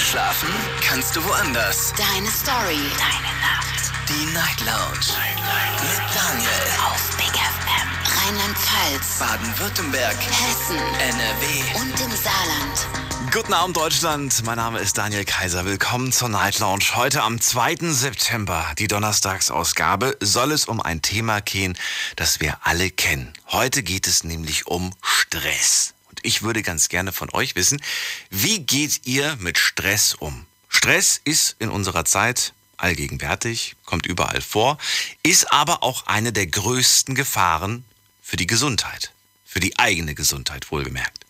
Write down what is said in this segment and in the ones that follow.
Schlafen kannst du woanders. Deine Story. Deine Nacht. Die Night Lounge. Night, Mit Daniel. Auf Big FM. Rheinland-Pfalz. Baden-Württemberg. Hessen. NRW. Und im Saarland. Guten Abend Deutschland, mein Name ist Daniel Kaiser. Willkommen zur Night Lounge. Heute am 2. September, die Donnerstagsausgabe, soll es um ein Thema gehen, das wir alle kennen. Heute geht es nämlich um Stress. Ich würde ganz gerne von euch wissen, wie geht ihr mit Stress um? Stress ist in unserer Zeit allgegenwärtig, kommt überall vor, ist aber auch eine der größten Gefahren für die Gesundheit. Für die eigene Gesundheit wohlgemerkt.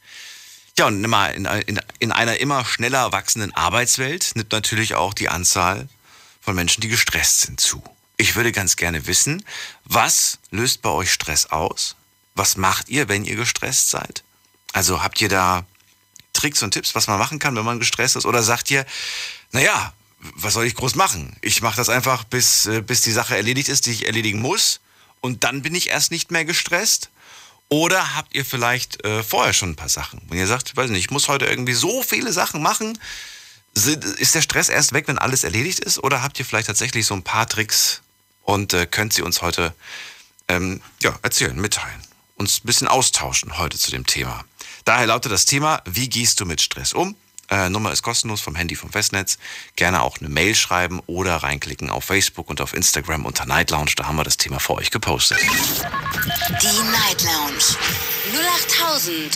Ja, und immer in, in, in einer immer schneller wachsenden Arbeitswelt nimmt natürlich auch die Anzahl von Menschen, die gestresst sind, zu. Ich würde ganz gerne wissen, was löst bei euch Stress aus? Was macht ihr, wenn ihr gestresst seid? Also habt ihr da Tricks und Tipps, was man machen kann, wenn man gestresst ist? Oder sagt ihr, naja, was soll ich groß machen? Ich mache das einfach, bis, äh, bis die Sache erledigt ist, die ich erledigen muss. Und dann bin ich erst nicht mehr gestresst. Oder habt ihr vielleicht äh, vorher schon ein paar Sachen? Wenn ihr sagt, weiß nicht, ich muss heute irgendwie so viele Sachen machen, ist der Stress erst weg, wenn alles erledigt ist? Oder habt ihr vielleicht tatsächlich so ein paar Tricks und äh, könnt sie uns heute ähm, ja, erzählen, mitteilen? Uns ein bisschen austauschen heute zu dem Thema. Daher lautet das Thema, wie gehst du mit Stress um? Äh, Nummer ist kostenlos vom Handy vom Festnetz. Gerne auch eine Mail schreiben oder reinklicken auf Facebook und auf Instagram unter Night Lounge. Da haben wir das Thema für euch gepostet. Die Night Lounge.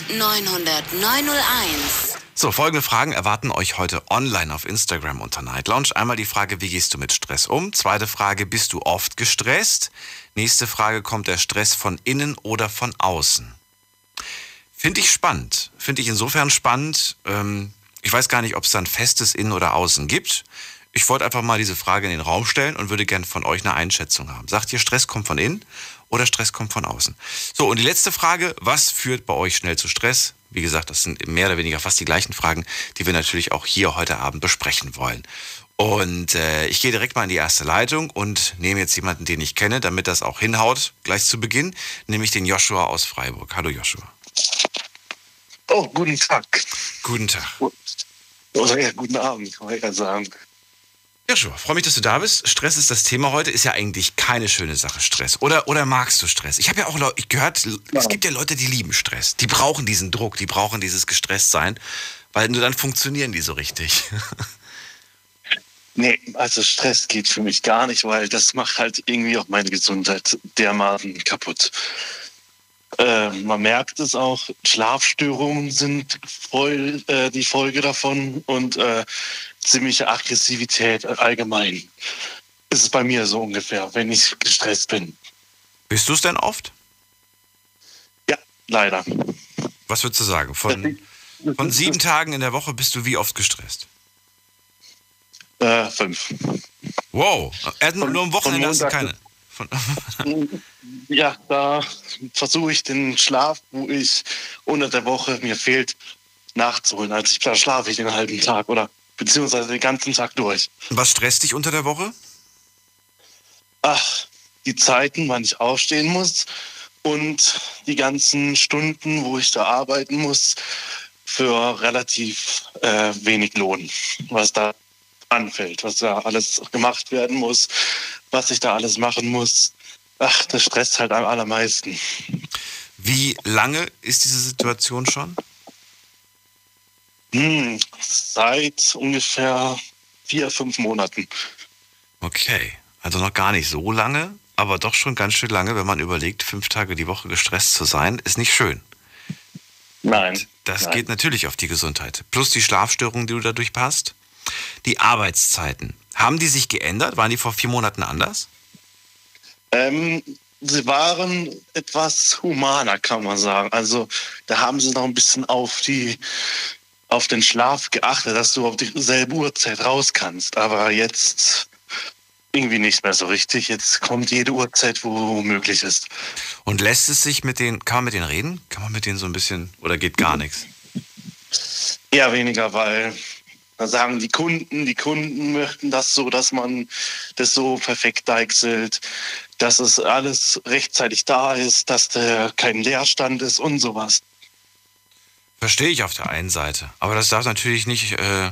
0890901. So, folgende Fragen erwarten euch heute online auf Instagram unter Night Lounge. Einmal die Frage, wie gehst du mit Stress um? Zweite Frage, bist du oft gestresst? Nächste Frage, kommt der Stress von innen oder von außen? Finde ich spannend. Finde ich insofern spannend. Ähm, ich weiß gar nicht, ob es dann festes Innen oder Außen gibt. Ich wollte einfach mal diese Frage in den Raum stellen und würde gerne von euch eine Einschätzung haben. Sagt ihr, Stress kommt von innen oder Stress kommt von außen? So, und die letzte Frage, was führt bei euch schnell zu Stress? Wie gesagt, das sind mehr oder weniger fast die gleichen Fragen, die wir natürlich auch hier heute Abend besprechen wollen. Und äh, ich gehe direkt mal in die erste Leitung und nehme jetzt jemanden, den ich kenne, damit das auch hinhaut, gleich zu Beginn, nämlich den Joshua aus Freiburg. Hallo Joshua. Oh, guten Tag. Guten Tag. Oder ja, guten Abend, kann man ja sagen. Joshua, freue mich, dass du da bist. Stress ist das Thema heute. Ist ja eigentlich keine schöne Sache, Stress. Oder, oder magst du Stress? Ich habe ja auch Leute, ich gehört, es gibt ja Leute, die lieben Stress. Die brauchen diesen Druck, die brauchen dieses Gestresstsein, weil nur dann funktionieren die so richtig. Nee, also Stress geht für mich gar nicht, weil das macht halt irgendwie auch meine Gesundheit dermaßen kaputt. Äh, man merkt es auch, Schlafstörungen sind voll äh, die Folge davon und äh, ziemliche Aggressivität allgemein. Ist es bei mir so ungefähr, wenn ich gestresst bin. Bist du es denn oft? Ja, leider. Was würdest du sagen? Von, von sieben Tagen in der Woche bist du wie oft gestresst? Äh, fünf. Wow, nur am Wochenende hast du keine. Von ja, da versuche ich den Schlaf, wo ich unter der Woche mir fehlt, nachzuholen. Also ich, da schlafe ich den halben Tag oder beziehungsweise den ganzen Tag durch. Was stresst dich unter der Woche? Ach, die Zeiten, wann ich aufstehen muss und die ganzen Stunden, wo ich da arbeiten muss, für relativ äh, wenig Lohn, was da anfällt, was da alles gemacht werden muss, was ich da alles machen muss. Ach, das stresst halt am allermeisten. Wie lange ist diese Situation schon? Hm, seit ungefähr vier, fünf Monaten. Okay, also noch gar nicht so lange, aber doch schon ganz schön lange, wenn man überlegt, fünf Tage die Woche gestresst zu sein, ist nicht schön. Nein. Und das nein. geht natürlich auf die Gesundheit. Plus die Schlafstörungen, die du dadurch hast. Die Arbeitszeiten. Haben die sich geändert? Waren die vor vier Monaten anders? Ähm, sie waren etwas humaner, kann man sagen. Also da haben sie noch ein bisschen auf die auf den Schlaf geachtet, dass du auf dieselbe Uhrzeit raus kannst. Aber jetzt irgendwie nicht mehr so richtig. Jetzt kommt jede Uhrzeit, wo möglich ist. Und lässt es sich mit denen, kann man mit denen reden? Kann man mit denen so ein bisschen, oder geht gar nichts? Eher weniger, weil da sagen die Kunden, die Kunden möchten das so, dass man das so perfekt deichselt, dass es alles rechtzeitig da ist, dass da kein Leerstand ist und sowas. Verstehe ich auf der einen Seite. Aber das darf natürlich nicht äh,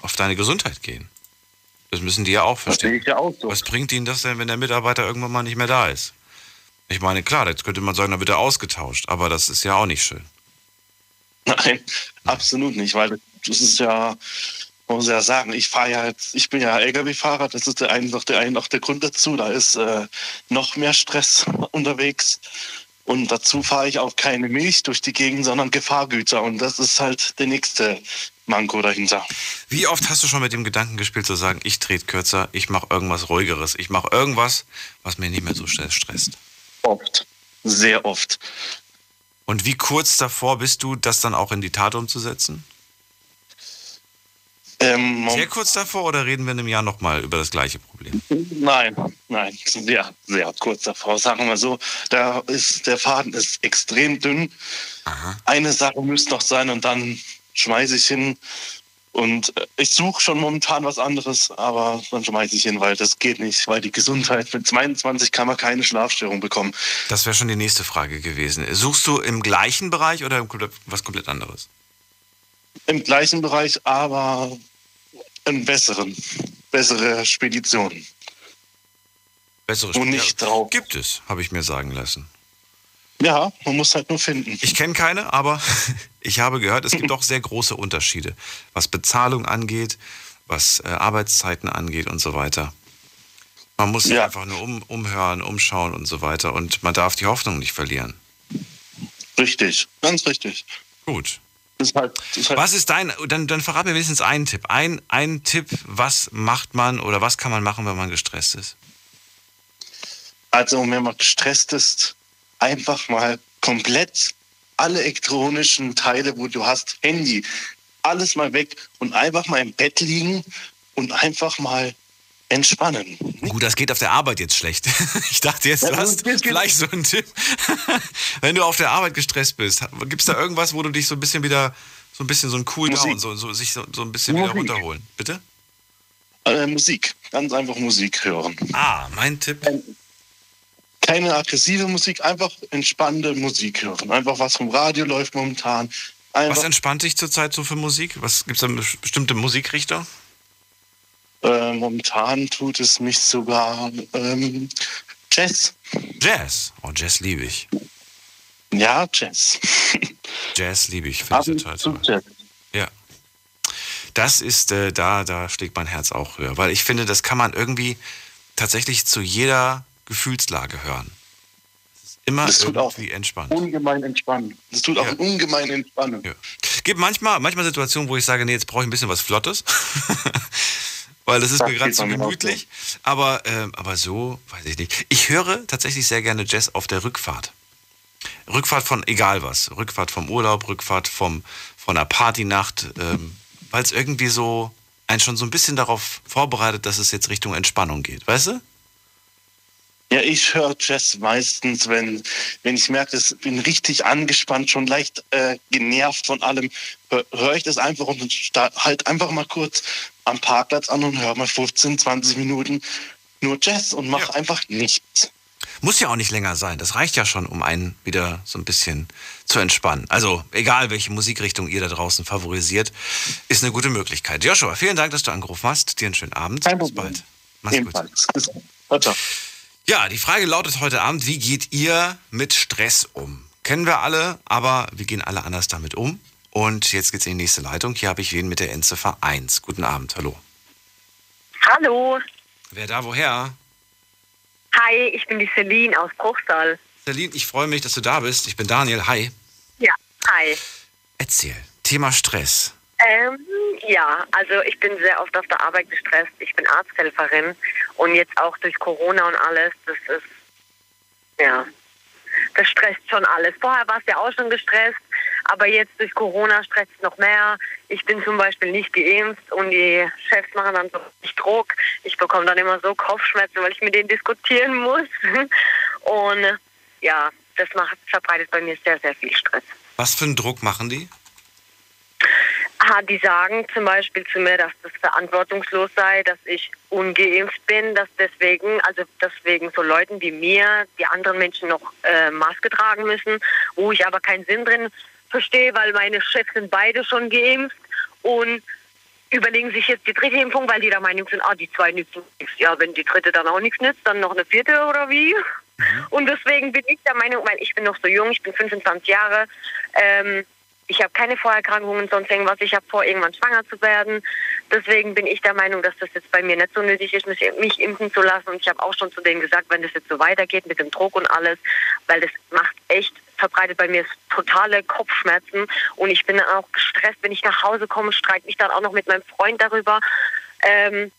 auf deine Gesundheit gehen. Das müssen die ja auch verstehen. Das sehe ich ja auch so. Was bringt ihnen das denn, wenn der Mitarbeiter irgendwann mal nicht mehr da ist? Ich meine, klar, jetzt könnte man sagen, dann wird er ausgetauscht, aber das ist ja auch nicht schön. Nein, absolut nicht, weil das ist ja, man muss ja sagen, ich fahre ja jetzt, ich bin ja Lkw-Fahrer, das ist der eine, noch der, eine, auch der Grund dazu. Da ist äh, noch mehr Stress unterwegs. Und dazu fahre ich auch keine Milch durch die Gegend, sondern Gefahrgüter. Und das ist halt der nächste Manko dahinter. Wie oft hast du schon mit dem Gedanken gespielt, zu sagen, ich trete kürzer, ich mache irgendwas ruhigeres, ich mache irgendwas, was mir nicht mehr so stresst? Oft. Sehr oft. Und wie kurz davor bist du, das dann auch in die Tat umzusetzen? Ähm, Sehr kurz davor oder reden wir in einem Jahr nochmal über das gleiche Problem? Nein, nein, sehr, sehr kurz davor. Sagen wir so, da ist der Faden ist extrem dünn. Aha. Eine Sache müsste noch sein und dann schmeiße ich hin. Und äh, ich suche schon momentan was anderes, aber dann schmeiße ich hin, weil das geht nicht, weil die Gesundheit mit 22 kann man keine Schlafstörung bekommen. Das wäre schon die nächste Frage gewesen. Suchst du im gleichen Bereich oder was komplett anderes? Im gleichen Bereich, aber einen besseren, bessere Speditionen. Bessere Und nicht drauf. Gibt es, habe ich mir sagen lassen. Ja, man muss halt nur finden. Ich kenne keine, aber ich habe gehört, es gibt auch sehr große Unterschiede, was Bezahlung angeht, was äh, Arbeitszeiten angeht und so weiter. Man muss sich Ja. einfach nur um, umhören, umschauen und so weiter und man darf die Hoffnung nicht verlieren. Richtig, ganz richtig. Gut. Ist halt, ist halt Was ist dein, dann, dann verrat mir wenigstens einen Tipp. Ein, ein Tipp, was macht man oder was kann man machen, wenn man gestresst ist? Also, wenn man gestresst ist, einfach mal komplett alle elektronischen Teile, wo du hast, Handy, alles mal weg und einfach mal im Bett liegen und einfach mal entspannen. Gut, das geht auf der Arbeit jetzt schlecht. Ich dachte jetzt, du hast vielleicht so einen Tipp. Wenn du auf der Arbeit gestresst bist, gibt es da irgendwas, wo du dich so ein bisschen wieder, so ein bisschen so ein Cooldown, Musik. so, so, sich so, so ein bisschen wieder Musik. runterholen? Bitte? Äh, Musik, ganz einfach Musik hören. Ah, mein Tipp. Keine aggressive Musik, einfach entspannende Musik hören. Einfach was vom Radio läuft momentan. Einfach Was entspannt dich zurzeit so für Musik? Was gibt es da eine bestimmte Musikrichtung? Äh, momentan tut es mich sogar ähm, Jazz. Jazz. Oh, Jazz liebe ich. Ja, Jazz. Jazz liebe ich. Finde ich total toll. Jazz. Ja. Das ist, äh, da, da schlägt mein Herz auch höher. Weil ich finde, das kann man irgendwie tatsächlich zu jeder Gefühlslage hören. Es ist immer Das tut auch irgendwie entspannt. ungemein entspannen. Das tut auch Ja. ungemein entspannen. Ja. Gibt manchmal, manchmal Situationen, wo ich sage, nee, jetzt brauche ich ein bisschen was Flottes. Weil das ist Das mir gerade zu gemütlich. Aber, ähm, aber so, weiß ich nicht. Ich höre tatsächlich sehr gerne Jazz auf der Rückfahrt. Rückfahrt von egal was. Rückfahrt vom Urlaub, Rückfahrt vom, von einer Partynacht. Ähm, Weil es irgendwie so einen schon so ein bisschen darauf vorbereitet, dass es jetzt Richtung Entspannung geht. Weißt du? Ja, ich höre Jazz meistens, wenn, wenn ich merke, ich bin richtig angespannt, schon leicht äh, genervt von allem, höre hör ich das einfach und halt einfach mal kurz am Parkplatz an und höre mal 15, 20 Minuten nur Jazz und mache Ja. einfach nichts. Muss ja auch nicht länger sein. Das reicht ja schon, um einen wieder so ein bisschen zu entspannen. Also, egal welche Musikrichtung ihr da draußen favorisiert, ist eine gute Möglichkeit. Joshua, vielen Dank, dass du angerufen hast. Dir einen schönen Abend. Kein Bis Problem. bald. Mach's gut. Ebenfalls. Bis dann. Ciao, ciao. Ja, die Frage lautet heute Abend, wie geht ihr mit Stress um? Kennen wir alle, aber wir gehen alle anders damit um. Und jetzt geht's in die nächste Leitung. Hier habe ich wen mit der Endziffer 1. Guten Abend, hallo. Hallo. Wer da, woher? Hi, ich bin die Celine aus Bruchsal. Celine, ich freue mich, dass du da bist. Ich bin Daniel. Hi. Ja. Hi. Erzähl. Thema Stress. Ähm, ja, also ich bin sehr oft auf der Arbeit gestresst. Ich bin Arzthelferin und jetzt auch durch Corona und alles, das ist, ja, das stresst schon alles. Vorher war es ja auch schon gestresst, aber jetzt durch Corona stresst es noch mehr. Ich bin zum Beispiel nicht geimpft und die Chefs machen dann so richtig Druck. Ich bekomme dann immer so Kopfschmerzen, weil ich mit denen diskutieren muss. Und ja, das macht, verbreitet bei mir sehr, sehr viel Stress. Was für einen Druck machen die? Die sagen zum Beispiel zu mir, dass das verantwortungslos sei, dass ich ungeimpft bin, dass deswegen, also deswegen so Leuten wie mir, die anderen Menschen noch äh, Maske tragen müssen, wo ich aber keinen Sinn drin verstehe, weil meine Chefs sind beide schon geimpft und überlegen sich jetzt die dritte Impfung, weil die der Meinung sind, ah, die zwei nützen nichts. Ja, wenn die dritte dann auch nichts nützt, dann noch eine vierte oder wie? Mhm. Und deswegen bin ich der Meinung, weil ich bin noch so jung, ich bin 25 Jahre, ähm, ich habe keine Vorerkrankungen, sonst irgendwas. Ich habe vor, irgendwann schwanger zu werden. Deswegen bin ich der Meinung, dass das jetzt bei mir nicht so nötig ist, mich, mich impfen zu lassen. Und ich habe auch schon zu denen gesagt, wenn das jetzt so weitergeht mit dem Druck und alles, weil das macht echt, verbreitet bei mir totale Kopfschmerzen. Und ich bin auch gestresst, wenn ich nach Hause komme, streite mich dann auch noch mit meinem Freund darüber. Ähm,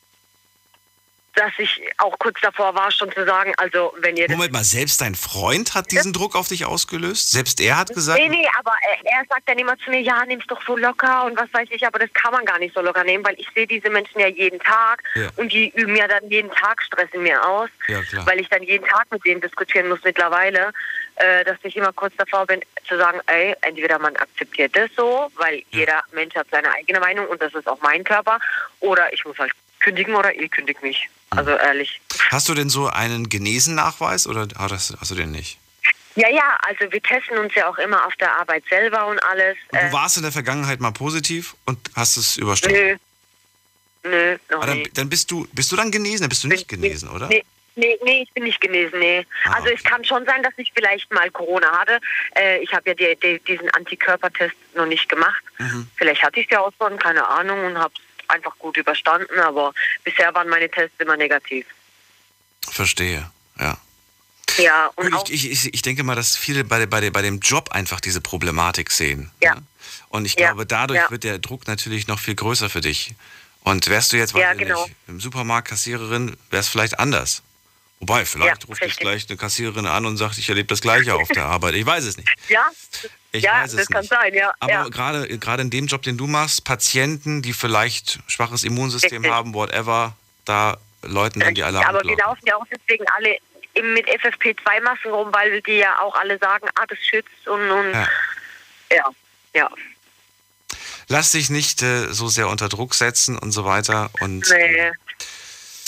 dass ich auch kurz davor war, schon zu sagen, also wenn ihr... Moment mal, selbst dein Freund hat diesen Druck auf dich ausgelöst? Selbst er hat gesagt... Nee, nee, aber er, er sagt dann immer zu mir, ja, nimm's doch so locker und was weiß ich, aber das kann man gar nicht so locker nehmen, weil ich sehe diese Menschen ja jeden Tag ja. und die üben ja dann jeden Tag Stress in mir aus, ja, weil ich dann jeden Tag mit denen diskutieren muss mittlerweile, äh, dass ich immer kurz davor bin, zu sagen, ey, entweder man akzeptiert das so, weil ja. jeder Mensch hat seine eigene Meinung und das ist auch mein Körper, oder ich muss halt kündigen oder ihr kündigt mich. Also ehrlich. Hast du denn so einen Genesen-Nachweis oder hast, hast du den nicht? Ja, ja, also wir testen uns ja auch immer auf der Arbeit selber und alles. Und du äh, warst in der Vergangenheit mal positiv und hast es überstanden? Nö. Nö, noch dann, nicht. Dann bist du, bist du dann genesen? Dann bist du nicht genesen, oder? Nee. Nee, nee, ich bin nicht genesen, nee. Ah, also okay. es kann schon sein, dass ich vielleicht mal Corona hatte. Äh, ich habe ja die, die, diesen Antikörpertest noch nicht gemacht. Mhm. Vielleicht hatte ich es ja auch schon, keine Ahnung, und habe einfach gut überstanden, aber bisher waren meine Tests immer negativ. Verstehe, ja. Ja, und Gut, ich, ich, ich denke mal, dass viele bei, bei, bei dem Job einfach diese Problematik sehen. Ja. ja? Und ich glaube, dadurch ja. wird der Druck natürlich noch viel größer für dich. Und wärst du jetzt ja, genau. nicht, im Supermarkt Kassiererin, wäre es vielleicht anders. Wobei, vielleicht ja, ruft dich gleich eine Kassiererin an und sagt, ich erlebe das Gleiche auf der Arbeit. Ich weiß es nicht. Ja, ich ja, weiß es das nicht. kann sein, ja. Aber ja. gerade gerade in dem Job, den du machst, Patienten, die vielleicht schwaches Immunsystem Richtig. haben, whatever, da läuten dann die Alarmglocken. Aber wir laufen ja auch deswegen alle mit FFP2-Masken rum, weil die ja auch alle sagen, ah, das schützt und, und ja. ja, ja. Lass dich nicht äh, so sehr unter Druck setzen und so weiter. Und, nee.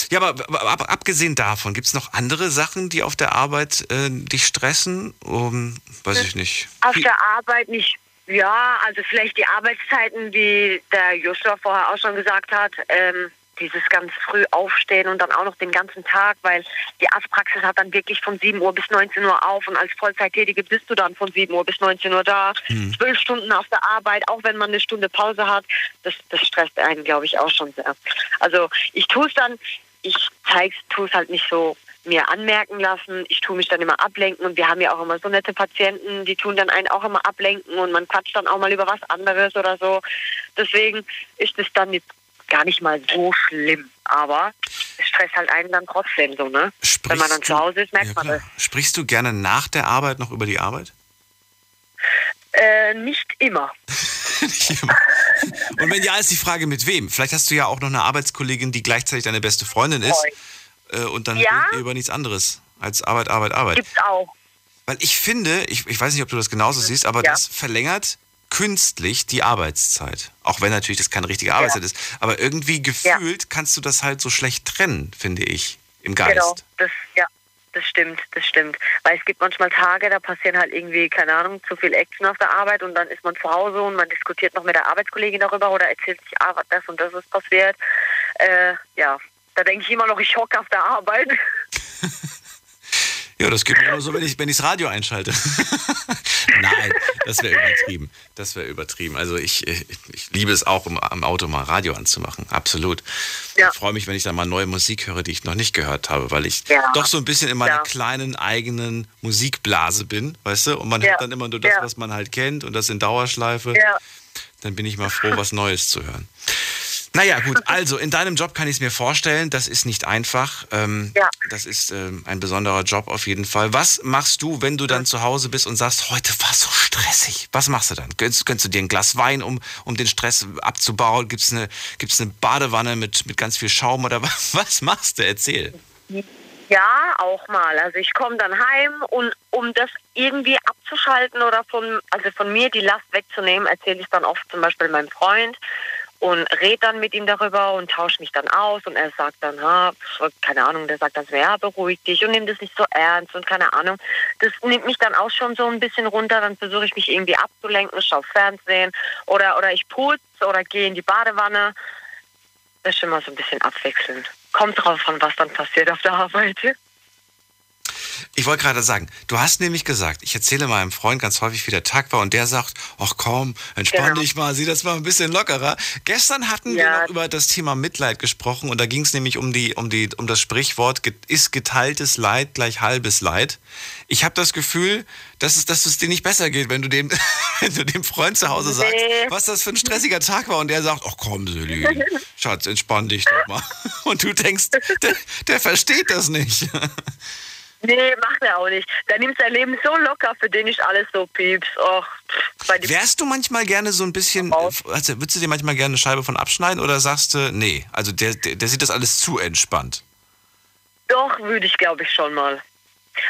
Ja, aber, aber abgesehen davon, gibt es noch andere Sachen, die auf der Arbeit äh, dich stressen? Um, weiß ich nicht. Auf der Arbeit nicht. Ja, also vielleicht die Arbeitszeiten, wie der Joshua vorher auch schon gesagt hat. Ähm, dieses ganz früh aufstehen und dann auch noch den ganzen Tag, weil die Arztpraxis hat dann wirklich von 7 Uhr bis 19 Uhr auf und als Vollzeittätige bist du dann von 7 Uhr bis 19 Uhr da, hm. zwölf mhm. Stunden auf der Arbeit, auch wenn man eine Stunde Pause hat, das, das stresst einen, glaube ich, auch schon sehr. Also ich tue es dann, ich zeig's, tue es halt nicht so mir anmerken lassen. Ich tue mich dann immer ablenken und wir haben ja auch immer so nette Patienten, die tun dann einen auch immer ablenken und man quatscht dann auch mal über was anderes oder so. Deswegen ist es dann jetzt gar nicht mal so schlimm, aber es stresst halt einen dann trotzdem so, ne? Sprichst Wenn man dann zu Hause ist, merkt ja, man das. Sprichst du gerne nach der Arbeit noch über die Arbeit? Äh, nicht immer. Und wenn ja, ist die Frage mit wem? Vielleicht hast du ja auch noch eine Arbeitskollegin, die gleichzeitig deine beste Freundin ist. Äh, und dann ja? über nichts anderes als Arbeit, Arbeit, Arbeit. Gibt's auch. Weil ich finde, ich, ich weiß nicht, ob du das genauso siehst, aber ja. das verlängert künstlich die Arbeitszeit. Auch wenn natürlich das keine richtige Arbeitszeit ja. ist. Aber irgendwie gefühlt kannst du das halt so schlecht trennen, finde ich, im Geist. Genau, das, ja. Das stimmt, das stimmt. Weil es gibt manchmal Tage, da passieren halt irgendwie, keine Ahnung, zu viel Action auf der Arbeit und dann ist man zu Hause und man diskutiert noch mit der Arbeitskollegin darüber oder erzählt sich, ah, das und das ist passiert. Äh, ja, da denke ich immer noch, ich hocke auf der Arbeit. Ja, das geht mir immer so, wenn ich wenn das Radio einschalte. Nein, das wäre übertrieben. Das wäre übertrieben. Also ich, ich, ich, liebe es auch, um am Auto mal Radio anzumachen. Absolut. Ja. Ich freue mich, wenn ich dann mal neue Musik höre, die ich noch nicht gehört habe, weil ich ja. doch so ein bisschen in meiner ja. kleinen eigenen Musikblase bin, weißt du? Und man hört dann immer nur das, was man halt kennt und das in Dauerschleife. Dann bin ich mal froh, was Neues zu hören. Naja, gut, also in deinem Job kann ich es mir vorstellen, das ist nicht einfach. Ähm, ja. Das ist ähm, ein besonderer Job auf jeden Fall. Was machst du, wenn du dann zu Hause bist und sagst, heute war so stressig? Was machst du dann? Gönnst, gönnst du dir ein Glas Wein, um, um den Stress abzubauen? Gibt es eine, gibt's eine Badewanne mit, mit ganz viel Schaum oder was, was machst du? Erzähl. Ja, auch mal. Also ich komme dann heim und um das irgendwie abzuschalten oder von, also von mir die Last wegzunehmen, erzähle ich dann oft zum Beispiel meinem Freund und red dann mit ihm darüber und tausche mich dann aus und er sagt dann, ha, keine Ahnung, der sagt dann ja, beruhig dich und nimm das nicht so ernst und keine Ahnung. Das nimmt mich dann auch schon so ein bisschen runter, dann versuche ich mich irgendwie abzulenken, schaue Fernsehen oder, oder ich putze oder gehe in die Badewanne. das ist immer so ein bisschen abwechselnd. Kommt drauf an, was dann passiert auf der Arbeit. Ich wollte gerade sagen, du hast nämlich gesagt, ich erzähle meinem Freund ganz häufig, wie der Tag war und der sagt, ach komm, entspann Genau. dich mal, sieh das mal ein bisschen lockerer. Gestern hatten wir Ja. noch über das Thema Mitleid gesprochen und da ging es nämlich um die, um die, um das Sprichwort, ist geteiltes Leid gleich halbes Leid. Ich habe das Gefühl, dass es, dass es dir nicht besser geht, wenn du dem, wenn du dem Freund zu Hause sagst, Nee. was das für ein stressiger Tag war und der sagt, ach komm, Silly, Schatz, entspann dich doch mal. Und du denkst, der, der versteht das nicht. Nee, macht er auch nicht. Der nimmt sein Leben so locker, für den ist alles so pieps. Och, Wärst du manchmal gerne so ein bisschen, Raus. also würdest du dir manchmal gerne eine Scheibe von abschneiden oder sagst du, nee, also der, der, der sieht das alles zu entspannt? Doch, würde ich, glaube ich, schon mal.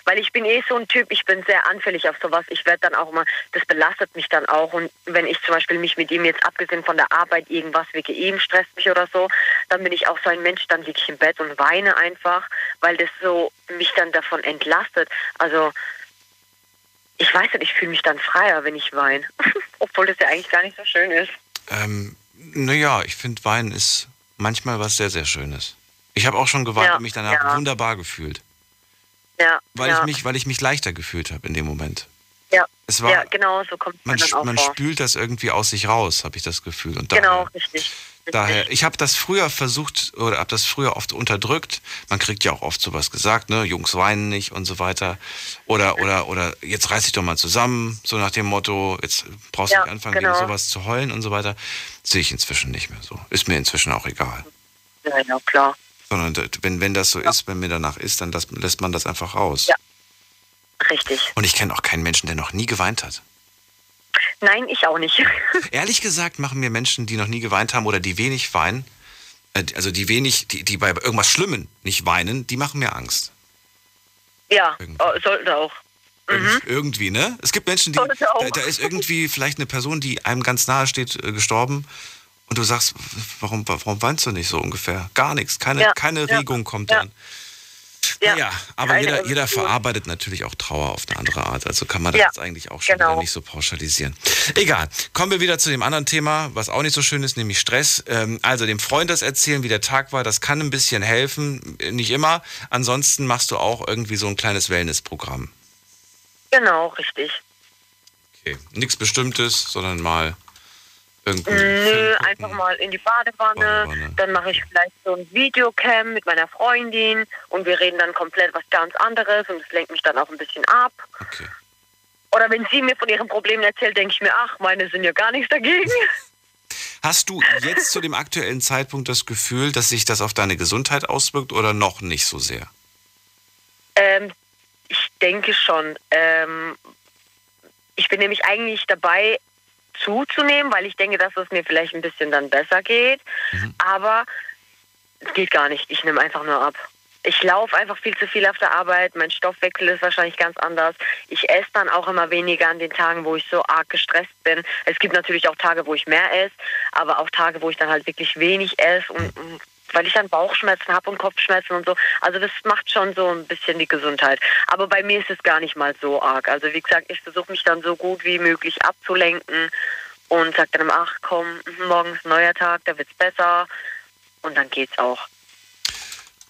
Weil ich bin eh so ein Typ, ich bin sehr anfällig auf sowas. Ich werde dann auch mal, das belastet mich dann auch. Und wenn ich zum Beispiel mich mit ihm jetzt abgesehen von der Arbeit irgendwas wegen ihm stresst mich oder so, dann bin ich auch so ein Mensch, dann liege ich im Bett und weine einfach, weil das so mich dann davon entlastet. Also ich weiß nicht, ich fühle mich dann freier, wenn ich weine. Obwohl das ja eigentlich gar nicht so schön ist. Ähm, naja, ich finde Weinen ist manchmal was sehr, sehr Schönes. Ich habe auch schon geweint Ja, und mich danach ja. wunderbar gefühlt, Ja, weil, ja, ich mich, weil ich mich leichter gefühlt habe in dem Moment. ja, Es war, ja, genau, so kommt man, dann auch man vor. spült das irgendwie aus sich raus, habe ich das Gefühl. Und Genau, daher, richtig. richtig. Daher, ich habe das früher versucht oder habe das früher oft unterdrückt. Man kriegt ja auch oft sowas gesagt, ne, Jungs weinen nicht und so weiter. Oder oder oder jetzt reiß dich doch mal zusammen, so nach dem Motto, jetzt brauchst du Ja, nicht anfangen genau. gegen sowas zu heulen und so weiter. Sehe ich inzwischen nicht mehr so. Ist mir inzwischen auch egal. Ja, ja, klar. Sondern wenn wenn das so ist, wenn mir danach ist, dann das, lässt man das einfach raus. Ja. Richtig. Und ich kenne auch keinen Menschen, der noch nie geweint hat. Nein, ich auch nicht. Ehrlich gesagt machen mir Menschen, die noch nie geweint haben oder die wenig weinen, äh, also die wenig, die, die bei irgendwas Schlimmem nicht weinen, die machen mir Angst. ja, Irgendwie. oh, sollten auch. Irgend- Irgendwie, ne? Es gibt Menschen, die, da, da ist irgendwie vielleicht eine Person, die einem ganz nahe steht, äh, gestorben. Und du sagst, warum, warum weinst du nicht so ungefähr? Gar nichts, keine, Ja, keine ja, Regung kommt ja. dann. Ja, Ja, aber keine jeder, jeder verarbeitet natürlich auch Trauer auf eine andere Art. Also kann man das jetzt eigentlich auch schon genau. wieder nicht so pauschalisieren. Egal. Kommen wir wieder zu dem anderen Thema, was auch nicht so schön ist, nämlich Stress. Ähm, also dem Freund das erzählen, wie der Tag war, das kann ein bisschen helfen. Nicht immer. Ansonsten machst du auch irgendwie so ein kleines Wellnessprogramm. Genau, richtig. Okay. Nichts Bestimmtes, sondern mal irgendwie. Nö, einfach mal in die Badewanne. Badewanne. Dann mache ich vielleicht so ein Videocam mit meiner Freundin und wir reden dann komplett was ganz anderes und es lenkt mich dann auch ein bisschen ab. Okay. Oder wenn sie mir von ihren Problemen erzählt, denke ich mir, ach, meine sind ja gar nichts dagegen. Hast du jetzt zu dem aktuellen Zeitpunkt das Gefühl, dass sich das auf deine Gesundheit auswirkt oder noch nicht so sehr? Ähm, ich denke schon. Ähm, ich bin nämlich eigentlich dabei zuzunehmen, weil ich denke, dass es mir vielleicht ein bisschen dann besser geht. Aber es geht gar nicht. Ich nehme einfach nur ab. Ich laufe einfach viel zu viel auf der Arbeit. Mein Stoffwechsel ist wahrscheinlich ganz anders. Ich esse dann auch immer weniger an den Tagen, wo ich so arg gestresst bin. Es gibt natürlich auch Tage, wo ich mehr esse, aber auch Tage, wo ich dann halt wirklich wenig esse und, und weil ich dann Bauchschmerzen habe und Kopfschmerzen und so. Also das macht schon so ein bisschen die Gesundheit. Aber bei mir ist es gar nicht mal so arg. Also wie gesagt, ich versuche mich dann so gut wie möglich abzulenken und sage dann, ach komm, morgen ist ein neuer Tag, da wird's besser und dann geht's auch.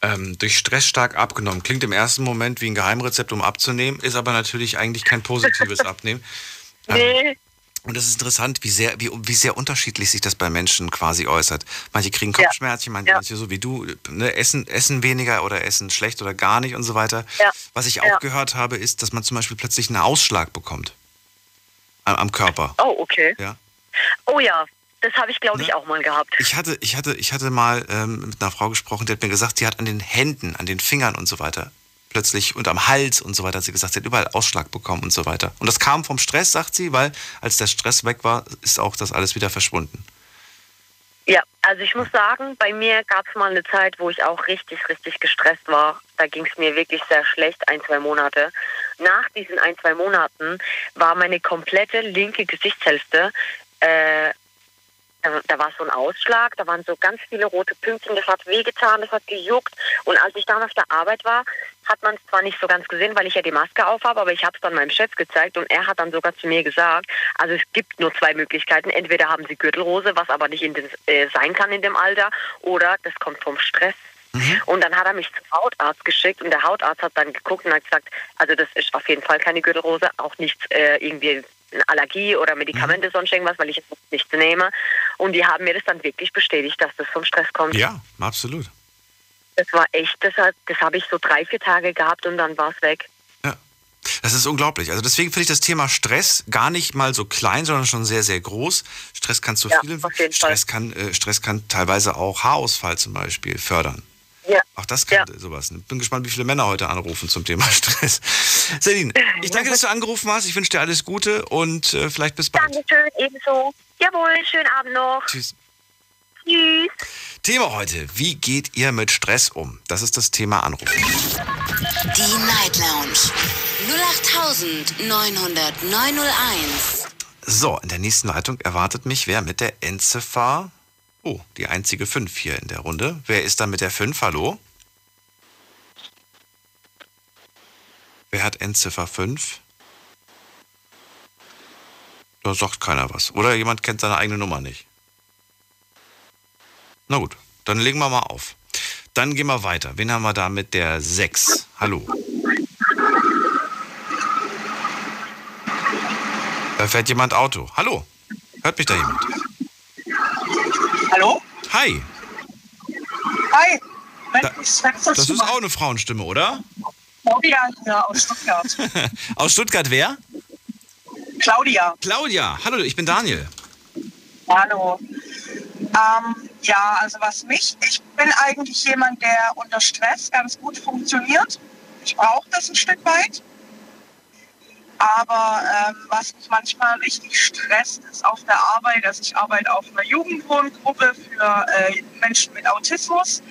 ähm, durch Stress stark abgenommen. Klingt im ersten Moment wie ein Geheimrezept, um abzunehmen, ist aber natürlich eigentlich kein positives Abnehmen. Ähm, Nee, Und es ist interessant, wie sehr, wie, wie sehr unterschiedlich sich das bei Menschen quasi äußert. Manche kriegen Kopfschmerzen, manche, Ja. manche so wie du, ne, essen, essen weniger oder essen schlecht oder gar nicht und so weiter. Ja. Was ich auch Ja. gehört habe, ist, dass man zum Beispiel plötzlich einen Ausschlag bekommt. Am, am Körper. oh okay. Ja. Oh ja, das habe ich glaube ich Ne? auch mal gehabt. Ich hatte, ich hatte, ich hatte mal ähm, mit einer Frau gesprochen, die hat mir gesagt, sie hat an den Händen, an den Fingern und so weiter plötzlich und am Hals und so weiter, hat sie gesagt, sie hat überall Ausschlag bekommen und so weiter. Und das kam vom Stress, sagt sie, weil als der Stress weg war, ist auch das alles wieder verschwunden. Ja, also ich muss sagen, bei mir gab es mal eine Zeit, wo ich auch richtig, richtig gestresst war. Da ging es mir wirklich sehr schlecht, ein, zwei Monate. Nach diesen ein, zwei Monaten war meine komplette linke Gesichtshälfte, äh, da, da war so ein Ausschlag, da waren so ganz viele rote Pünktchen, das hat wehgetan, das hat gejuckt. Und als ich dann auf der Arbeit war, hat man es zwar nicht so ganz gesehen, weil ich ja die Maske aufhabe, aber ich habe es dann meinem Chef gezeigt und er hat dann sogar zu mir gesagt, also es gibt nur zwei Möglichkeiten. Entweder haben sie Gürtelrose, was aber nicht in den, äh, sein kann in dem Alter, oder das kommt vom Stress. Mhm. Und dann hat er mich zum Hautarzt geschickt und der Hautarzt hat dann geguckt und hat gesagt, also das ist auf jeden Fall keine Gürtelrose, auch nichts äh, irgendwie eine Allergie oder Medikamente, mhm. sonst irgendwas, weil ich es nichts nehme. Und die haben mir das dann wirklich bestätigt, dass das vom Stress kommt. Ja, absolut. Das war echt, das, das habe ich so drei, vier Tage gehabt und dann war es weg. Ja, das ist unglaublich. Also deswegen finde ich das Thema Stress gar nicht mal so klein, sondern schon sehr, sehr groß. Stress kann zu ja, vielen, Stress kann, äh, Stress kann teilweise auch Haarausfall zum Beispiel fördern. Ja. Auch das kann ja. sowas. Bin gespannt, wie viele Männer heute anrufen zum Thema Stress. Celine, ich danke, dass du angerufen hast. Ich wünsche dir alles Gute und äh, vielleicht bis bald. Dankeschön, ebenso. Jawohl, schönen Abend noch. Tschüss. Tschüss. Thema heute, wie geht ihr mit Stress um? Das ist das Thema Anruf. Die Night Lounge 0890901. So, in der nächsten Leitung erwartet mich wer mit der Endziffer Oh, die einzige 5 hier in der Runde. Wer ist da mit der 5? Hallo? Wer hat Endziffer 5? Da sagt keiner was. Oder jemand kennt seine eigene Nummer nicht. Na gut, dann legen wir mal auf. Dann gehen wir weiter. Wen haben wir da mit der 6? Hallo. Da fährt jemand Auto. Hallo. Hört mich da jemand? Hallo? Hi. Hi. Da, das ist auch eine Frauenstimme, oder? Claudia ja, aus Stuttgart. aus Stuttgart wer? Claudia. Claudia. Hallo, ich bin Daniel. Hallo. Ähm, ja, also was mich, ich bin eigentlich jemand, der unter Stress ganz gut funktioniert. Ich brauche das ein Stück weit. Aber ähm, was mich manchmal richtig stresst, ist auf der Arbeit, dass ich arbeite auf einer Jugendwohngruppe für äh, Menschen mit Autismus.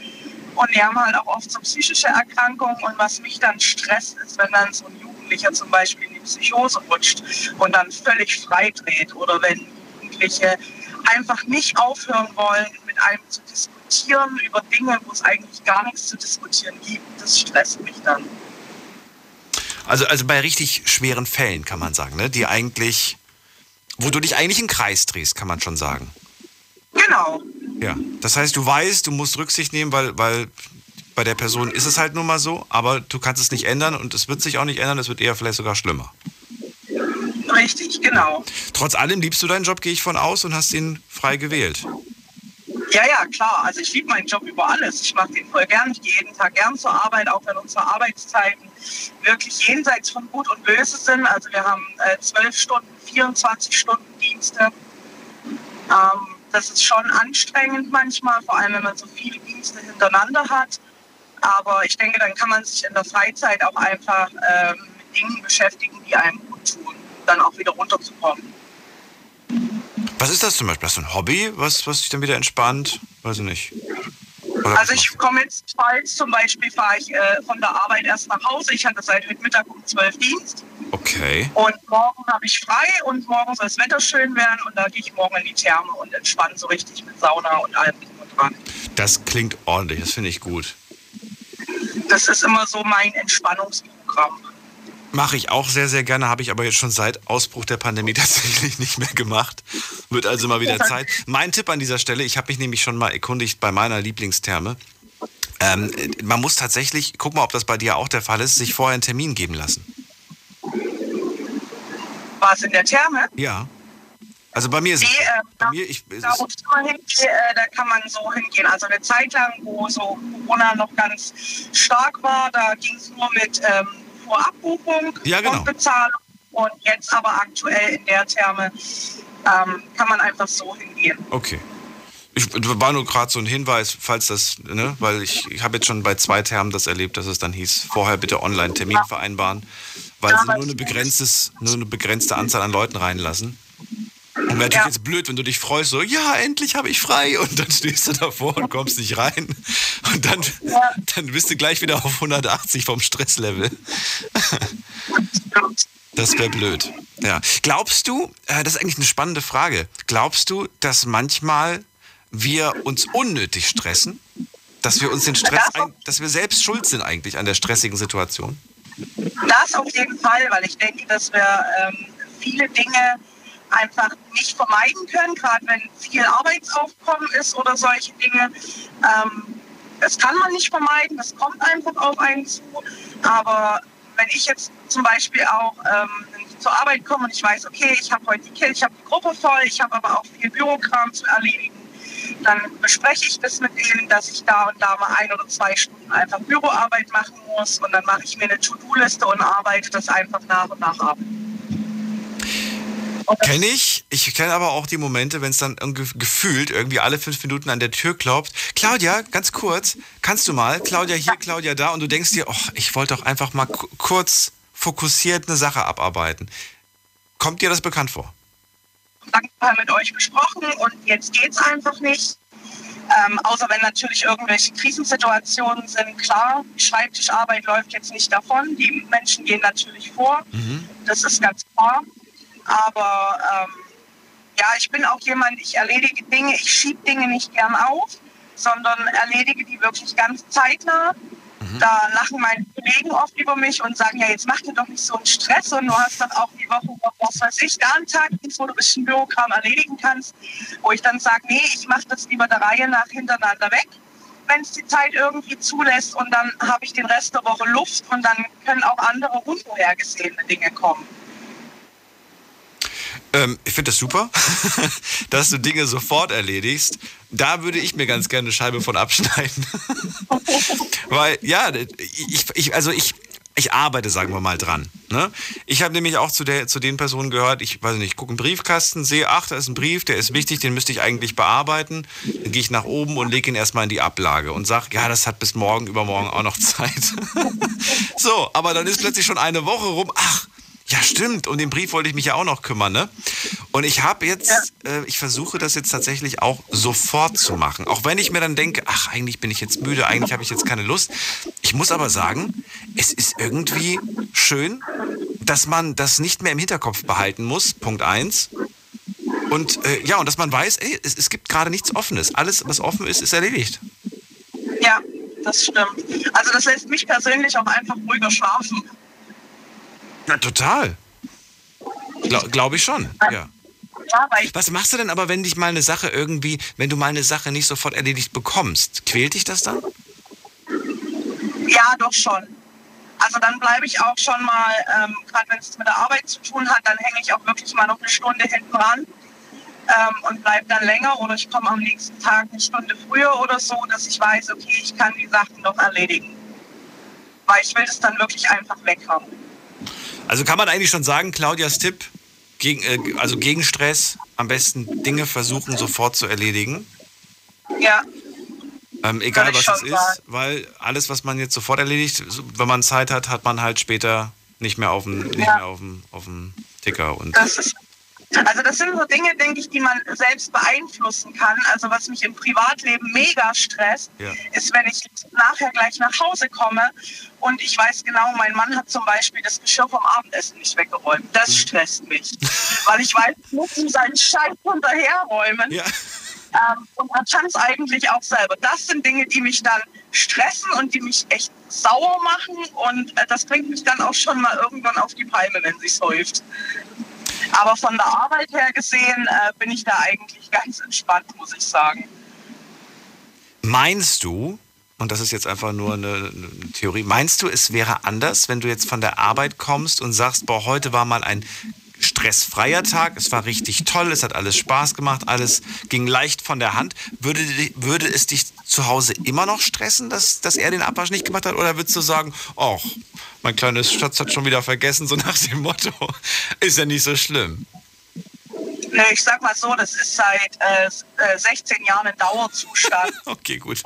Und die haben halt auch oft so psychische Erkrankungen. Und was mich dann stresst, ist, wenn dann so ein Jugendlicher zum Beispiel in die Psychose rutscht und dann völlig freidreht. Oder wenn Jugendliche einfach nicht aufhören wollen, mit einem zu diskutieren über Dinge, wo es eigentlich gar nichts zu diskutieren gibt. Das stresst mich dann. Also, also bei richtig schweren Fällen kann man sagen, ne? die eigentlich, wo du dich eigentlich im Kreis drehst, kann man schon sagen. Genau. Ja, das heißt, du weißt, du musst Rücksicht nehmen, weil, weil bei der Person ist es halt nun mal so, aber du kannst es nicht ändern und es wird sich auch nicht ändern, es wird eher vielleicht sogar schlimmer. Richtig, genau. Trotz allem liebst du deinen Job, gehe ich von aus, und hast ihn frei gewählt. Ja, ja, klar. Also ich liebe meinen Job über alles. Ich mache den voll gern. Ich gehe jeden Tag gern zur Arbeit, auch wenn unsere Arbeitszeiten wirklich jenseits von Gut und Böse sind. Also wir haben äh, zwölf äh, Stunden, 24 Stunden Dienste. Ähm, das ist schon anstrengend manchmal, vor allem wenn man so viele Dienste hintereinander hat. Aber ich denke, dann kann man sich in der Freizeit auch einfach äh, mit Dingen beschäftigen, die einem gut tun, dann auch wieder runterzukommen. Was ist das zum Beispiel? Hast du ein Hobby, was, was dich dann wieder entspannt? Weiß ich nicht. Oder also ich komme jetzt bald zum Beispiel, fahre ich äh, von der Arbeit erst nach Hause. Ich hatte seit heute Mittag um 12 Dienst. Okay. Und morgen habe ich frei und morgen soll das Wetter schön werden und da gehe ich morgen in die Therme und entspanne so richtig mit Sauna und allem und dran. Das klingt ordentlich, das finde ich gut. Das ist immer so mein Entspannungsprogramm. Mache ich auch sehr, sehr gerne, habe ich aber jetzt schon seit Ausbruch der Pandemie tatsächlich nicht mehr gemacht. Wird also mal wieder Zeit. Mein Tipp an dieser Stelle, ich habe mich nämlich schon mal erkundigt bei meiner Lieblingstherme. Ähm, man muss tatsächlich, guck mal, ob das bei dir auch der Fall ist, sich vorher einen Termin geben lassen. War es in der Therme? Ja. Also bei mir ist nee, es. Äh, bei mir, ich, da, wo ich hingehe, äh, da kann man so hingehen. Also eine Zeit lang, wo so Corona noch ganz stark war, da ging es nur mit ähm, Vorabbuchung ja, genau. und Bezahlung. Und jetzt aber aktuell in der Therme ähm, kann man einfach so hingehen. Okay. Ich war nur gerade so ein Hinweis, falls das, ne, weil ich, ich habe jetzt schon bei zwei Thermen das erlebt, dass es dann hieß, vorher bitte online Termin vereinbaren, weil sie nur eine, begrenztes, nur eine begrenzte Anzahl an Leuten reinlassen. Und wäre natürlich ja. jetzt blöd, wenn du dich freust, so, ja, endlich habe ich frei. Und dann stehst du davor und kommst nicht rein. Und dann, ja. dann bist du gleich wieder auf 180 vom Stresslevel. Das wäre blöd. Ja. Glaubst du, äh, das ist eigentlich eine spannende Frage, glaubst du, dass manchmal wir uns unnötig stressen? Dass wir uns den Stress, ein, dass wir selbst schuld sind eigentlich an der stressigen Situation? Das auf jeden Fall, weil ich denke, dass wir ähm, viele Dinge einfach nicht vermeiden können, gerade wenn viel Arbeitsaufkommen ist oder solche Dinge. Ähm, das kann man nicht vermeiden, das kommt einfach auf einen zu. Aber wenn ich jetzt zum Beispiel auch ähm, zur Arbeit komme und ich weiß, okay, ich habe heute die Kill, ich habe die Gruppe voll, ich habe aber auch viel Bürokram zu erledigen, dann bespreche ich das mit ihnen, dass ich da und da mal ein oder zwei Stunden einfach Büroarbeit machen muss und dann mache ich mir eine To-Do-Liste und arbeite das einfach nach und nach ab. Kenne ich. Ich kenne aber auch die Momente, wenn es dann gefühlt irgendwie alle fünf Minuten an der Tür klopft. Claudia, ganz kurz, kannst du mal? Claudia hier, Claudia da. Und du denkst dir, oh, ich wollte doch einfach mal kurz fokussiert eine Sache abarbeiten. Kommt dir das bekannt vor? Dankbar mit euch besprochen und jetzt geht es einfach nicht. Ähm, außer wenn natürlich irgendwelche Krisensituationen sind, klar, die Schreibtischarbeit läuft jetzt nicht davon. Die Menschen gehen natürlich vor. Mhm. Das ist ganz klar. Aber ähm, ja, ich bin auch jemand, ich erledige Dinge, ich schiebe Dinge nicht gern auf, sondern erledige die wirklich ganz zeitnah. Mhm. Da lachen meine Kollegen oft über mich und sagen, ja, jetzt mach dir doch nicht so einen Stress und du hast dann auch die Woche noch, was weiß ich, da einen Tag, wo du ein bisschen Bürokram erledigen kannst, wo ich dann sage, nee, ich mache das lieber der Reihe nach hintereinander weg, wenn es die Zeit irgendwie zulässt und dann habe ich den Rest der Woche Luft und dann können auch andere unvorhergesehene Dinge kommen. Ähm, ich finde das super, dass du Dinge sofort erledigst. Da würde ich mir ganz gerne eine Scheibe von abschneiden. Weil, ja, ich, ich, also ich, ich arbeite, sagen wir mal, dran. Ne? Ich habe nämlich auch zu, der, zu den Personen gehört, ich weiß nicht, ich gucke einen Briefkasten, sehe, ach, da ist ein Brief, der ist wichtig, den müsste ich eigentlich bearbeiten. Dann gehe ich nach oben und lege ihn erstmal in die Ablage und sage, ja, das hat bis morgen, übermorgen auch noch Zeit. so, aber dann ist plötzlich schon eine Woche rum, ach, ja, stimmt. Um den Brief wollte ich mich ja auch noch kümmern, ne? Und ich habe jetzt, äh, ich versuche das jetzt tatsächlich auch sofort zu machen. Auch wenn ich mir dann denke, ach, eigentlich bin ich jetzt müde, eigentlich habe ich jetzt keine Lust. Ich muss aber sagen, es ist irgendwie schön, dass man das nicht mehr im Hinterkopf behalten muss. Punkt eins. Und äh, ja, und dass man weiß, ey, es, es gibt gerade nichts Offenes. Alles, was offen ist, ist erledigt. Ja, das stimmt. Also das lässt mich persönlich auch einfach ruhiger schlafen. Na, total. Glaube glaub ich schon, ja. Was machst du denn aber, wenn dich mal eine Sache irgendwie, wenn du mal eine Sache nicht sofort erledigt bekommst? Quält dich das dann? Ja, doch schon. Also dann bleibe ich auch schon mal, ähm, gerade wenn es mit der Arbeit zu tun hat, dann hänge ich auch wirklich mal noch eine Stunde hinten dran ähm, und bleibe dann länger oder ich komme am nächsten Tag eine Stunde früher oder so, dass ich weiß, okay, ich kann die Sachen noch erledigen. Weil ich will es dann wirklich einfach weg haben. Also kann man eigentlich schon sagen, Claudias Tipp, gegen, äh, also gegen Stress, am besten Dinge versuchen sofort zu erledigen. Ja. Ähm, egal was es ist, weil alles, was man jetzt sofort erledigt, wenn man Zeit hat, hat man halt später nicht mehr auf dem, nicht mehr auf dem, auf dem Ticker. Und das ist also das sind so Dinge, denke ich, die man selbst beeinflussen kann. Also was mich im Privatleben mega stresst, ja. ist, wenn ich nachher gleich nach Hause komme und ich weiß genau, mein Mann hat zum Beispiel das Geschirr vom Abendessen nicht weggeräumt. Das mhm. stresst mich, weil ich weiß, ich muss ihm seinen Scheiß hinterherräumen. Ja. Ähm, und er kann es eigentlich auch selber. Das sind Dinge, die mich dann stressen und die mich echt sauer machen. Und äh, das bringt mich dann auch schon mal irgendwann auf die Palme, wenn es häuft. Aber von der Arbeit her gesehen äh, bin ich da eigentlich ganz entspannt, muss ich sagen. Meinst du, und das ist jetzt einfach nur eine, eine, Theorie, meinst du, es wäre anders, wenn du jetzt von der Arbeit kommst und sagst, boah, heute war mal ein stressfreier Tag, es war richtig toll, es hat alles Spaß gemacht, alles ging leicht von der Hand. Würde, würde es dich zu Hause immer noch stressen, dass, dass er den Abwasch nicht gemacht hat? Oder würdest du sagen, ach, mein kleines Schatz hat schon wieder vergessen, so nach dem Motto, ist ja nicht so schlimm? Ich sag mal so, das ist seit äh, 16 äh, Jahren ein Dauerzustand. okay, gut.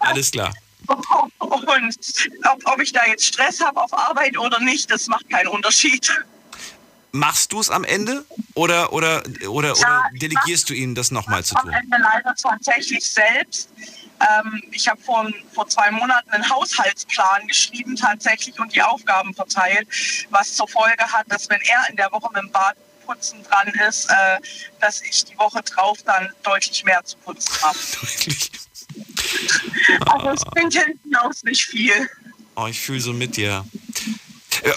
Alles klar. Und ob, ob ich da jetzt Stress habe auf Arbeit oder nicht, das macht keinen Unterschied. Machst du es am Ende oder, oder, oder, ja, oder delegierst du ihnen das nochmal zu tun? Am Ende leider tatsächlich selbst. Ähm, ich habe vor, vor zwei Monaten einen Haushaltsplan geschrieben tatsächlich und die Aufgaben verteilt, was zur Folge hat, dass wenn er in der Woche mit dem Badputzen dran ist, äh, dass ich die Woche drauf dann deutlich mehr zu putzen habe. Deutlich. Also es bringt hinten aus nicht viel. Oh, ich fühle so mit dir.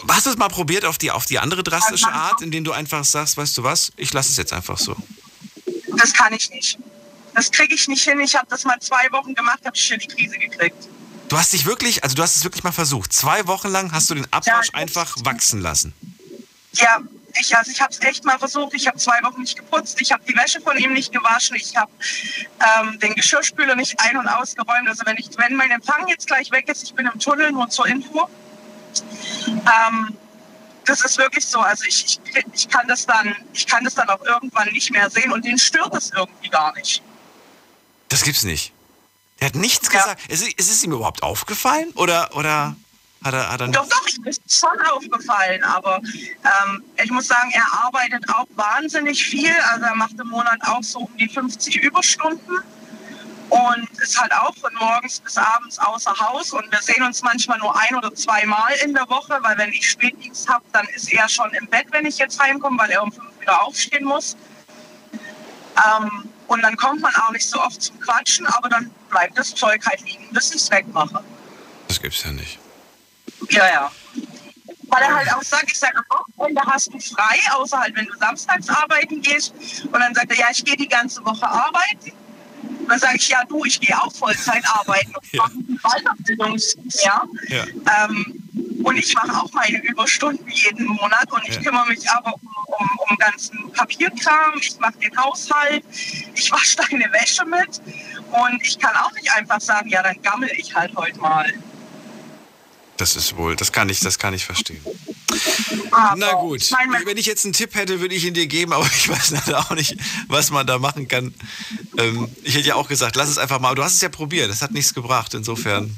Hast du es mal probiert auf die, auf die andere drastische Art, indem du einfach sagst, weißt du was, ich lasse es jetzt einfach so. Das kann ich nicht. Das kriege ich nicht hin. Ich habe das mal zwei Wochen gemacht, habe schon die Krise gekriegt. Du hast dich wirklich, also du hast es wirklich mal versucht. Zwei Wochen lang hast du den Abwasch Ja, einfach wachsen lassen. Ja, ich, also ich habe es echt mal versucht. Ich habe zwei Wochen nicht geputzt. Ich habe die Wäsche von ihm nicht gewaschen. Ich habe ähm, den Geschirrspüler nicht ein- und ausgeräumt. Also wenn, ich, wenn mein Empfang jetzt gleich weg ist, ich bin im Tunnel, nur zur Info. Ähm, das ist wirklich so. Also ich, ich, ich, kann das dann, ich kann das dann auch irgendwann nicht mehr sehen und den stört es irgendwie gar nicht. Das gibt's nicht. Er hat nichts Ja. gesagt. Ist, ist es ihm überhaupt aufgefallen? Oder, oder hat er, hat er Doch, doch, ihm ist schon aufgefallen, aber ähm, ich muss sagen, er arbeitet auch wahnsinnig viel. Also er macht im Monat auch so um die 50 Überstunden und ist halt auch von morgens bis abends außer Haus. Und wir sehen uns manchmal nur ein oder zweimal in der Woche, weil wenn ich Spätdienst habe, dann ist er schon im Bett, wenn ich jetzt heimkomme, weil er um fünf wieder aufstehen muss. Ähm, und dann kommt man auch nicht so oft zum Quatschen, aber dann bleibt das Zeug halt liegen, bis ich es wegmache. Das gibt's ja nicht. Ja, ja. Weil er halt auch sagt, ich sage, am Wochenende hast du frei, außer halt, wenn du samstags arbeiten gehst. Und dann sagt er, ja, ich gehe die ganze Woche arbeiten. Und dann sage ich, ja, du, ich gehe auch Vollzeit arbeiten und Ja. mache die Weiterbildungsjahr. Ja. Ähm, und ich mache auch meine Überstunden jeden Monat und ich Ja. kümmere mich aber um, um, um ganzen Papierkram, ich mache den Haushalt, ich wasche deine Wäsche mit und ich kann auch nicht einfach sagen, ja, dann gammel ich halt heute mal. Das ist wohl, das kann ich, das kann ich verstehen. Na gut, Ich wenn ich jetzt einen Tipp hätte, würde ich ihn dir geben, aber ich weiß leider auch nicht, was man da machen kann. Ähm, ich hätte ja auch gesagt, lass es einfach mal. Du hast es ja probiert, das hat nichts gebracht. Insofern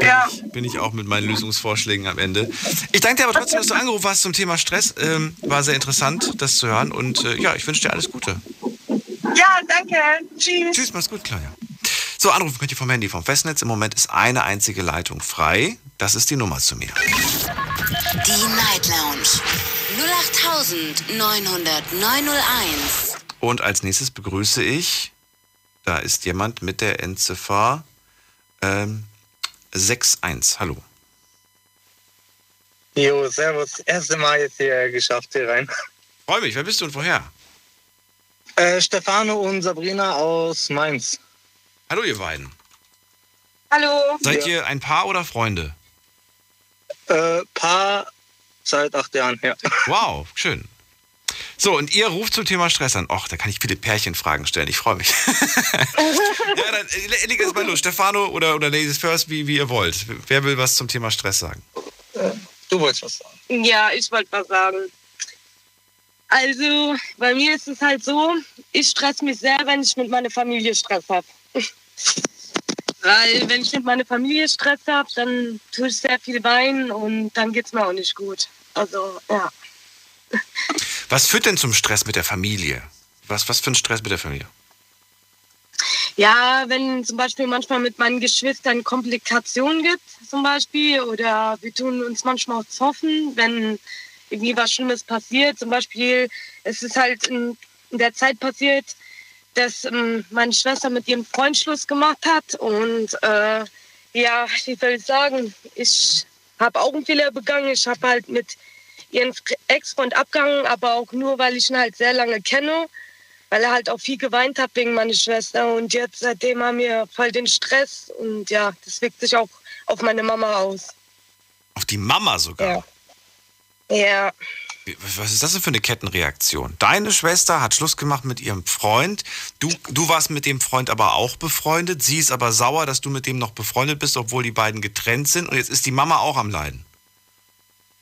ja, bin ich auch mit meinen Lösungsvorschlägen am Ende. Ich danke dir aber trotzdem, dass du angerufen hast zum Thema Stress. Ähm, war sehr interessant, das zu hören. Und äh, ja, ich wünsche dir alles Gute. ja, danke. Tschüss. Tschüss, mach's gut, Claudia. So, anrufen könnt ihr vom Handy, vom Festnetz. Im Moment ist eine einzige Leitung frei. Das ist die Nummer zu mir. Die Night Lounge 08901. Und als nächstes begrüße ich, da ist jemand mit der Endziffer ähm, 61. Hallo. Jo, servus. Erste Mal jetzt hier geschafft hier rein. Freue mich, wer bist du und woher? Äh, Stefano und Sabrina aus Mainz. Hallo, ihr beiden. Hallo. Seid Ja. ihr ein Paar oder Freunde? Äh, Paar seit acht Jahren, ja. Wow, schön. So, und ihr ruft zum Thema Stress an. Och, da kann ich viele Pärchenfragen stellen. Ich freue mich. ja, dann äh, leg erst mal los. Stefano oder, oder Ladies First, wie, wie ihr wollt. Wer will was zum Thema Stress sagen? Du wolltest was sagen. Ja, ich wollte was sagen. Also, bei mir ist es halt so, ich stress mich sehr, wenn ich mit meiner Familie Stress habe. Weil wenn ich mit meiner Familie Stress habe, dann tue ich sehr viel weinen und dann geht es mir auch nicht gut. Also, ja. Was führt denn zum Stress mit der Familie? Was, was für ein Stress mit der Familie? Ja, wenn zum Beispiel manchmal mit meinen Geschwistern Komplikationen gibt, zum Beispiel, oder wir tun uns manchmal auch hoffen, wenn irgendwie was Schlimmes passiert. Zum Beispiel, es ist halt in, in der Zeit passiert, dass ähm, meine Schwester mit ihrem Freund Schluss gemacht hat. Und äh, ja, wie soll ich sagen, ich habe auch einen Fehler begangen. Ich habe halt mit ihren Ex-Freund abgegangen, aber auch nur, weil ich ihn halt sehr lange kenne weil er halt auch viel geweint hat wegen meiner Schwester. Und jetzt seitdem haben wir voll den Stress und ja, das wirkt sich auch auf meine Mama aus. Auf die Mama sogar. Ja. Ja, Was ist das denn für eine Kettenreaktion? Deine Schwester hat Schluss gemacht mit ihrem Freund. Du, du warst mit dem Freund aber auch befreundet. Sie ist aber sauer, dass du mit dem noch befreundet bist, obwohl die beiden getrennt sind. Und jetzt ist die Mama auch am Leiden.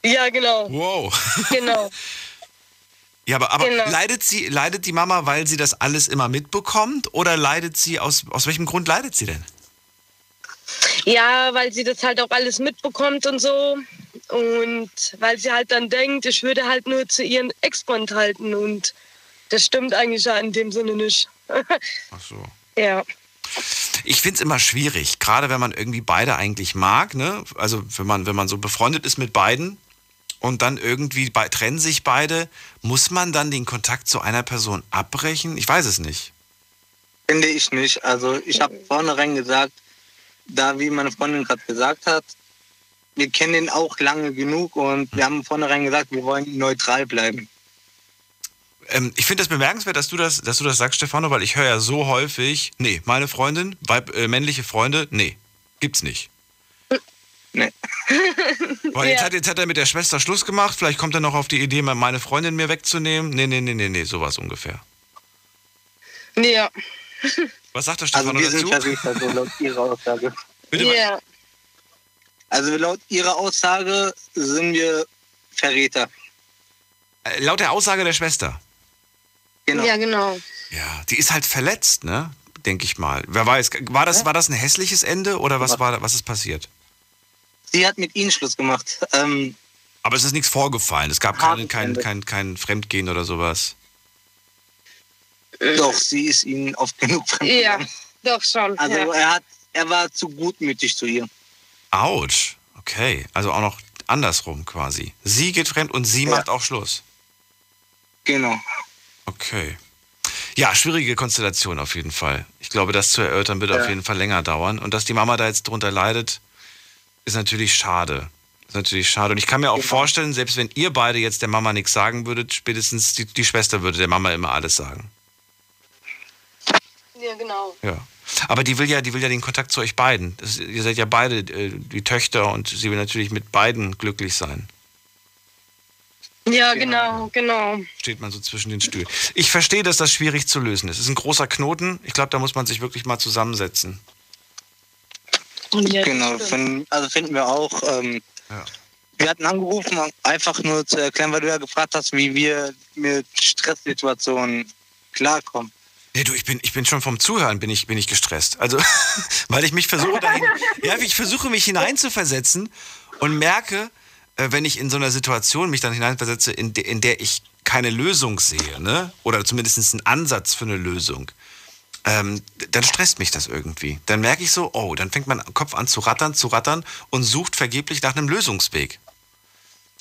ja genau, Wow. genau. Ja, aber, aber Genau. leidet sie, leidet die Mama, weil sie das alles immer mitbekommt? Oder leidet sie aus, aus welchem Grund leidet sie denn? Ja, weil sie das halt auch alles mitbekommt und so. Und weil sie halt dann denkt, ich würde halt nur zu ihren Ex-Freund halten. Und das stimmt eigentlich ja in dem Sinne nicht. Ach so. ja. Ich finde es immer schwierig, gerade wenn man irgendwie beide eigentlich mag, ne? Also wenn man, wenn man so befreundet ist mit beiden und dann irgendwie bei, trennen sich beide, muss man dann den Kontakt zu einer Person abbrechen? Ich weiß es nicht. Finde ich nicht. Also ich habe vornherein gesagt, da, wie meine Freundin gerade gesagt hat, wir kennen ihn auch lange genug und wir haben vornherein gesagt, wir wollen neutral bleiben. Ähm, ich finde das bemerkenswert, dass du das, dass du das sagst, Stefano, weil ich höre ja so häufig, nee, meine Freundin, Weib, äh, männliche Freunde, nee, gibt's nicht. Nee. Weil jetzt, Ja. hat, jetzt hat er mit der Schwester Schluss gemacht, vielleicht kommt er noch auf die Idee, meine Freundin mir wegzunehmen. Nee, nee, nee, nee, nee, sowas ungefähr. Ja. Was sagt der Also Stefano wir sind dazu? Verräter, so laut ihrer Aussage. Bitte? Ja. Also laut ihrer Aussage sind wir Verräter. Äh, Laut der Aussage der Schwester. Genau. Ja, genau. Ja, die ist halt verletzt, ne? Denke ich mal. Wer weiß, war das, war das ein hässliches Ende oder was war, was ist passiert? Sie hat mit ihnen Schluss gemacht. Ähm, Aber es ist nichts vorgefallen. Es gab kein, Ende. kein, kein Fremdgehen oder sowas. doch, sie ist ihnen oft genug fremd Ja, doch schon. Also ja. er hat, er war zu gutmütig zu ihr. Autsch. Okay. Also auch noch andersrum quasi. Sie geht fremd und sie Ja. macht auch Schluss. Genau. Okay. Ja, schwierige Konstellation auf jeden Fall. Ich glaube, das zu erörtern wird Ja. auf jeden Fall länger dauern. Und dass die Mama da jetzt drunter leidet, ist natürlich schade. Ist natürlich schade. Und ich kann mir auch Genau. vorstellen, selbst wenn ihr beide jetzt der Mama nichts sagen würdet, spätestens die, die Schwester würde der Mama immer alles sagen. ja, genau. Ja. Aber die will ja, die will ja den Kontakt zu euch beiden. Das, ihr seid ja beide äh, die Töchter und sie will natürlich mit beiden glücklich sein. Ja, genau, genau. Steht man so zwischen den Stühlen. Ich verstehe, dass das schwierig zu lösen ist. Es ist ein großer Knoten. Ich glaube, da muss man sich wirklich mal zusammensetzen. Und jetzt, Genau, find, also finden wir auch. Ähm, Ja. Wir hatten angerufen, einfach nur zu erklären, weil du ja gefragt hast, wie wir mit Stresssituationen klarkommen. Nee, du, ich bin, ich bin schon vom Zuhören bin ich, bin ich gestresst. Also, weil ich mich versuche dahin, ja, ich versuche mich hineinzuversetzen und merke, äh, wenn ich in so einer Situation mich dann hineinversetze, in, de, in der ich keine Lösung sehe, ne? Oder zumindest einen Ansatz für eine Lösung, ähm, dann stresst mich das irgendwie. Dann merke ich so, oh, dann fängt mein Kopf an zu rattern, zu rattern und sucht vergeblich nach einem Lösungsweg.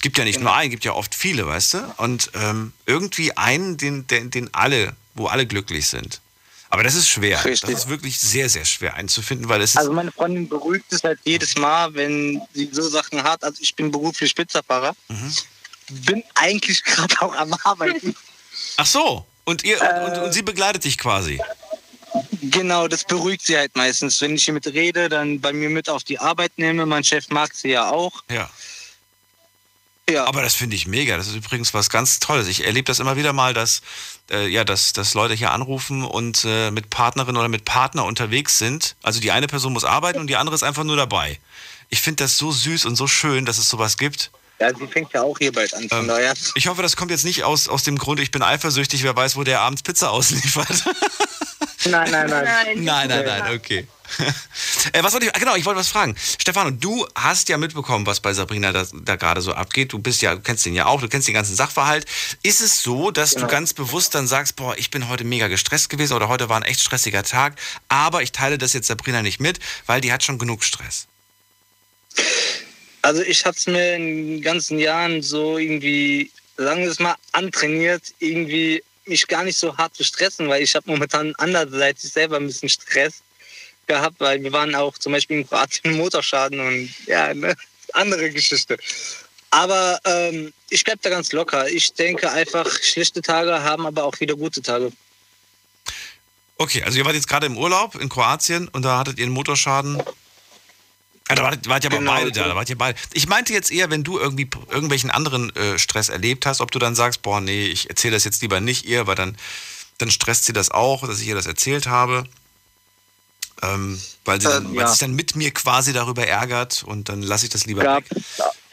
Gibt ja nicht nur einen, gibt ja oft viele, weißt du? Und ähm, irgendwie einen, den, den, den alle, wo alle glücklich sind. Aber das ist schwer. Richtig. Das ist wirklich sehr, sehr schwer einzufinden, weil es. Also meine Freundin beruhigt es halt jedes Mal, wenn sie so Sachen hat. Also ich bin beruflich Spitzerfahrer. Bin eigentlich gerade auch am Arbeiten. ach so. Und, ihr, und, und, und sie begleitet dich quasi. Genau, das beruhigt sie halt meistens. Wenn ich hier mit rede, dann bei mir mit auf die Arbeit nehme. Mein Chef mag sie ja auch. Ja. Ja, Aber das finde ich mega. Das ist übrigens was ganz Tolles. Ich erlebe das immer wieder mal, dass, äh, ja, dass, dass Leute hier anrufen und äh, mit Partnerin oder mit Partner unterwegs sind. Also die eine Person muss arbeiten und die andere ist einfach nur dabei. Ich finde das so süß und so schön, dass es sowas gibt. ja, sie fängt ja auch hier bald an. Von Ähm, daher. Ich hoffe, das kommt jetzt nicht aus, aus dem Grund, ich bin eifersüchtig, wer weiß, wo der abends Pizza ausliefert. Nein, nein, nein. Nein. nein, nein, nein, okay. äh, was wollte ich, ah, genau, ich wollte was fragen. Stefano, du hast ja mitbekommen, was bei Sabrina da, da gerade so abgeht. Du bist ja, du kennst den ja auch, du kennst den ganzen Sachverhalt. Ist es so, dass du ganz bewusst dann sagst, boah, ich bin heute mega gestresst gewesen oder heute war ein echt stressiger Tag, aber ich teile das jetzt Sabrina nicht mit, weil die hat schon genug Stress. Also ich habe es mir in den ganzen Jahren so irgendwie, sagen wir es mal, antrainiert, irgendwie mich gar nicht so hart zu stressen, weil ich habe momentan andererseits selber ein bisschen Stress gehabt, weil wir waren auch zum Beispiel in Kroatien Motorschaden und ja, ne, andere Geschichte. Aber ähm, ich bleib da ganz locker. Ich denke einfach, schlechte Tage haben aber auch wieder gute Tage. Okay, also ihr wart jetzt gerade im Urlaub in Kroatien und da hattet ihr einen Motorschaden. Ja, da wart, wart ihr aber Genau, beide da, da wart ihr beide. Ich meinte jetzt eher, wenn du irgendwie irgendwelchen anderen äh, Stress erlebt hast, ob du dann sagst, boah, nee, ich erzähle das jetzt lieber nicht ihr, weil dann, dann stresst sie das auch, dass ich ihr das erzählt habe. Ähm, weil sie, dann, Ähm, weil ja. sie sich dann mit mir quasi darüber ärgert und dann lasse ich das lieber Gab, weg.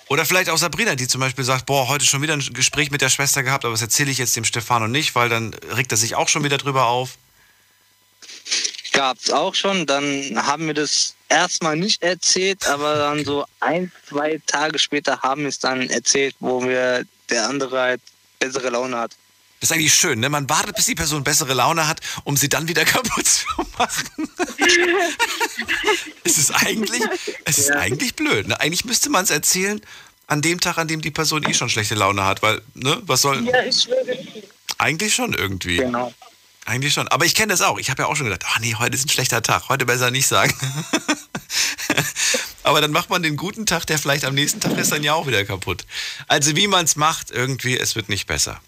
Oder vielleicht auch Sabrina, die zum Beispiel sagt, boah, heute schon wieder ein Gespräch mit der Schwester gehabt, aber das erzähle ich jetzt dem Stefano nicht, weil dann regt er sich auch schon wieder drüber auf. gab es auch schon. Dann haben wir das erstmal nicht erzählt, aber dann so ein, zwei Tage später haben wir es dann erzählt, wo wir der andere halt bessere Laune hat. Das ist eigentlich schön, ne? Man wartet, bis die Person bessere Laune hat, um sie dann wieder kaputt zu machen. es ist eigentlich, es ist eigentlich blöd. Ne? Eigentlich müsste man es erzählen an dem Tag, an dem die Person eh schon schlechte Laune hat, weil, ne, was soll. Ja, ich schwöre. Eigentlich schon irgendwie. Genau. Eigentlich schon. Aber ich kenne das auch. Ich habe ja auch schon gedacht, ach nee, heute ist ein schlechter Tag. Heute besser nicht sagen. Aber dann macht man den guten Tag, der vielleicht am nächsten Tag ist, dann ja auch wieder kaputt. Also wie man es macht, irgendwie, es wird nicht besser.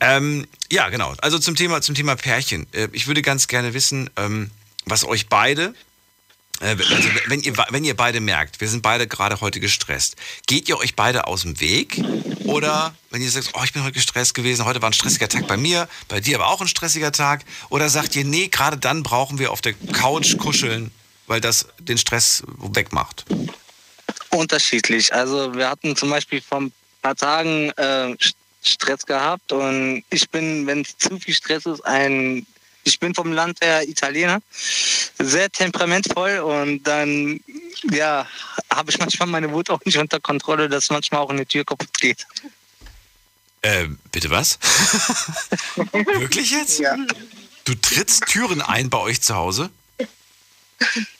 Ähm, ja, genau. Also zum Thema, zum Thema Pärchen. Äh, ich würde ganz gerne wissen, ähm, was euch beide, äh, also wenn ihr, wenn ihr beide merkt, wir sind beide gerade heute gestresst, geht ihr euch beide aus dem Weg? Oder wenn ihr sagt, oh, ich bin heute gestresst gewesen, heute war ein stressiger Tag bei mir, bei dir aber auch ein stressiger Tag? Oder sagt ihr, nee, gerade dann brauchen wir auf der Couch kuscheln, weil das den Stress wegmacht? Unterschiedlich. Also wir hatten zum Beispiel vor ein paar Tagen äh, Stress gehabt und ich bin, wenn es zu viel Stress ist, ein ich bin vom Land her Italiener, sehr temperamentvoll und dann ja, habe ich manchmal meine Wut auch nicht unter Kontrolle, dass manchmal auch eine Tür kaputt geht. Ähm, bitte was? Wirklich jetzt? Ja. Du trittst Türen ein bei euch zu Hause?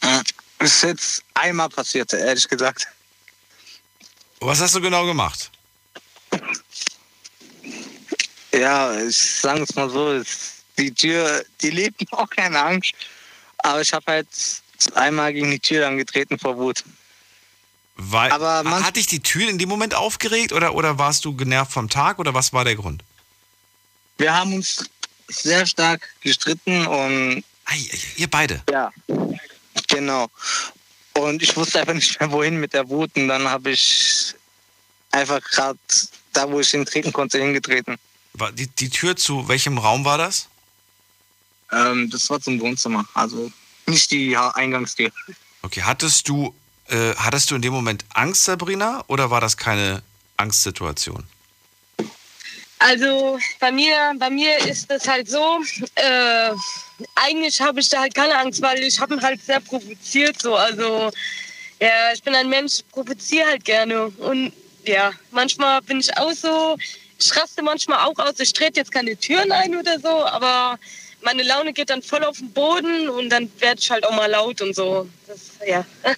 Das ist jetzt einmal passiert, ehrlich gesagt. Was hast du genau gemacht? Ja, ich sage es mal so, die Tür, die lebt auch keine Angst. Aber ich habe halt einmal gegen die Tür angetreten vor Wut. Weil, Aber man- hat dich die Tür in dem Moment aufgeregt oder, oder warst du genervt vom Tag oder was war der Grund? Wir haben uns sehr stark gestritten und ei, ihr beide. ja, genau. Und ich wusste einfach nicht mehr, wohin mit der Wut. Und dann habe ich einfach gerade da, wo ich hintreten konnte, hingetreten. War die, die Tür zu welchem Raum war das? Ähm, das war zum Wohnzimmer, also nicht die Eingangstür. Okay, hattest du, äh, hattest du in dem Moment Angst, Sabrina, oder war das keine Angstsituation? Also bei mir, bei mir ist das halt so, äh, eigentlich habe ich da halt keine Angst, weil ich habe ihn halt sehr provoziert so. Also ja, ich bin ein Mensch, provoziere halt gerne. Und ja, manchmal bin ich auch so, ich raste manchmal auch aus, ich trete jetzt keine Türen ein oder so, aber meine Laune geht dann voll auf den Boden und dann werde ich halt auch mal laut und so. Das, ja.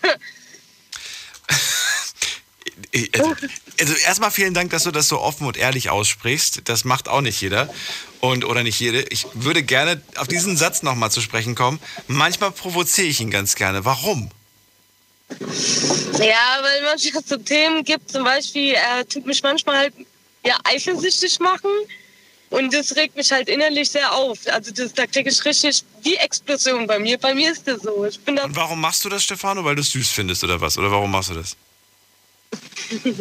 Also, also erstmal vielen Dank, dass du das so offen und ehrlich aussprichst. Das macht auch nicht jeder und oder nicht jede. Ich würde gerne auf diesen Satz nochmal zu sprechen kommen. Manchmal provoziere ich ihn ganz gerne. Warum? Ja, weil manchmal so Themen gibt, zum Beispiel, er tut mich manchmal halt ja, eifersüchtig machen. Und das regt mich halt innerlich sehr auf. Also das, da kriege ich richtig wie Explosion bei mir. Bei mir ist das so. Ich bin da, Und warum machst du das, Stefano? Weil du es süß findest oder was? Oder warum machst du das?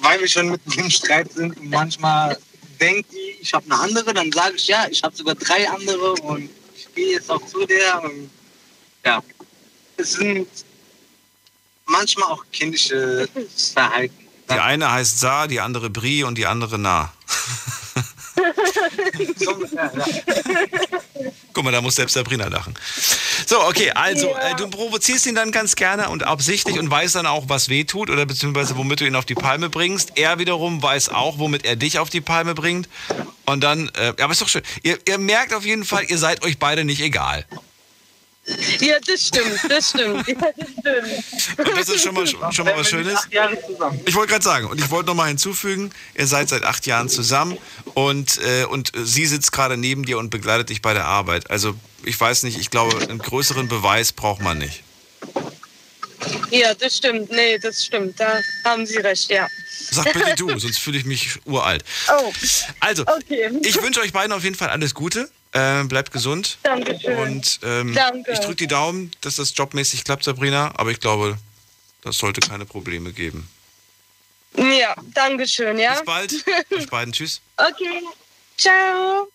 Weil wir schon mit dem Streit sind und manchmal denkt die, ich habe eine andere, dann sage ich ja, ich habe sogar drei andere und ich gehe jetzt auch zu der und ja. Es sind manchmal auch kindische Verhalten. Die eine heißt Sa, die andere Bri und die andere Na. Ja. Guck mal, da muss selbst Sabrina lachen. So, okay, also äh, du provozierst ihn dann ganz gerne und absichtlich und weißt dann auch, was weh tut oder beziehungsweise womit du ihn auf die Palme bringst. Er wiederum weiß auch, womit er dich auf die Palme bringt. Und dann, äh, ja, aber ist doch schön. Ihr, ihr merkt auf jeden Fall, ihr seid euch beide nicht egal. Ja, das stimmt, das stimmt. Ja, das stimmt. Und das ist schon mal, schon mal was Schönes. Ich wollte gerade sagen, und ich wollte noch mal hinzufügen, ihr seid seit acht Jahren zusammen und, äh, und sie sitzt gerade neben dir und begleitet dich bei der Arbeit. Also ich weiß nicht, ich glaube, einen größeren Beweis braucht man nicht. Ja, das stimmt. Nee, das stimmt. Da haben Sie recht, ja. Sag bitte du, sonst fühle ich mich uralt. Oh, Also, okay. ich wünsche euch beiden auf jeden Fall alles Gute. Ähm, bleibt gesund. Dankeschön. Und ähm, Danke. ich drücke die Daumen, dass das jobmäßig klappt, Sabrina. Aber ich glaube, das sollte keine Probleme geben. Ja, Dankeschön, ja. Bis bald. Euch beiden. Tschüss. Okay. Ciao.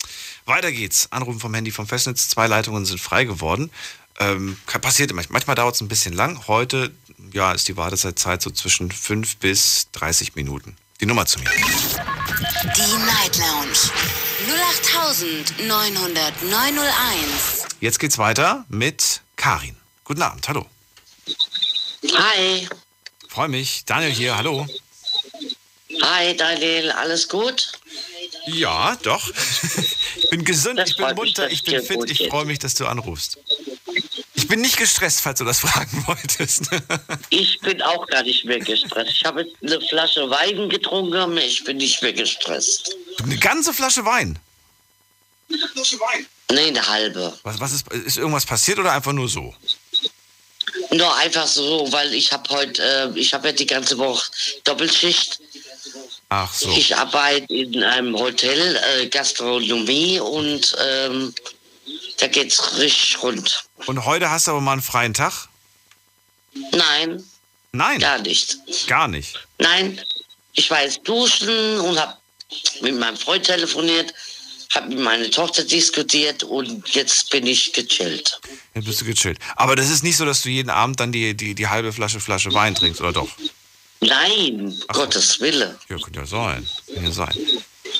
Weiter geht's. Anrufen vom Handy vom Festnetz. Zwei Leitungen sind frei geworden. Ähm, passiert immer. Manchmal dauert es ein bisschen lang. Heute ja, ist die Wartezeit so zwischen 5 bis 30 Minuten. Die Nummer zu mir. Die Night Lounge 0890901. Jetzt geht's weiter mit Karin. Guten Abend. Hallo. Hi, Freue mich. Daniel hier. Hallo. hi Daniel, alles gut? Ja, doch. Ich bin gesund, Das ich bin munter, ich bin fit. Ich freue mich, dass du anrufst. Ich bin nicht gestresst, falls du das fragen wolltest. Ich bin auch gar nicht mehr gestresst. Ich habe jetzt eine Flasche Wein getrunken, ich bin nicht mehr gestresst. Eine ganze Flasche Wein. Nee, eine halbe. Was, was ist, ist irgendwas passiert oder einfach nur so? Nur einfach so, weil ich habe heute, äh, ich habe ja die ganze Woche Doppelschicht. Ach so. Ich arbeite in einem Hotel, äh, Gastronomie und ähm, da geht's richtig rund. Und heute hast du aber mal einen freien Tag? Nein, Nein, gar nicht. gar nicht. Nein, ich war jetzt duschen und habe mit meinem Freund telefoniert, habe mit meiner Tochter diskutiert und jetzt bin ich gechillt. Jetzt bist du gechillt. Aber das ist nicht so, dass du jeden Abend dann die, die, die halbe Flasche Flasche Wein trinkst, oder doch? Nein, Gottes Wille. Ja, könnte ja sein. Kann ja sein.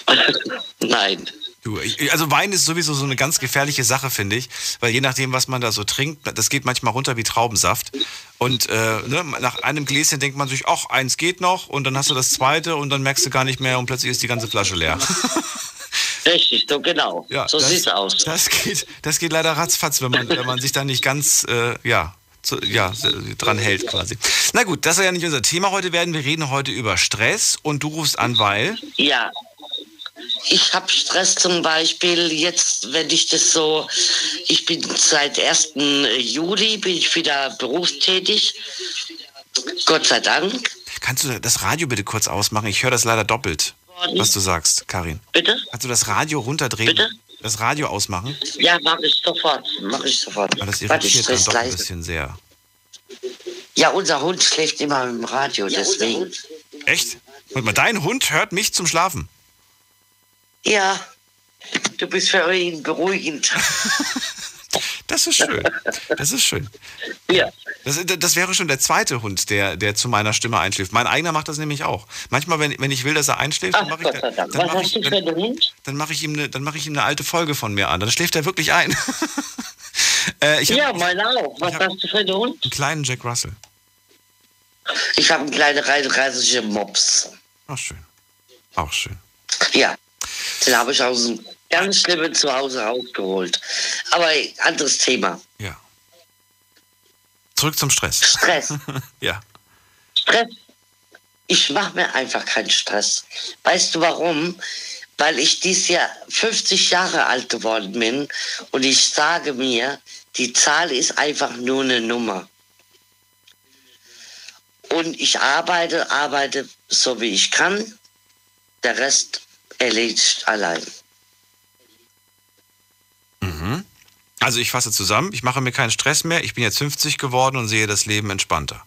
Nein. Du, also Wein ist sowieso so eine ganz gefährliche Sache, finde ich, weil je nachdem, was man da so trinkt, das geht manchmal runter wie Traubensaft. Und äh, ne, nach einem Gläschen denkt man sich, ach, eins geht noch, und dann hast du das zweite und dann merkst du gar nicht mehr und plötzlich ist die ganze Flasche leer. Richtig, so genau. Ja, so das, sieht's aus. Das geht, das geht leider ratzfatz, wenn man, wenn man sich da nicht ganz, äh, ja, zu, ja, dran hält quasi. Na gut, das soll ja nicht unser Thema heute werden. Wir reden heute über Stress und du rufst an, weil. Ja. Ich habe Stress zum Beispiel jetzt, wenn ich das so, ich bin seit 1. Juli, bin ich wieder berufstätig. Gott sei Dank. Kannst du das Radio bitte kurz ausmachen? Ich höre das leider doppelt, was du sagst, Karin. Bitte? Kannst du das Radio runterdrehen? Bitte? Das Radio ausmachen? Ja, mache ich sofort. Mache ich sofort. Weil das Warte, ich irritiert dann doch ein bisschen sehr. Ja, unser Hund schläft immer im Radio, deswegen. Echt? Warte mal, dein Hund hört mich zum Schlafen. Ja, du bist für ihn beruhigend. Das ist schön. Das ist schön. Ja. Das, das wäre schon der zweite Hund, der, der zu meiner Stimme einschläft. Mein eigener macht das nämlich auch. Manchmal, wenn, wenn ich will, dass er einschläft, dann Ach mache ich, dann mache hast ich, dann, dann mache ich, ihm eine- dann mache ich ihm eine alte Folge von mir an. Dann schläft er wirklich ein. äh, Ja, meiner auch. Was hast du für einen Hund? einen kleinen Jack Russell. Ich habe einen kleinen reisige Mops. Ach, schön. Auch schön. Ja, den habe ich aus einem ganz schlimmen Zuhause rausgeholt. Aber anderes Thema. Ja. Zurück zum Stress. Stress. Ja. Stress. Ich mache mir einfach keinen Stress. Weißt du warum? Weil ich dieses Jahr 50 Jahre alt geworden bin und ich sage mir, die Zahl ist einfach nur eine Nummer. Und ich arbeite, arbeite so wie ich kann. Der Rest erledigt allein. Mhm. Also ich fasse zusammen, ich mache mir keinen Stress mehr, ich bin jetzt 50 geworden und sehe das Leben entspannter.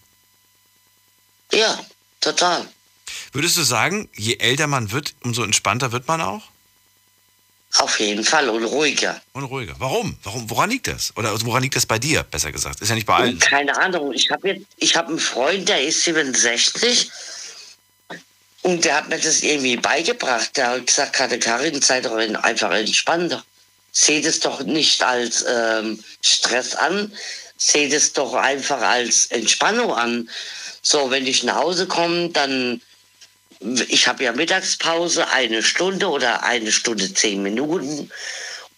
Ja, total. Würdest du sagen, je älter man wird, umso entspannter wird man auch? Auf jeden Fall und ruhiger. Und ruhiger. Warum? Warum? Woran liegt das? Oder also woran liegt das bei dir, besser gesagt? Ist ja nicht bei allen. Keine Ahnung. Ich habe habe einen Freund, der ist 67 und der hat mir das irgendwie beigebracht. Der hat gesagt, Karin, sei doch einfach entspannter. Seht es doch nicht als ähm, Stress an, seht es doch einfach als Entspannung an. So, wenn ich nach Hause komme, dann ich habe ja Mittagspause, eine Stunde oder eine Stunde zehn Minuten.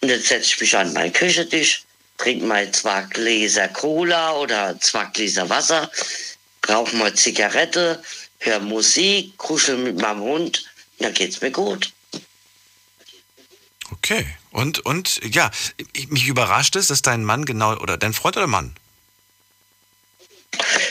Und dann setze ich mich an meinen Küchentisch, trinke mal zwei Gläser Cola oder zwei Gläser Wasser, rauche mal Zigarette, höre Musik, kuschel mit meinem Hund. Dann geht's mir gut. Okay. Und, und ja, ich- mich überrascht es, dass dein Mann genau, oder dein Freund oder Mann?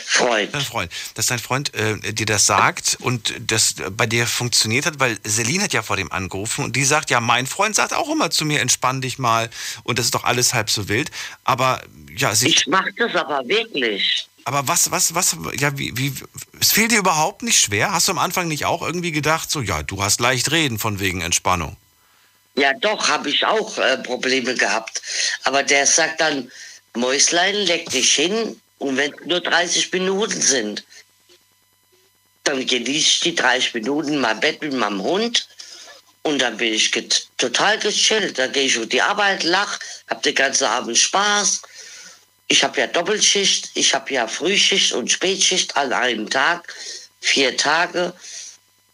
Freund. Dein Freund. Dass dein Freund äh, dir das sagt und das bei dir funktioniert hat, weil Celine hat ja vor dem angerufen und die sagt, ja, mein Freund sagt auch immer zu mir, entspann dich mal und das ist doch alles halb so wild. Aber ja, sie, Ich mache das aber wirklich. Aber was, was, was, ja, wie, wie, es fehlt dir überhaupt nicht schwer? Hast du am Anfang nicht auch irgendwie gedacht, so, ja, du hast leicht reden von wegen Entspannung? Ja, doch, habe ich auch äh, Probleme gehabt. Aber der sagt dann, Mäuslein, leg dich hin. Und wenn nur 30 Minuten sind, dann genieße ich die 30 Minuten in mein Bett mit meinem Hund. Und dann bin ich get total gechillt. Dann gehe ich auf die Arbeit, lach, hab den ganzen Abend Spaß. Ich habe ja Doppelschicht, ich habe ja Frühschicht und Spätschicht an einem Tag, vier Tage.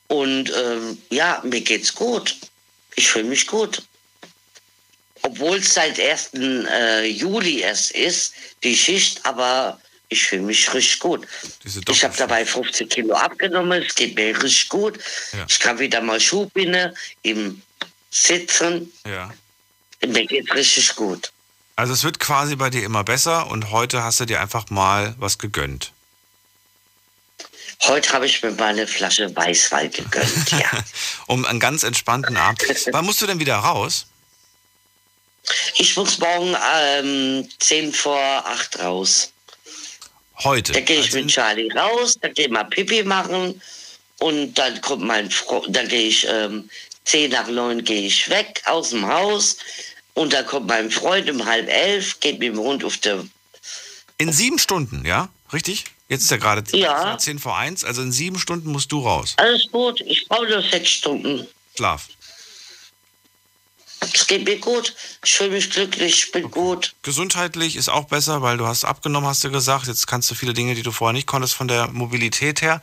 Und ähm, ja, mir geht's gut. Ich fühle mich gut. Obwohl es seit 1. Äh, Juli erst ist, die Schicht, aber ich fühle mich richtig gut. Ich habe dabei 15 Kilo abgenommen, es geht mir richtig gut. Ja. Ich kann wieder mal Schuhbinde im Sitzen. Ja. Mir geht's richtig gut. Also es wird quasi bei dir immer besser und heute hast du dir einfach mal was gegönnt. Heute habe ich mir mal eine Flasche Weißwein gegönnt, ja. um einen ganz entspannten Abend. Wann musst du denn wieder raus? Ich muss morgen ähm, 10 vor 8 raus. Heute? Da gehe ich Also mit Charlie raus, da gehe ich mal Pipi machen und dann kommt mein Freund, dann gehe ich ähm, 10 nach 9 gehe ich weg aus dem Haus und dann kommt mein Freund um halb elf, geht mit dem Hund auf der In sieben Stunden, ja? Richtig? Jetzt ist ja gerade Ja. 10 vor 1, also in sieben Stunden musst du raus. Alles gut, ich brauche nur sechs Stunden. Schlaf. Es geht mir gut, ich fühle mich glücklich, ich bin gut. Gesundheitlich ist auch besser, weil du hast abgenommen, hast du gesagt. Jetzt kannst du viele Dinge, die du vorher nicht konntest, von der Mobilität her.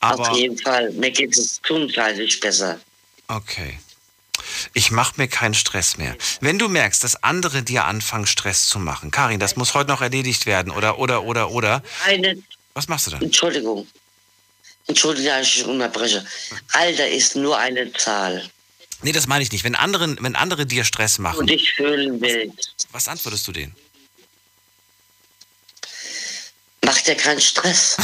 Aber Auf jeden Fall, mir geht es gesundheitlich besser. okay. Ich mache mir keinen Stress mehr. Wenn du merkst, dass andere dir anfangen, Stress zu machen, Karin, das muss heute noch erledigt werden, oder, oder, oder, oder. Eine, Was machst du dann? Entschuldigung. Entschuldigung, dass ich unterbreche. Alter ist nur eine Zahl. Nee, das meine ich nicht. Wenn, anderen, wenn andere dir Stress machen, Und ich fühlen will. was antwortest du denen? Macht dir keinen Stress.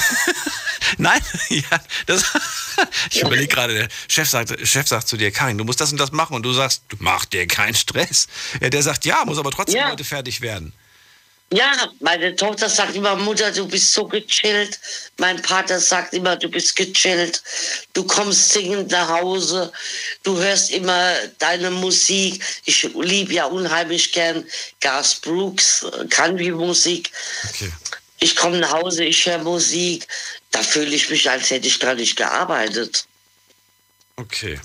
Nein, ja, das. ich überlege gerade, der Chef sagt, Chef sagt zu dir, Karin, du musst das und das machen und du sagst, du mach dir keinen Stress. Ja, der sagt, ja, muss aber trotzdem Ja. heute fertig werden. Ja, meine Tochter sagt immer, Mutter, du bist so gechillt. Mein Vater sagt immer, du bist gechillt. Du kommst singend nach Hause. Du hörst immer deine Musik. Ich liebe ja unheimlich gern Gas Brooks, Country-Musik. Okay. Ich komme nach Hause, ich höre Musik. Da fühle ich mich, als hätte ich gar nicht gearbeitet. Okay.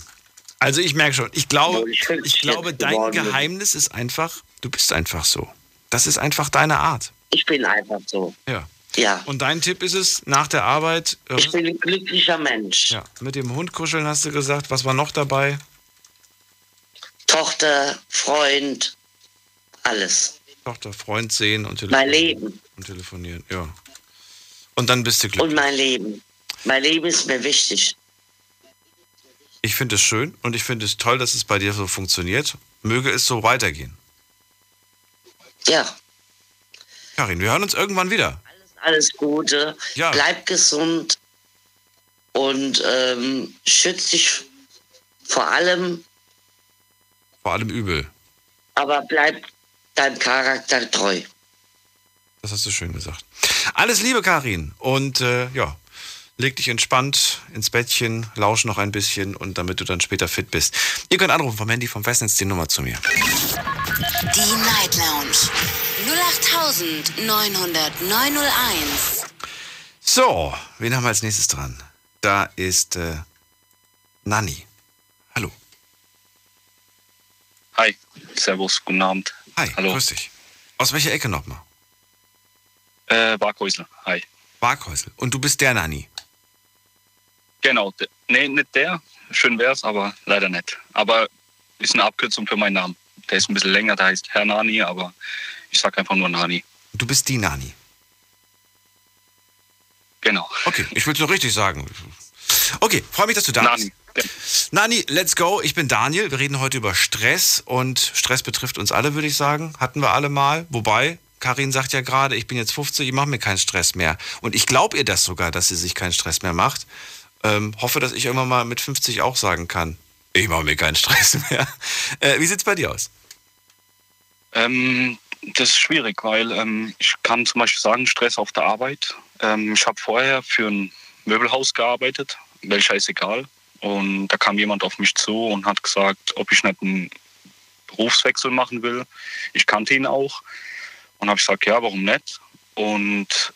Also ich merke schon, ich glaube, ich ich glaube, dein geworden. Geheimnis ist einfach, du bist einfach so. Das ist einfach deine Art. Ich bin einfach so. Ja. Ja, Und dein Tipp ist es, nach der Arbeit, äh, ich bin ein glücklicher Mensch. ja, mit dem Hund kuscheln hast du gesagt. Was war noch dabei? Tochter, Freund, alles. Tochter, Freund sehen und Mein telefonieren. Leben Und telefonieren, ja. Und dann bist du und glücklich. mein Leben. Mein Leben ist mir wichtig. Ich finde es schön und ich finde es toll, dass es bei dir so funktioniert. Möge es so weitergehen. Ja, Karin, wir hören uns irgendwann wieder. alles Gute. Ja. Bleib gesund und ähm, schütz dich vor allem, Vor allem übel. aber bleib deinem Charakter treu. Das hast du schön gesagt. Alles Liebe, Karin. Und äh, ja, leg dich entspannt ins Bettchen, lausch noch ein bisschen und damit du dann später fit bist. Ihr könnt anrufen vom Handy vom Festnetz die Nummer zu mir. Die Night Lounge 0890901. So, wen haben wir als nächstes dran? Da ist äh, Nanni. Hallo. Hi, Servus, guten Abend. Hi, Hallo. grüß dich. Aus welcher Ecke nochmal? Äh, Barkhäusl, hi. Barkhäusl. Und du bist der Nanni. Genau, de, nee, nicht der. Schön wär's, aber leider nicht. Aber ist eine Abkürzung für meinen Namen. Der ist ein bisschen länger, der heißt Herr Nani, aber ich sag einfach nur Nani. Du bist die Nani. Genau. Okay, ich will es nur richtig sagen. Okay, freue mich, dass du da bist. Nani. Let's go. Ich bin Daniel. Wir reden heute über Stress und Stress betrifft uns alle, würde ich sagen. Hatten wir alle mal. Wobei, Karin sagt ja gerade, ich bin jetzt 50, ich mache mir keinen Stress mehr. Und ich glaube ihr das sogar, dass sie sich keinen Stress mehr macht. Ähm, hoffe, dass ich irgendwann mal mit 50 auch sagen kann, ich mache mir keinen Stress mehr. Äh, wie sieht's bei dir aus? Ähm, das ist schwierig, weil ähm, ich kann zum Beispiel sagen, Stress auf der Arbeit. Ähm, ich habe vorher für ein Möbelhaus gearbeitet, welcher ist egal. Und da kam jemand auf mich zu und hat gesagt, ob ich nicht einen Berufswechsel machen will. Ich kannte ihn auch. Und habe gesagt, ja, warum nicht? Und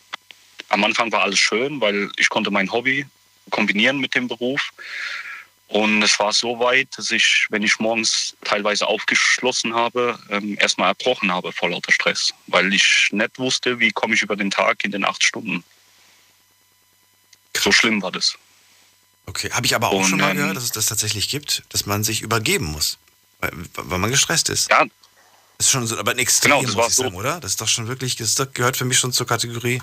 am Anfang war alles schön, weil ich konnte mein Hobby kombinieren mit dem Beruf. Und es war so weit, dass ich, wenn ich morgens teilweise aufgeschlossen habe, ähm, erstmal erbrochen habe vor lauter Stress, weil ich nicht wusste, wie komme ich über den Tag in den acht Stunden. So schlimm war das. Okay, habe ich aber auch Und, schon mal gehört, dass es das tatsächlich gibt, dass man sich übergeben muss, weil, weil man gestresst ist. Ja, Das ist schon so, aber ein Extrem, Genau, das muss ich so. sagen, oder? Das ist doch schon wirklich, das gehört für mich schon zur Kategorie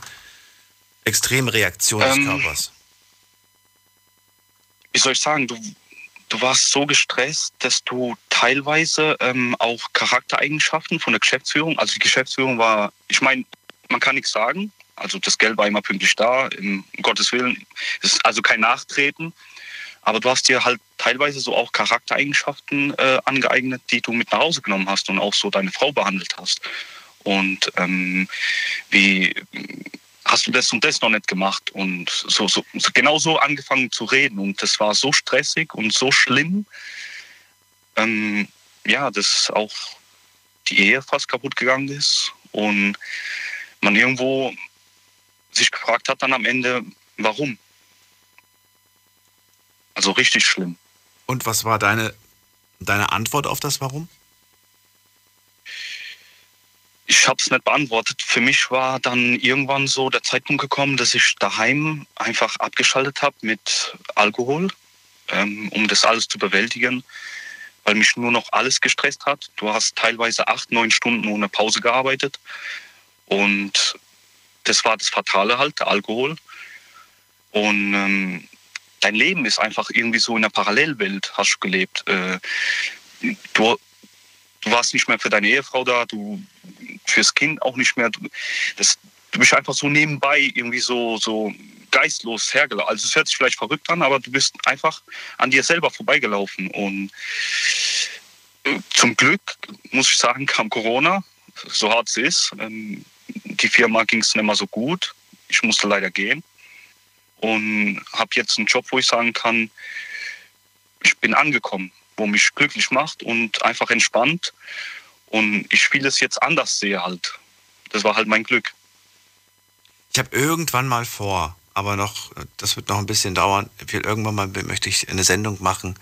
Extremreaktion des Ähm, Körpers. wie soll ich sagen, du, du warst so gestresst, dass du teilweise ähm, auch Charaktereigenschaften von der Geschäftsführung. Also die Geschäftsführung war, ich meine, man kann nichts sagen. Also das Geld war immer pünktlich da, im Gottes Willen. Es ist also kein Nachtreten. Aber du hast dir halt teilweise so auch Charaktereigenschaften äh, angeeignet, die du mit nach Hause genommen hast und auch so deine Frau behandelt hast. Und ähm, wie hast du das und das noch nicht gemacht? Und so, so, so genau so angefangen zu reden. Und das war so stressig und so schlimm, ähm, ja, dass auch die Ehe fast kaputt gegangen ist. Und man irgendwo sich gefragt hat dann am Ende, warum? Also richtig schlimm. Und was war deine, deine Antwort auf das Warum? Ich habe es nicht beantwortet. Für mich war dann irgendwann so der Zeitpunkt gekommen, dass ich daheim einfach abgeschaltet habe mit Alkohol, ähm, um das alles zu bewältigen, weil mich nur noch alles gestresst hat. Du hast teilweise acht, neun Stunden ohne Pause gearbeitet und das war das Fatale halt, der Alkohol. Und ähm, dein Leben ist einfach irgendwie so in einer Parallelwelt, hast du gelebt. Äh, du, du warst nicht mehr für deine Ehefrau da, du fürs Kind auch nicht mehr. Du, das, du bist einfach so nebenbei irgendwie so, so geistlos hergelaufen. Also es hört sich vielleicht verrückt an, aber du bist einfach an dir selber vorbeigelaufen. Und äh, zum Glück, muss ich sagen, kam Corona, so hart es ist. Ähm, die Firma ging es nicht mehr so gut. Ich musste leider gehen und habe jetzt einen Job, wo ich sagen kann, ich bin angekommen, wo mich glücklich macht und einfach entspannt. Und ich vieles jetzt anders sehe halt. Das war halt mein Glück. Ich habe irgendwann mal vor, aber noch, das wird noch ein bisschen dauern. Irgendwann mal möchte ich eine Sendung machen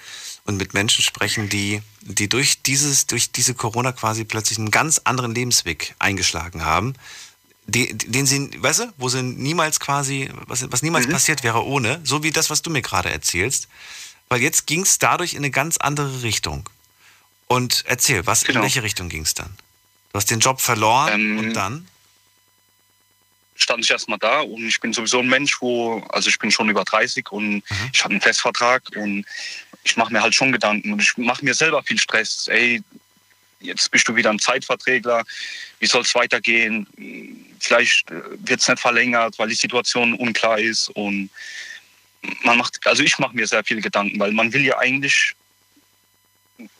und mit Menschen sprechen, die, die durch dieses, durch diese Corona quasi plötzlich einen ganz anderen Lebensweg eingeschlagen haben den, den sie, weißt du, wo sie niemals quasi, was, was niemals mhm. passiert wäre ohne, so wie das, was du mir gerade erzählst. Weil jetzt ging es dadurch in eine ganz andere Richtung. Und erzähl, was, genau. in welche Richtung ging es dann? Du hast den Job verloren ähm, und dann? Stand ich erstmal da und ich bin sowieso ein Mensch, wo, also ich bin schon über 30 und mhm. ich habe einen Festvertrag und ich mache mir halt schon Gedanken und ich mache mir selber viel Stress. Ey, jetzt bist du wieder ein Zeitverträgler, wie soll es weitergehen? Vielleicht äh, wird es nicht verlängert, weil die Situation unklar ist und man macht, also ich mache mir sehr viele Gedanken, weil man will ja eigentlich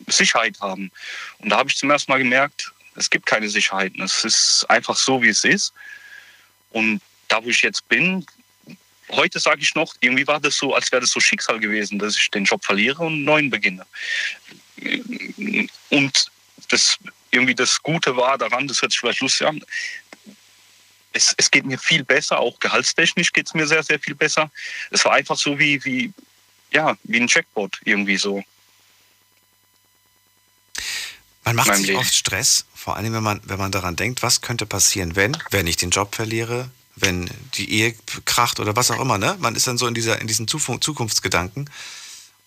Sicherheit haben. Und da habe ich zum ersten Mal gemerkt, es gibt keine Sicherheiten. Es ist einfach so, wie es ist. Und da, wo ich jetzt bin, heute sage ich noch, irgendwie war das so, als wäre das so Schicksal gewesen, dass ich den Job verliere und einen neuen beginne. Und das irgendwie das Gute war daran, das hört sich vielleicht lustig an, es, es geht mir viel besser, auch gehaltstechnisch geht es mir sehr, sehr viel besser. Es war einfach so wie, wie, ja, wie ein Checkbot irgendwie so. Man macht sich Leben. oft Stress, vor allem wenn man, wenn man daran denkt, was könnte passieren, wenn, wenn ich den Job verliere, wenn die Ehe kracht oder was auch immer, ne? Man ist dann so in dieser, in diesen Zukunftsgedanken.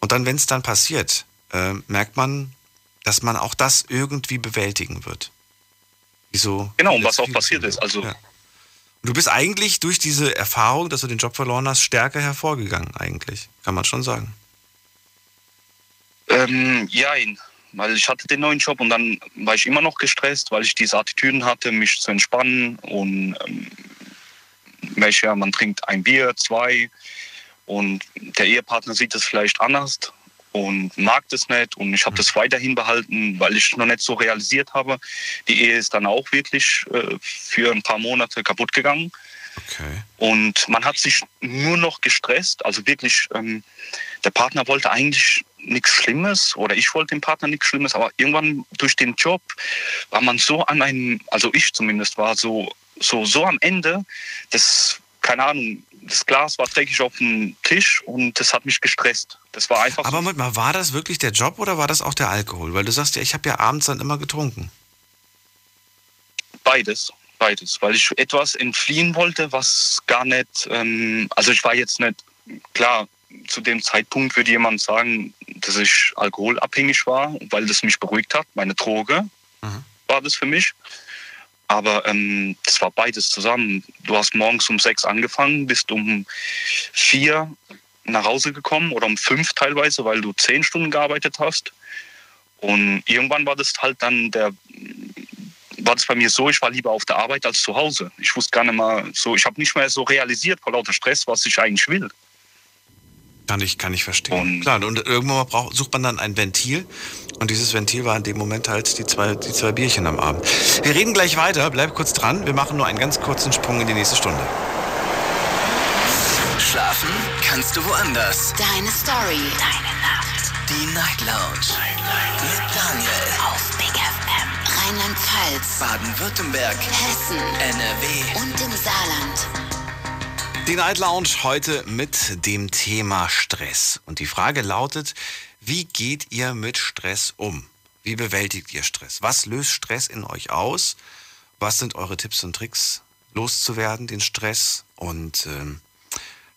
Und dann, wenn es dann passiert, äh, merkt man, dass man auch das irgendwie bewältigen wird. Wieso? Genau, und was auch passiert ist. Also ja. Du bist eigentlich durch diese Erfahrung, dass du den Job verloren hast, stärker hervorgegangen, eigentlich. Kann man schon sagen. Ähm, jein. Weil ich hatte den neuen Job und dann war ich immer noch gestresst, weil ich diese Attitüden hatte, mich zu entspannen. Und ähm, welche, man trinkt ein Bier, zwei. Und der Ehepartner sieht das vielleicht anders und mag das nicht und ich habe das weiterhin behalten, weil ich noch nicht so realisiert habe. Die Ehe ist dann auch wirklich äh, für ein paar Monate kaputt gegangen. Okay. Und man hat sich nur noch gestresst. Also wirklich, ähm, der Partner wollte eigentlich nichts Schlimmes oder ich wollte dem Partner nichts Schlimmes, aber irgendwann durch den Job war man so an einem, also ich zumindest war so, so, so am Ende, das keine Ahnung, das Glas war dreckig auf dem Tisch und das hat mich gestresst. Das war einfach. Aber so. mal, war das wirklich der Job oder war das auch der Alkohol? Weil du sagst ja, ich habe ja abends dann immer getrunken. Beides, beides, weil ich etwas entfliehen wollte, was gar nicht. Ähm, also ich war jetzt nicht klar. Zu dem Zeitpunkt würde jemand sagen, dass ich alkoholabhängig war, weil das mich beruhigt hat. Meine Droge mhm. war das für mich. Aber ähm, das war beides zusammen. Du hast morgens um sechs angefangen, bist um vier nach Hause gekommen oder um fünf teilweise, weil du zehn Stunden gearbeitet hast. Und irgendwann war das halt dann der, war das bei mir so, ich war lieber auf der Arbeit als zu Hause. Ich wusste gar nicht mal so, ich habe nicht mehr so realisiert vor lauter Stress, was ich eigentlich will. Kann ich, kann ich verstehen. Und Klar, und irgendwann braucht, sucht man dann ein Ventil. Und dieses Ventil war in dem Moment halt die zwei, die zwei Bierchen am Abend. Wir reden gleich weiter, bleib kurz dran. Wir machen nur einen ganz kurzen Sprung in die nächste Stunde. Schlafen kannst du woanders. Deine Story. Deine Nacht. Die Night Lounge. Night, Mit Daniel. Auf Big FM. Rheinland-Pfalz. Baden-Württemberg. Hessen. NRW. Und im Saarland. Die Night Lounge heute mit dem Thema Stress. Und die Frage lautet, wie geht ihr mit Stress um? Wie bewältigt ihr Stress? Was löst Stress in euch aus? Was sind eure Tipps und Tricks, loszuwerden, den Stress? Und ähm,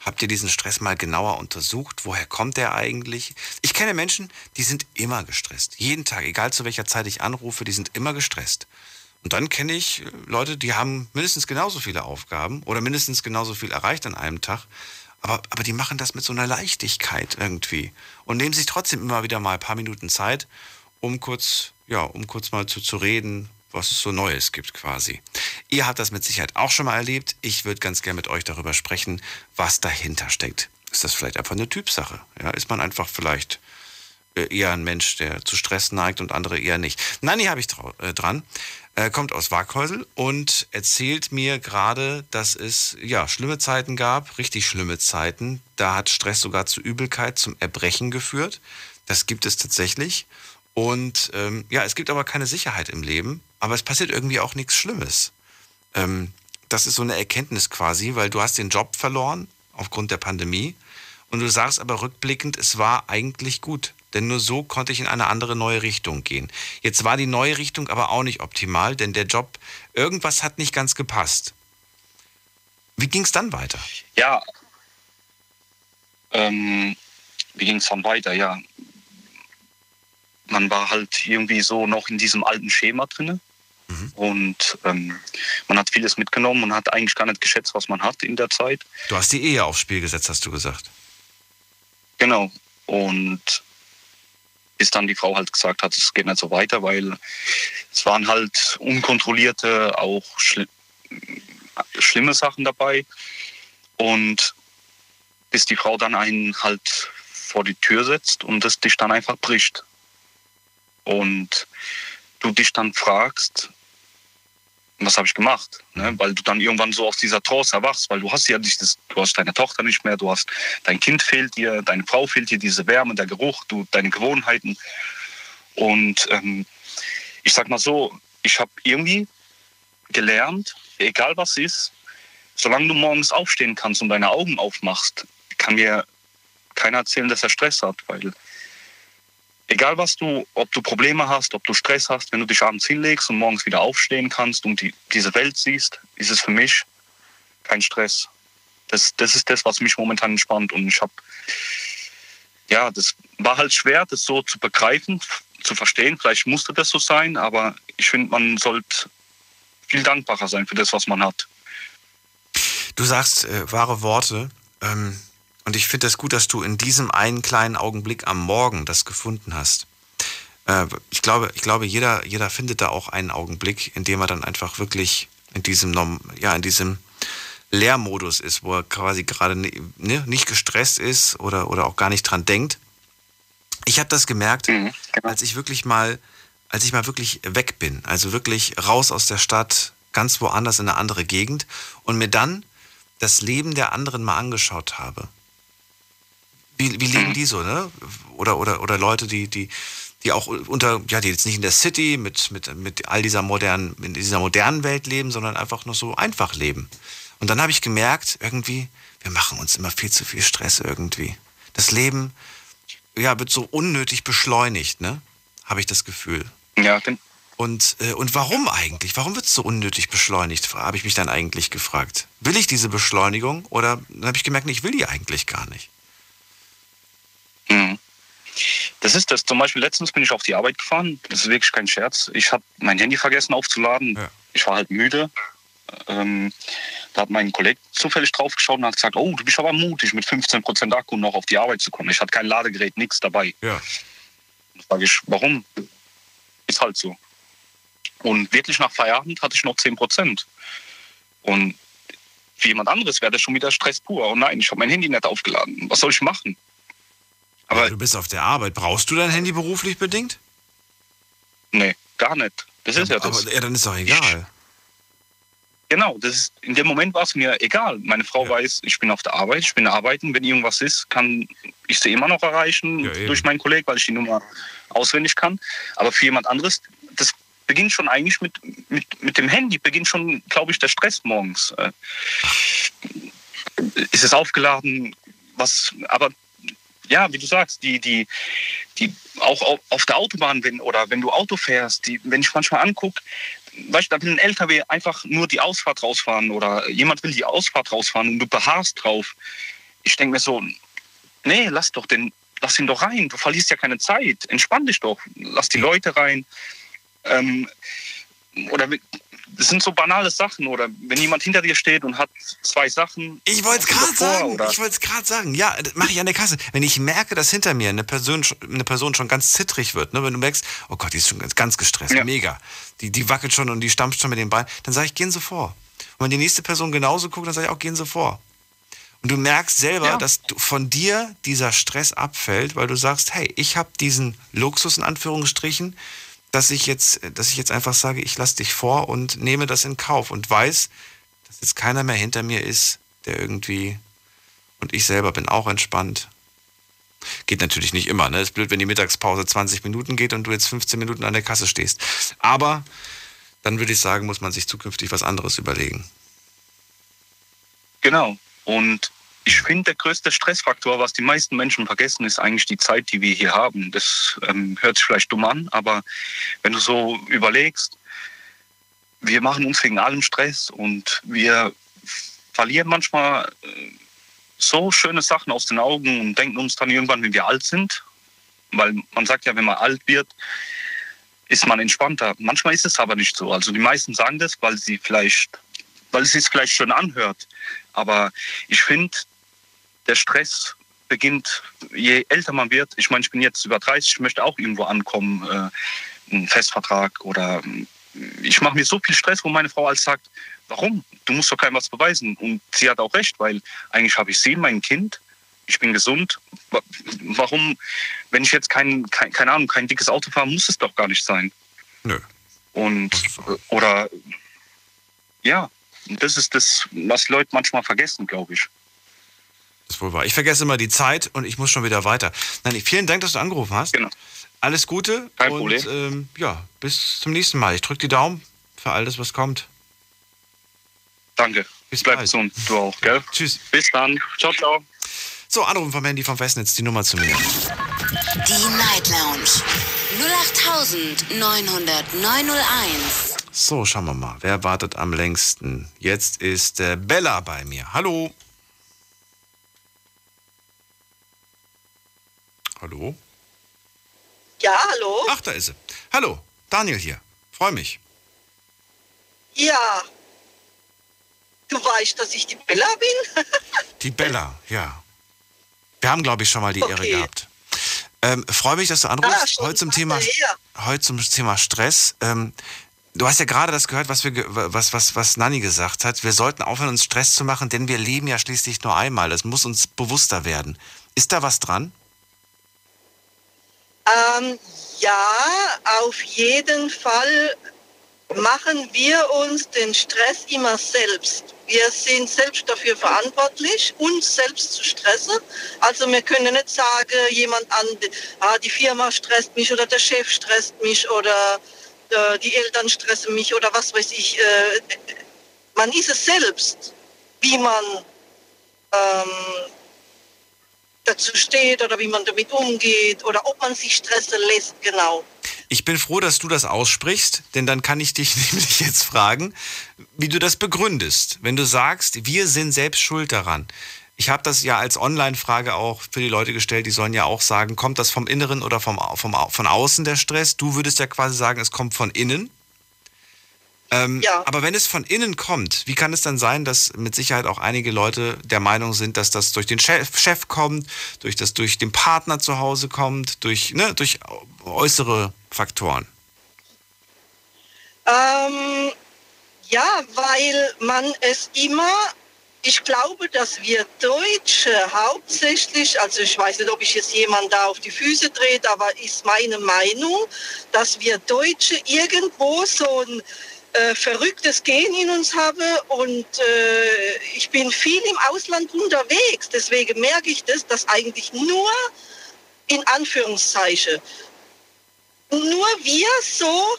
habt ihr diesen Stress mal genauer untersucht? Woher kommt der eigentlich? Ich kenne Menschen, die sind immer gestresst. Jeden Tag, egal zu welcher Zeit ich anrufe, die sind immer gestresst. Und dann kenne ich äh, Leute, die haben mindestens genauso viele Aufgaben oder mindestens genauso viel erreicht an einem Tag. Aber, aber die machen das mit so einer Leichtigkeit irgendwie und nehmen sich trotzdem immer wieder mal ein paar Minuten Zeit, um kurz, ja, um kurz mal zu, zu reden, was es so Neues gibt quasi. Ihr habt das mit Sicherheit auch schon mal erlebt. Ich würde ganz gerne mit euch darüber sprechen, was dahinter steckt. Ist das vielleicht einfach eine Typsache? Ja, ist man einfach vielleicht äh, eher ein Mensch, der zu Stress neigt und andere eher nicht. Nani habe ich äh, dran äh, kommt aus Waghäusel und erzählt mir gerade, dass es ja schlimme Zeiten gab, richtig schlimme Zeiten. Da hat Stress sogar zu Übelkeit, zum Erbrechen geführt. Das gibt es tatsächlich. Und ähm, ja, es gibt aber keine Sicherheit im Leben, aber es passiert irgendwie auch nichts Schlimmes. Ähm, das ist so eine Erkenntnis quasi, weil du hast den Job verloren aufgrund der Pandemie und du sagst aber rückblickend, es war eigentlich gut. Denn nur so konnte ich in eine andere neue Richtung gehen. Jetzt war die neue Richtung aber auch nicht optimal, denn der Job, irgendwas hat nicht ganz gepasst. Wie ging es dann weiter? Ja, ähm, wie ging es dann weiter? Ja, man war halt irgendwie so noch in diesem alten Schema drin. Mhm. Und ähm, man hat vieles mitgenommen und hat eigentlich gar nicht geschätzt, was man hat in der Zeit. Du hast die Ehe aufs Spiel gesetzt, hast du gesagt. Genau. Und bis dann die Frau halt gesagt hat, es geht nicht so weiter, weil es waren halt unkontrollierte, auch schli schlimme Sachen dabei. Und bis die Frau dann einen halt vor die Tür setzt und es dich dann einfach bricht. Und du dich dann fragst, was habe ich gemacht? Ne? Weil du dann irgendwann so aus dieser Trance erwachst, weil du hast ja dieses, du hast deine Tochter nicht mehr, du hast, dein Kind fehlt dir, deine Frau fehlt dir, diese Wärme, der Geruch, du, deine Gewohnheiten. Und ähm, ich sag mal so, ich habe irgendwie gelernt, egal was ist, solange du morgens aufstehen kannst und deine Augen aufmachst, kann mir keiner erzählen, dass er Stress hat, weil egal was du, ob du Probleme hast, ob du Stress hast, wenn du dich abends hinlegst und morgens wieder aufstehen kannst und die, diese Welt siehst, ist es für mich kein Stress. Das, das ist das, was mich momentan entspannt. Und ich habe, ja, das war halt schwer, das so zu begreifen, zu verstehen. Vielleicht musste das so sein, aber ich finde, man sollte viel dankbarer sein für das, was man hat. Du sagst äh, wahre Worte. Ähm und ich finde es das gut, dass du in diesem einen kleinen Augenblick am Morgen das gefunden hast. Äh, ich glaube, ich glaube jeder, jeder findet da auch einen Augenblick, in dem er dann einfach wirklich in diesem, ja, in diesem Lehrmodus ist, wo er quasi gerade ne, nicht gestresst ist oder, oder auch gar nicht dran denkt. Ich habe das gemerkt, mhm, genau. als ich wirklich mal, als ich mal wirklich weg bin, also wirklich raus aus der Stadt, ganz woanders in eine andere Gegend und mir dann das Leben der anderen mal angeschaut habe. Wie, wie leben mhm. die so, ne? Oder, oder, oder Leute, die, die, die auch unter, ja, die jetzt nicht in der City mit, mit, mit all dieser modernen, in dieser modernen Welt leben, sondern einfach nur so einfach leben. Und dann habe ich gemerkt, irgendwie, wir machen uns immer viel zu viel Stress irgendwie. Das Leben, ja, wird so unnötig beschleunigt, ne? Habe ich das Gefühl. Ja, denn und, äh, und warum eigentlich? Warum wird es so unnötig beschleunigt? Habe ich mich dann eigentlich gefragt. Will ich diese Beschleunigung? Oder dann habe ich gemerkt, ich will die eigentlich gar nicht. Mhm. Das ist das. Zum Beispiel letztens bin ich auf die Arbeit gefahren. Das ist wirklich kein Scherz. Ich habe mein Handy vergessen aufzuladen. Ja. Ich war halt müde. Ähm, da hat mein Kollege zufällig drauf geschaut und hat gesagt, oh, du bist aber mutig, mit 15% Akku noch auf die Arbeit zu kommen. Ich hatte kein Ladegerät, nichts dabei. Ja. Da frage ich, warum? Ist halt so. Und wirklich nach Feierabend hatte ich noch 10 Prozent. Und für jemand anderes wäre das schon wieder Stress pur. Oh nein, ich habe mein Handy nicht aufgeladen. Was soll ich machen? Aber du bist auf der Arbeit. Brauchst du dein Handy beruflich bedingt? Nee, gar nicht. Das ist ja das. Aber ja, dann ist doch egal. Genau, das ist, in dem Moment war es mir egal. Meine Frau weiß, ich bin auf der Arbeit, ich bin arbeiten. Wenn irgendwas ist, kann ich sie immer noch erreichen Ja, durch meinen Kollegen, weil ich die Nummer auswendig kann. Aber für jemand anderes, das beginnt schon eigentlich mit, mit, mit dem Handy, beginnt schon, glaube ich, der Stress morgens. Äh, ist es aufgeladen? Was, aber ja, wie du sagst, die, die, die auch au- auf der Autobahn, wenn, oder wenn du Auto fährst, die, wenn ich manchmal angucke, weißt du, da will ein LKW einfach nur die Ausfahrt rausfahren oder jemand will die Ausfahrt rausfahren und du beharrst drauf. Ich denke mir so, nee, lass doch den, lass ihn doch rein. Du verlierst ja keine Zeit. Entspann dich doch. Lass die Leute rein. Ähm, oder das sind so banale Sachen. Oder wenn jemand hinter dir steht und hat zwei Sachen. Ich wollte es du gerade sagen. Oder? Ich wollte es gerade sagen. Ja, das mache ich an der Kasse. Wenn ich merke, dass hinter mir eine Person, eine Person schon ganz zittrig wird, ne, wenn du merkst, oh Gott, die ist schon ganz, ganz gestresst, Ja. mega. Die, die wackelt schon und die stampft schon mit den Beinen, dann sage ich, gehen Sie vor. Und wenn die nächste Person genauso guckt, dann sage ich auch, gehen Sie vor. Und du merkst selber, Ja. dass von dir dieser Stress abfällt, weil du sagst, hey, ich habe diesen Luxus in Anführungsstrichen, dass ich jetzt, dass ich jetzt einfach sage, ich lasse dich vor und nehme das in Kauf und weiß, dass jetzt keiner mehr hinter mir ist, der irgendwie und ich selber bin auch entspannt. Geht natürlich nicht immer, ne? Ist blöd, wenn die Mittagspause 20 Minuten geht und du jetzt 15 Minuten an der Kasse stehst. Aber dann würde ich sagen, muss man sich zukünftig was anderes überlegen. Genau. Und ich finde, der größte Stressfaktor, was die meisten Menschen vergessen, ist eigentlich die Zeit, die wir hier haben. Das ähm, hört sich vielleicht dumm an, aber wenn du so überlegst, wir machen uns wegen allem Stress und wir verlieren manchmal äh, so schöne Sachen aus den Augen und denken uns dann irgendwann, wenn wir alt sind, weil man sagt ja, wenn man alt wird, ist man entspannter. Manchmal ist es aber nicht so. Also die meisten sagen das, weil sie vielleicht, weil es sich vielleicht schön anhört. Aber ich finde, der Stress beginnt, je älter man wird. Ich meine, ich bin jetzt über 30, ich möchte auch irgendwo ankommen, äh, einen Festvertrag oder äh, ich mache mir so viel Stress, wo meine Frau als sagt, warum? Du musst doch keinem was beweisen. Und sie hat auch recht, weil eigentlich habe ich sie, mein Kind, ich bin gesund. Wa- Warum, wenn ich jetzt kein, kein, keine Ahnung, kein dickes Auto fahre, muss es doch gar nicht sein. Nö. Und, oder, ja, das ist das, was Leute manchmal vergessen, glaube ich. Ist wohl wahr. Ich vergesse immer die Zeit und ich muss schon wieder weiter. Nein, vielen Dank, dass du angerufen hast. Genau. Alles Gute Kein und Problem. Ähm, ja, bis zum nächsten Mal. Ich drücke die Daumen für alles, was kommt. Danke. Bis Bleib bald. gesund, du auch, gell? Tschüss. Bis dann. Ciao, ciao. So, Anrufen vom Handy vom Festnetz, die Nummer zu mir. Die Night Lounge 0890901. So, schauen wir mal. Wer wartet am längsten? Jetzt ist äh, Bella bei mir. Hallo. Hallo? Ja, hallo? Ach, da ist sie. Hallo, Daniel hier. Freue mich. Ja. Du weißt, dass ich die Bella bin? Die Bella, ja. Wir haben, glaube ich, schon mal die Ehre Okay. gehabt. Ähm, Freue mich, dass du anrufst. Ah, heute, zum Thema, heute zum Thema Stress. Ähm, du hast ja gerade das gehört, was, wir, was, was, was Nanni gesagt hat. Wir sollten aufhören, uns Stress zu machen, denn wir leben ja schließlich nur einmal. Das muss uns bewusster werden. Ist da was dran? Ähm, ja, auf jeden Fall machen wir uns den Stress immer selbst. Wir sind selbst dafür verantwortlich, uns selbst zu stressen. Also wir können nicht sagen, jemand an, ah, die Firma stresst mich oder der Chef stresst mich oder äh, die Eltern stressen mich oder was weiß ich. Äh, man ist es selbst, wie man ähm, dazu steht oder wie man damit umgeht oder ob man sich stressen lässt, genau. Ich bin froh, dass du das aussprichst, denn dann kann ich dich nämlich jetzt fragen, wie du das begründest. Wenn du sagst, wir sind selbst schuld daran. Ich habe das ja als Online-Frage auch für die Leute gestellt, die sollen ja auch sagen, kommt das vom Inneren oder vom, vom, von außen der Stress? Du würdest ja quasi sagen, es kommt von innen. Ähm, Ja. Aber wenn es von innen kommt, wie kann es dann sein, dass mit Sicherheit auch einige Leute der Meinung sind, dass das durch den Chef, Chef kommt, durch das durch den Partner zu Hause kommt, durch, ne, durch äußere Faktoren? Ähm, ja, weil man es immer, ich glaube, dass wir Deutsche hauptsächlich, also ich weiß nicht, ob ich jetzt jemand da auf die Füße trete, aber ist meine Meinung, dass wir Deutsche irgendwo so ein äh, verrücktes Gen in uns haben und äh, ich bin viel im Ausland unterwegs. Deswegen merke ich das, dass eigentlich nur in Anführungszeichen nur wir so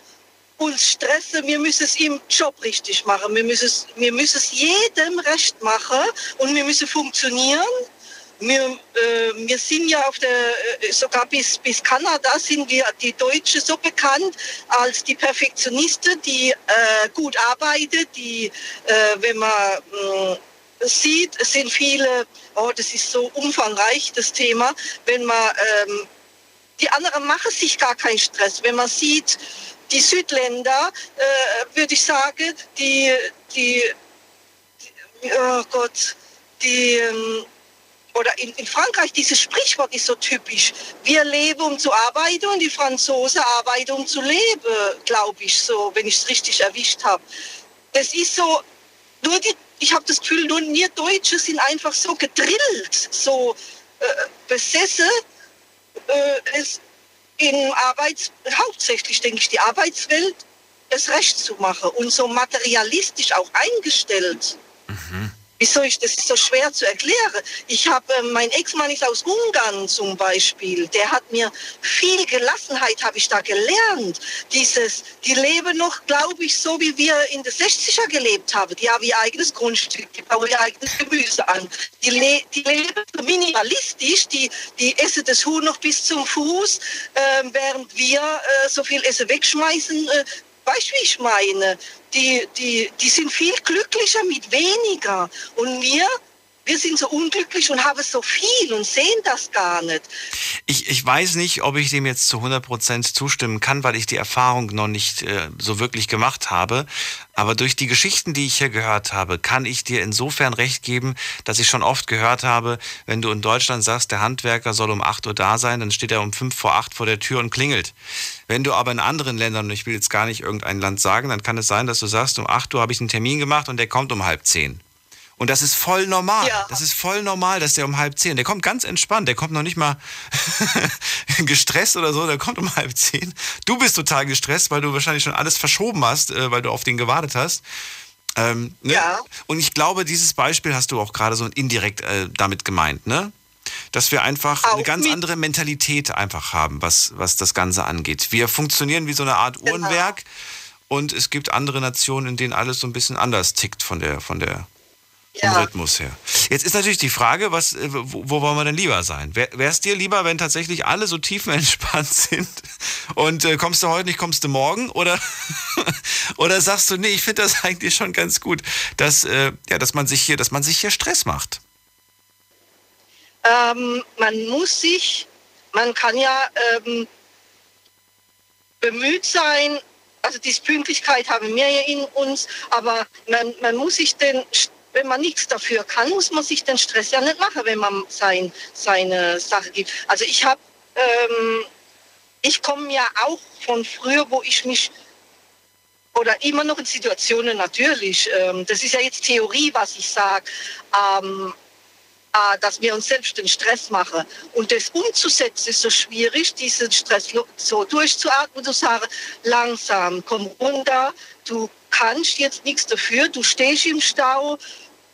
uns stressen, wir müssen es im Job richtig machen, wir müssen es, wir müssen es jedem recht machen und wir müssen funktionieren. Wir, äh, wir sind ja auf der, äh, sogar bis, bis Kanada sind wir die Deutsche so bekannt als die Perfektionisten, die äh, gut arbeiten, die, äh, wenn man mh, sieht, es sind viele, oh, das ist so umfangreich, das Thema, wenn man, ähm, die anderen machen sich gar keinen Stress. Wenn man sieht, die Südländer, äh, würde ich sagen, die, die, die, oh Gott, die, ähm, oder in, in, Frankreich, dieses Sprichwort ist so typisch. Wir leben, um zu arbeiten und die Franzosen arbeiten, um zu leben, glaube ich, so, wenn ich es richtig erwischt habe. Das ist so, nur die, ich habe das Gefühl, nur wir Deutsche sind einfach so gedrillt, so äh, besessen, äh, es in Arbeits, hauptsächlich denke ich, die Arbeitswelt es recht zu machen und so materialistisch auch eingestellt. Mhm. Wieso ich das ist so schwer zu erklären? Ich habe äh, mein Ex-Mann ist aus Ungarn zum Beispiel. Der hat mir viel Gelassenheit habe ich da gelernt. Dieses, die leben noch, glaube ich, so wie wir in den 60er gelebt haben. Die haben ihr eigenes Grundstück, die bauen ihr eigenes Gemüse an. Die, le die leben minimalistisch, die, die essen das Huhn noch bis zum Fuß, äh, während wir äh, so viel Essen wegschmeißen. Weißt du, wie ich meine? die, die, die sind viel glücklicher mit weniger. Und wir, wir sind so unglücklich und haben so viel und sehen das gar nicht. Ich, ich weiß nicht, ob ich dem jetzt zu 100% zustimmen kann, weil ich die Erfahrung noch nicht äh, so wirklich gemacht habe. Aber durch die Geschichten, die ich hier gehört habe, kann ich dir insofern recht geben, dass ich schon oft gehört habe, wenn du in Deutschland sagst, der Handwerker soll um 8 Uhr da sein, dann steht er um 5 vor 8 vor der Tür und klingelt. Wenn du aber in anderen Ländern, und ich will jetzt gar nicht irgendein Land sagen, dann kann es sein, dass du sagst, um 8 Uhr habe ich einen Termin gemacht und der kommt um halb 10. Und das ist voll normal. Ja. Das ist voll normal, dass der um halb zehn, der kommt ganz entspannt, der kommt noch nicht mal gestresst oder so, der kommt um halb zehn. Du bist total gestresst, weil du wahrscheinlich schon alles verschoben hast, äh, weil du auf den gewartet hast. Ähm, ne? Ja. Und ich glaube, dieses Beispiel hast du auch gerade so indirekt äh, damit gemeint, ne? Dass wir einfach auch eine ganz andere Mentalität einfach haben, was, was das Ganze angeht. Wir funktionieren wie so eine Art genau. Uhrenwerk und es gibt andere Nationen, in denen alles so ein bisschen anders tickt von der, von der vom ja. Rhythmus her. Jetzt ist natürlich die Frage, was, äh, wo, wo wollen wir denn lieber sein? Wäre es dir lieber, wenn tatsächlich alle so tiefenentspannt sind und äh, kommst du heute nicht, kommst du morgen? Oder, oder sagst du, nee, ich finde das eigentlich schon ganz gut, dass, äh, ja, dass, man sich hier, dass man sich hier Stress macht? Ähm, man muss sich, man kann ja ähm, bemüht sein, also diese Pünktlichkeit haben wir ja in uns, aber man, man muss sich den wenn man nichts dafür kann, muss man sich den Stress ja nicht machen, wenn man sein, seine Sache gibt. Also ich habe, ähm, ich komme ja auch von früher, wo ich mich oder immer noch in Situationen natürlich, ähm, das ist ja jetzt Theorie, was ich sage, ähm, äh, dass wir uns selbst den Stress machen. Und das umzusetzen ist so schwierig, diesen Stress so durchzuatmen, zu sagen, langsam, komm runter, du kannst jetzt nichts dafür, du stehst im Stau,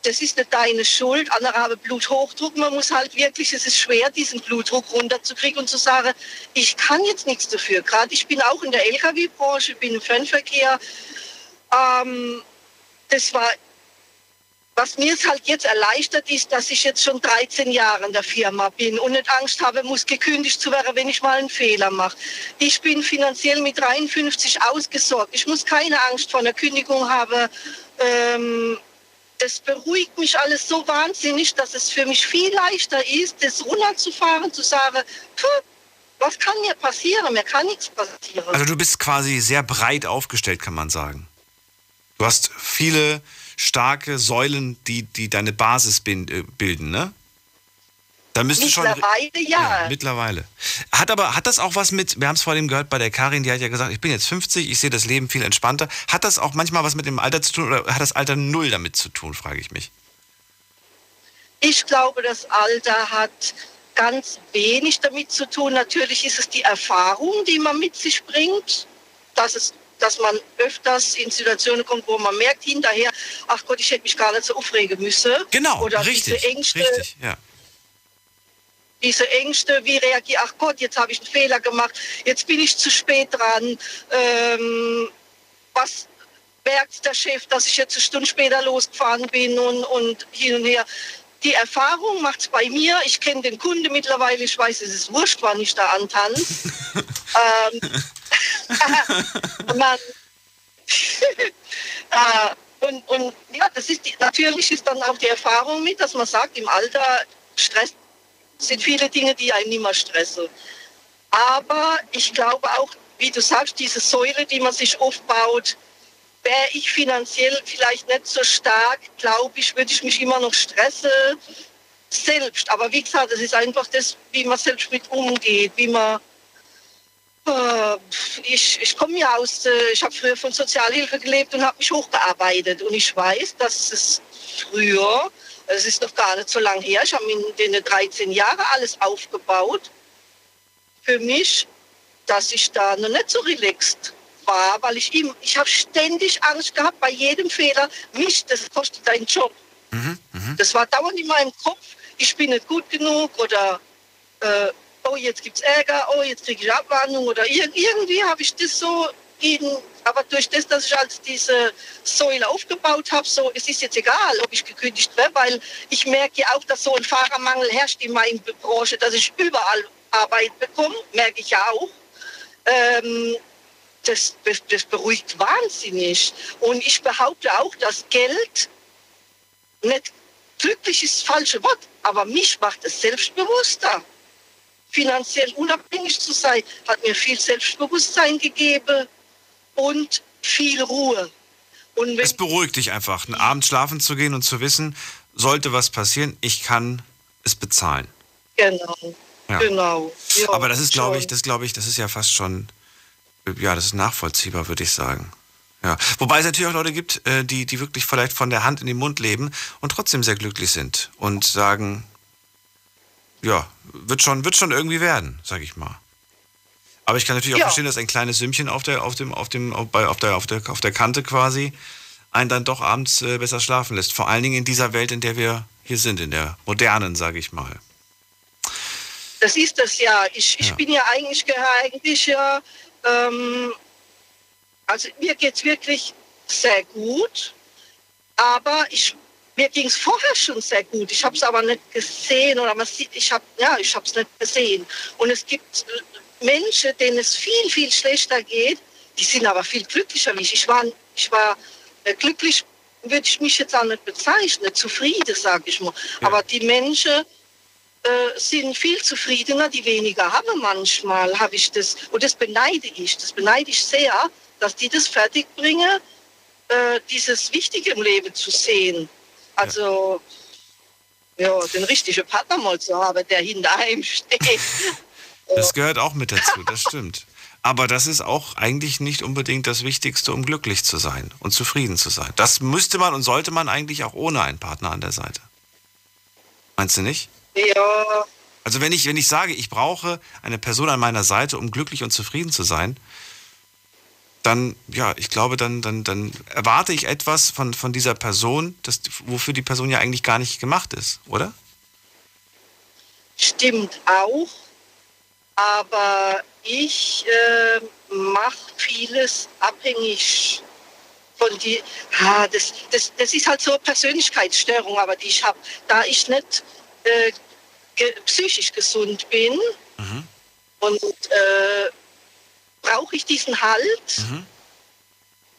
das ist nicht deine Schuld. Andere haben Bluthochdruck. Man muss halt wirklich, es ist schwer, diesen Blutdruck runterzukriegen und zu sagen, ich kann jetzt nichts dafür. Gerade ich bin auch in der Lkw-Branche, bin im Fernverkehr. Ähm, das war, was mir es halt jetzt erleichtert ist, dass ich jetzt schon 13 Jahre in der Firma bin und nicht Angst habe, muss gekündigt zu werden, wenn ich mal einen Fehler mache. Ich bin finanziell mit 53 ausgesorgt. Ich muss keine Angst vor einer Kündigung haben. Ähm, das beruhigt mich alles so wahnsinnig, dass es für mich viel leichter ist, das runterzufahren, zu sagen, was kann mir passieren? Mir kann nichts passieren. Also du bist quasi sehr breit aufgestellt, kann man sagen. Du hast viele starke Säulen, die, die deine Basis äh, bilden, ne? Da müsste schon. Mittlerweile ja. Mittlerweile. Hat aber, hat das auch was mit, wir haben es vorhin gehört bei der Karin, die hat ja gesagt, ich bin jetzt 50, ich sehe das Leben viel entspannter. Hat das auch manchmal was mit dem Alter zu tun oder hat das Alter null damit zu tun, frage ich mich. Ich glaube, das Alter hat ganz wenig damit zu tun. Natürlich ist es die Erfahrung, die man mit sich bringt, dass, es, dass man öfters in Situationen kommt, wo man merkt hinterher, ach Gott, ich hätte mich gar nicht so aufregen müssen. Genau, Oder richtig. diese Ängste, Richtig, ja. Diese Ängste, wie reagiere ach Gott, jetzt habe ich einen Fehler gemacht, jetzt bin ich zu spät dran. Ähm, was merkt der Chef, dass ich jetzt eine Stunde später losgefahren bin und, und hin und her. Die Erfahrung macht es bei mir. Ich kenne den Kunde mittlerweile. Ich weiß, es ist wurscht, wann ich da antanze. ähm, man, äh, und, und ja, das ist die, natürlich ist dann auch die Erfahrung mit, dass man sagt, im Alter Stress sind viele Dinge, die einen nicht mehr stressen. Aber ich glaube auch, wie du sagst, diese Säule, die man sich aufbaut, wäre ich finanziell vielleicht nicht so stark, glaube ich, würde ich mich immer noch stressen selbst. Aber wie gesagt, es ist einfach das, wie man selbst mit umgeht, wie man äh, ich, ich komme ja aus, äh, ich habe früher von Sozialhilfe gelebt und habe mich hochgearbeitet. Und ich weiß, dass es früher, es ist noch gar nicht so lange her, ich habe in den 13 Jahren alles aufgebaut. Für mich, dass ich da noch nicht so relaxed war, weil ich ihm, ich habe ständig Angst gehabt bei jedem Fehler, mich, das kostet deinen Job. Das war dauernd in meinem Kopf, ich bin nicht gut genug oder äh, oh, jetzt gibt es Ärger, oh, jetzt kriege ich Abwarnung oder ir irgendwie habe ich das so in, aber durch das, dass ich halt diese Säule aufgebaut habe, so, es ist jetzt egal, ob ich gekündigt werde, weil ich merke ja auch, dass so ein Fahrermangel herrscht in meiner Branche, dass ich überall Arbeit bekomme, merke ich ja auch. Ähm, das, das, das beruhigt wahnsinnig. Und ich behaupte auch, dass Geld nicht glücklich ist das falsche Wort, aber mich macht es selbstbewusster. Finanziell unabhängig zu sein, hat mir viel Selbstbewusstsein gegeben und viel Ruhe. Und Es beruhigt dich einfach, einen Abend schlafen zu gehen und zu wissen, sollte was passieren, ich kann es bezahlen. genau, Ja. genau. Ja, Aber das ist, glaube ich, das glaube ich, das ist ja fast schon, ja, das ist nachvollziehbar, würde ich sagen. Ja. Wobei es natürlich auch Leute gibt, äh, die, die wirklich vielleicht von der Hand in den Mund leben und trotzdem sehr glücklich sind und sagen, ja, wird schon, wird schon irgendwie werden, sag ich mal. Aber ich kann natürlich auch Ja. verstehen, dass ein kleines Sümmchen auf der, auf dem, auf dem, auf, bei, auf der, auf der, auf der Kante quasi einen dann doch abends äh, besser schlafen lässt. Vor allen Dingen in dieser Welt, in der wir hier sind, in der modernen, sage ich mal. Das ist das ja. Ich, ich Ja. bin ja eigentlich, eigentlich ja, ähm, also mir geht es wirklich sehr gut, aber ich, mir ging es vorher schon sehr gut. Ich habe es aber nicht gesehen oder man sieht, ich habe ja, ich habe es nicht gesehen. Und es gibt Menschen, denen es viel, viel schlechter geht, die sind aber viel glücklicher wie ich. Ich war, ich war äh, glücklich, würde ich mich jetzt auch nicht bezeichnen, zufrieden, sage ich mal. Aber die Menschen, äh, sind viel zufriedener, die weniger haben manchmal, habe ich das, und das beneide ich, das beneide ich sehr, dass die das fertigbringen, äh, dieses Wichtige im Leben zu sehen. Also, ja, den richtigen Partner mal zu haben, der hinter einem steht. Das gehört auch mit dazu, das stimmt. Aber das ist auch eigentlich nicht unbedingt das Wichtigste, um glücklich zu sein und zufrieden zu sein. Das müsste man und sollte man eigentlich auch ohne einen Partner an der Seite. Meinst du nicht? Ja, Also wenn ich, wenn ich sage, ich brauche eine Person an meiner Seite, um glücklich und zufrieden zu sein, dann, ja, ich glaube, dann, dann, dann erwarte ich etwas von, von dieser Person, das, wofür die Person ja eigentlich gar nicht gemacht ist, oder? stimmt auch. Aber ich äh, mache vieles abhängig von die. Ah, das, das, das ist halt so eine Persönlichkeitsstörung, aber die ich habe. Da ich nicht äh, ge psychisch gesund bin und äh, brauche ich diesen Halt.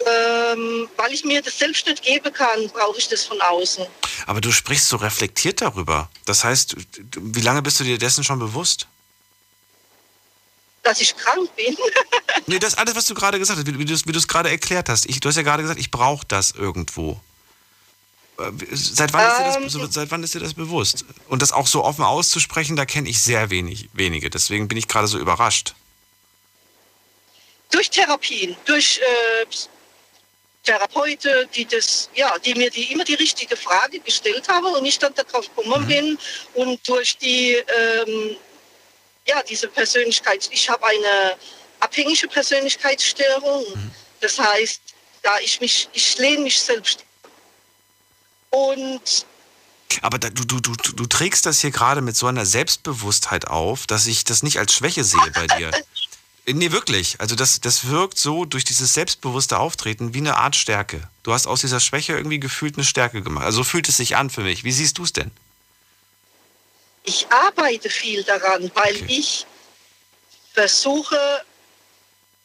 Ähm, weil ich mir das selbst nicht geben kann, brauche ich das von außen. Aber du sprichst so reflektiert darüber. Das heißt, wie lange bist du dir dessen schon bewusst? Dass ich krank bin. Nee, das alles, was du gerade gesagt hast, wie, du es gerade erklärt hast. Ich, du hast ja gerade gesagt, ich brauche das irgendwo. Äh, Seit wann, ist dir Ähm, das, so- seit wann ist dir das bewusst? Und das auch so offen auszusprechen, da kenne ich sehr wenig, wenige. Deswegen bin ich gerade so überrascht. durch Therapien, durch äh, Therapeuten, die das, ja, die mir die immer die richtige Frage gestellt haben und ich dann darauf gekommen bin und durch die, ähm, ja, diese Persönlichkeit, ich habe eine abhängige Persönlichkeitsstörung. Das heißt, da ich mich, ich lehne mich selbst und Aber da, du, du, du, du trägst das hier gerade mit so einer Selbstbewusstheit auf, dass ich das nicht als Schwäche sehe bei dir. Nee, wirklich. Also das, das wirkt so durch dieses selbstbewusste Auftreten wie eine Art Stärke. Du hast aus dieser Schwäche irgendwie gefühlt eine Stärke gemacht. Also so fühlt es sich an für mich. Wie siehst du es denn? Ich arbeite viel daran, weil ich versuche,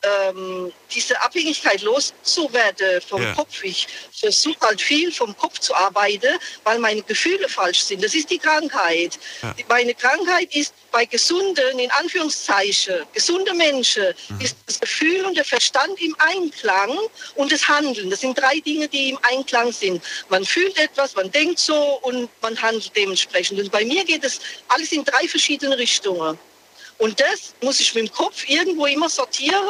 ähm, diese Abhängigkeit loszuwerden vom Ja. Kopf. Ich versuche halt viel vom Kopf zu arbeiten, weil meine Gefühle falsch sind. Das ist die Krankheit. Ja. Meine Krankheit ist bei gesunden, in Anführungszeichen, gesunde Menschen, ist das Gefühl und der Verstand im Einklang und das Handeln. Das sind drei Dinge, die im Einklang sind. Man fühlt etwas, man denkt so und man handelt dementsprechend. Und bei mir geht es alles in drei verschiedene Richtungen. Und das muss ich mit dem Kopf irgendwo immer sortieren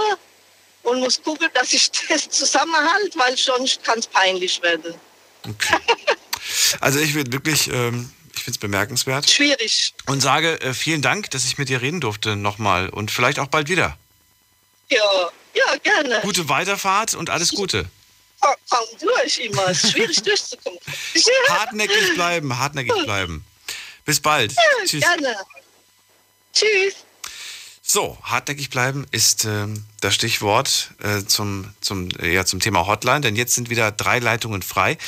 und muss gucken, dass ich das zusammenhalte, weil sonst kann es peinlich werden. Also ich bin wirklich, ähm, ich finde es bemerkenswert. Schwierig. Und sage äh, vielen Dank, dass ich mit dir reden durfte nochmal und vielleicht auch bald wieder. Ja, ja, gerne. Gute Weiterfahrt und alles Gute. Komm, komm durch immer. Es ist schwierig durchzukommen. Hartnäckig bleiben, hartnäckig bleiben. Bis bald. Ja, Tschüss. gerne. Tschüss. So, hartnäckig bleiben ist ähm, das Stichwort äh, zum, zum, äh, ja, zum Thema Hotline, denn jetzt sind wieder drei Leitungen frei.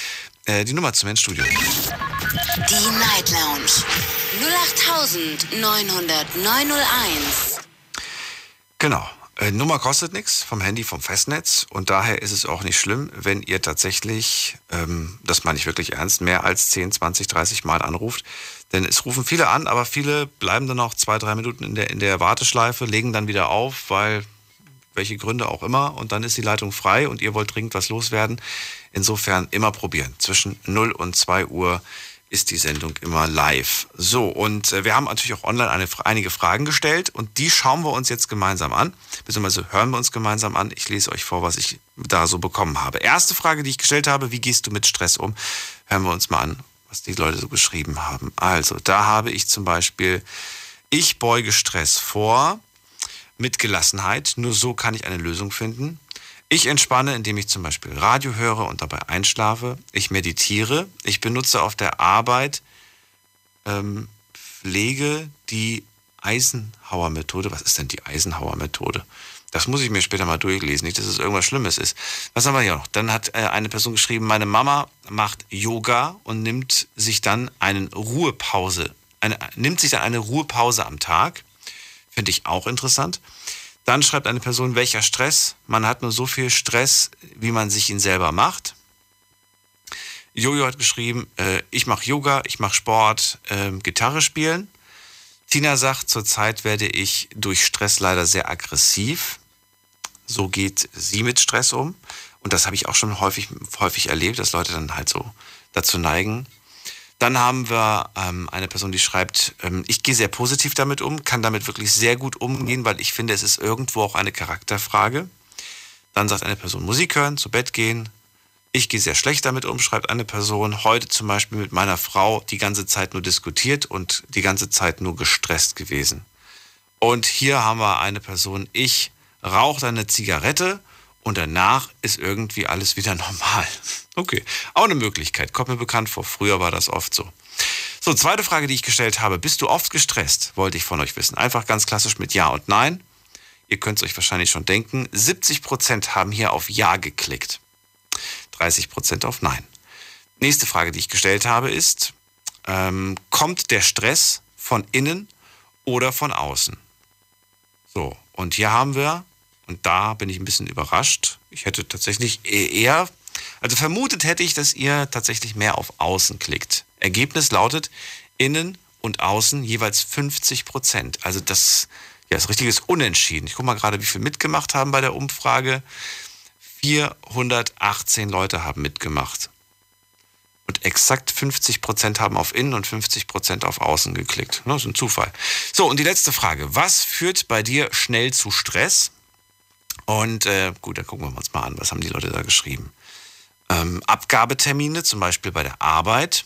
Äh, die Nummer zum Endstudio. Die Night Lounge 0890901. Genau. Äh, Nummer kostet nichts vom Handy, vom Festnetz und daher ist es auch nicht schlimm, wenn ihr tatsächlich, ähm, das meine ich wirklich ernst, mehr als 10, 20, 30 Mal anruft. Denn es rufen viele an, aber viele bleiben dann auch zwei, drei Minuten in der, in der Warteschleife, legen dann wieder auf, weil welche Gründe auch immer und dann ist die Leitung frei und ihr wollt dringend was loswerden. Insofern immer probieren. Zwischen 0 und 2 Uhr ist die Sendung immer live. So, und äh, wir haben natürlich auch online eine, einige Fragen gestellt und die schauen wir uns jetzt gemeinsam an, beziehungsweise hören wir uns gemeinsam an. Ich lese euch vor, was ich da so bekommen habe. Erste Frage, die ich gestellt habe, wie gehst du mit Stress um? Hören wir uns mal an, was die Leute so geschrieben haben. Also, da habe ich zum Beispiel, ich beuge Stress vor mit Gelassenheit, nur so kann ich eine Lösung finden. Ich entspanne, indem ich zum Beispiel Radio höre und dabei einschlafe. Ich meditiere. Ich benutze auf der Arbeit ähm, Pflege die Eisenhower-Methode. Was ist denn die Eisenhower-Methode? Das muss ich mir später mal durchlesen, nicht, dass es irgendwas Schlimmes ist. Was haben wir hier noch? Dann hat äh, eine Person geschrieben, meine Mama macht Yoga und nimmt sich dann eine Ruhepause, eine, nimmt sich dann eine Ruhepause am Tag. Finde ich auch interessant. Dann schreibt eine Person, welcher Stress? Man hat nur so viel Stress, wie man sich ihn selber macht. Jojo hat geschrieben, äh, ich mache Yoga, ich mache Sport, ähm, Gitarre spielen. Tina sagt, zurzeit werde ich durch Stress leider sehr aggressiv. So geht sie mit Stress um. Und das habe ich auch schon häufig, häufig erlebt, dass Leute dann halt so dazu neigen. Dann haben wir ähm, eine Person, die schreibt, ähm, ich gehe sehr positiv damit um, kann damit wirklich sehr gut umgehen, weil ich finde, es ist irgendwo auch eine Charakterfrage. Dann sagt eine Person, Musik hören, zu Bett gehen. Ich gehe sehr schlecht damit um, schreibt eine Person. Heute zum Beispiel mit meiner Frau die ganze Zeit nur diskutiert und die ganze Zeit nur gestresst gewesen. Und hier haben wir eine Person, ich rauche eine Zigarette und danach ist irgendwie alles wieder normal. Okay, auch eine Möglichkeit, kommt mir bekannt vor. Früher war das oft so. So, zweite Frage, die ich gestellt habe. Bist du oft gestresst? Wollte ich von euch wissen. Einfach ganz klassisch mit Ja und Nein. Ihr könnt es euch wahrscheinlich schon denken. 70% haben hier auf Ja geklickt. 30% auf Nein. Nächste Frage, die ich gestellt habe, ist, ähm, kommt der Stress von innen oder von außen? So, und hier haben wir, und da bin ich ein bisschen überrascht, ich hätte tatsächlich e- eher, also vermutet hätte ich, dass ihr tatsächlich mehr auf außen klickt. Ergebnis lautet innen und außen jeweils 50 Prozent. Also das ja, ist richtiges Unentschieden. Ich gucke mal gerade, wie viel mitgemacht haben bei der Umfrage. 418 Leute haben mitgemacht. Und exakt 50% haben auf innen und 50% auf außen geklickt. Ne, Das ist ein Zufall. So, und die letzte Frage. Was führt bei dir schnell zu Stress? Und äh, gut, dann gucken wir uns mal an, was haben die Leute da geschrieben. Ähm, Abgabetermine, zum Beispiel bei der Arbeit.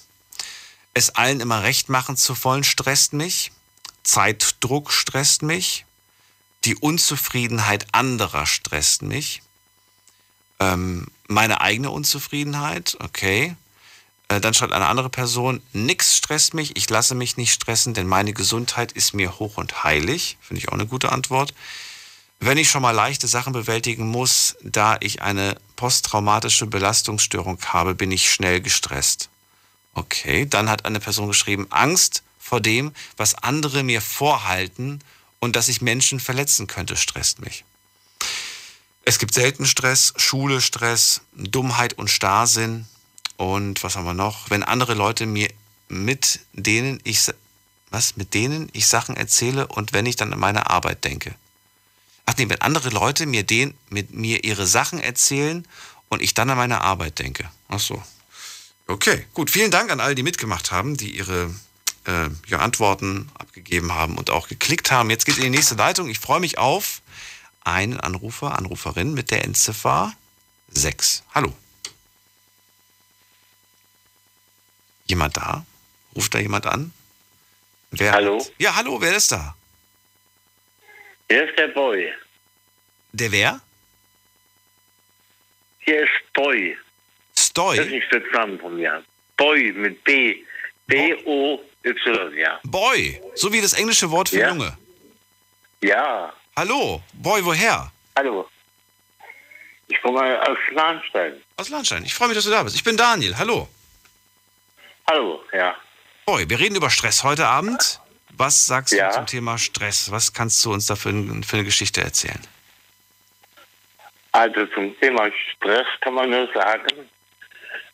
Es allen immer recht machen zu wollen, stresst mich. Zeitdruck stresst mich. Die Unzufriedenheit anderer stresst mich. Ähm, meine eigene Unzufriedenheit, okay. Äh, dann schreibt eine andere Person, nix stresst mich, ich lasse mich nicht stressen, denn meine Gesundheit ist mir hoch und heilig. Finde ich auch eine gute Antwort. Wenn ich schon mal leichte Sachen bewältigen muss, da ich eine posttraumatische Belastungsstörung habe, bin ich schnell gestresst. Okay, dann hat eine Person geschrieben, Angst vor dem, was andere mir vorhalten und dass ich Menschen verletzen könnte, stresst mich. Es gibt selten Stress, Schule Stress, Dummheit und Starrsinn und was haben wir noch? Wenn andere Leute mir mit denen ich was mit denen ich Sachen erzähle und wenn ich dann an meine Arbeit denke. Ach nee, wenn andere Leute mir den mit mir ihre Sachen erzählen und ich dann an meine Arbeit denke. Ach so. Okay, gut. Vielen Dank an alle, die mitgemacht haben, die ihre äh, ja, Antworten abgegeben haben und auch geklickt haben. Jetzt geht in die nächste Leitung. Ich freue mich auf einen Anrufer, Anruferin mit der Endziffer 6. Hallo. Jemand da? Ruft da jemand an? Wer Hallo? Hat? Ja, hallo, wer ist da? Hier ist der Boy. Der wer? Hier ist Boy. Stoy? Das ist nicht der Name von mir. Boy mit B. B-O-Y, ja. Boy, so wie das englische Wort für Ja. Junge. Ja, Hallo, Boy, woher? hallo. Ich komme aus Lahnstein. Aus Landstein. Ich freue mich, dass du da bist. Ich bin Daniel. Hallo. Hallo, ja. Boy, wir reden über Stress heute Abend. Was sagst Ja. du zum Thema Stress? Was kannst du uns da für, ein- für eine Geschichte erzählen? Also zum Thema Stress kann man nur sagen,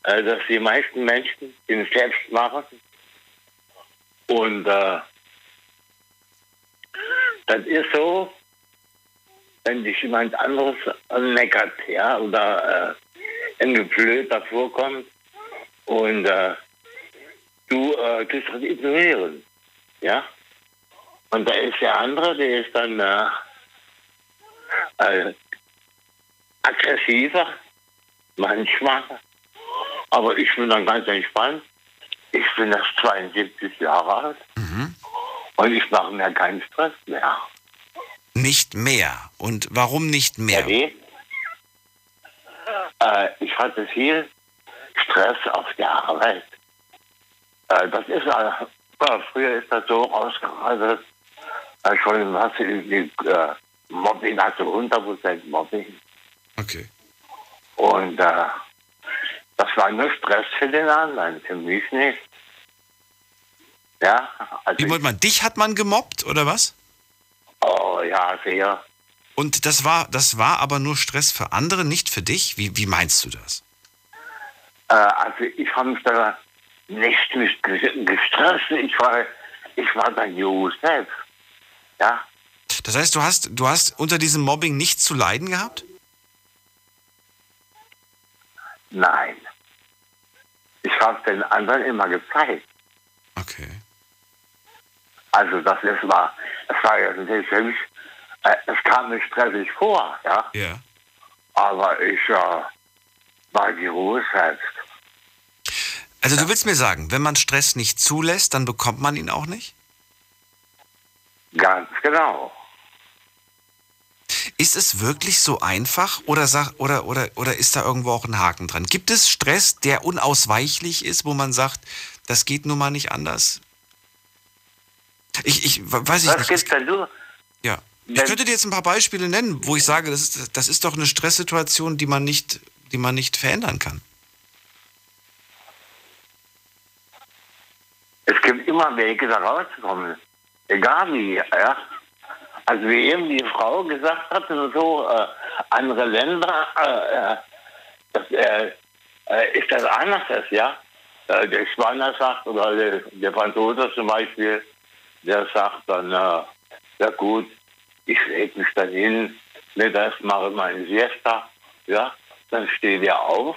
äh, dass die meisten Menschen den selbst machen. Und äh, das ist so, wenn dich jemand anderes meckert, ja, oder äh, irgendwie blöd davor kommt und äh, du äh, tust das ignorieren, ja. Und da ist der andere, der ist dann äh, äh, aggressiver, manchmal. Aber ich bin dann ganz entspannt. Ich bin erst 72 Jahre alt und ich mache mir keinen Stress mehr. Nicht mehr. Und warum nicht mehr? Nee. äh, ich hatte viel Stress auf der Arbeit. Äh, das ist, äh, früher ist das so rausgeradelt, äh, schon was die äh, Mobbing, also 100% Mobbing. Okay. Und äh, das war nur Stress für den anderen, für mich nicht. Ja, also, Wie meint man, dich hat man gemobbt oder was? Oh ja, sehr. Und das war, das war aber nur Stress für andere, nicht für dich? Wie, wie meinst du das? Äh, also ich habe mich da nicht mit gestresst. Ich war, ich war dann Josef. Ja, Das heißt, du hast, du hast unter diesem Mobbing nichts zu leiden gehabt? nein. Ich habe den anderen immer gezeigt. Okay. Also das ist war, es war ja mich, äh, es kam mir stressig vor, ja. Ja. Aber ich äh, war die Ruhe selbst. Also du willst mir sagen, wenn man Stress nicht zulässt, dann bekommt man ihn auch nicht? Ganz genau. Ist es wirklich so einfach oder, sag, oder, oder, oder ist da irgendwo auch ein Haken dran? Gibt es Stress, der unausweichlich ist, wo man sagt, das geht nun mal nicht anders? Ich, ich weiß ich Was nicht. gibt's denn du? Ja. Ich könnte dir jetzt ein paar Beispiele nennen, wo ich sage, das ist, das ist doch eine Stresssituation, die man nicht, die man nicht verändern kann. Es gibt immer Wege, da rauszukommen. Egal wie, ja. Also wie eben die Frau gesagt hat, so äh, andere Länder, äh, äh, das, äh, äh, ist das anders, ja. Äh, der Spanier sagt, oder der, der Franzose zum Beispiel, der sagt dann, äh, ja gut, ich leg mich dann hin, mittags mache meine Siesta, ja. Dann steht er auf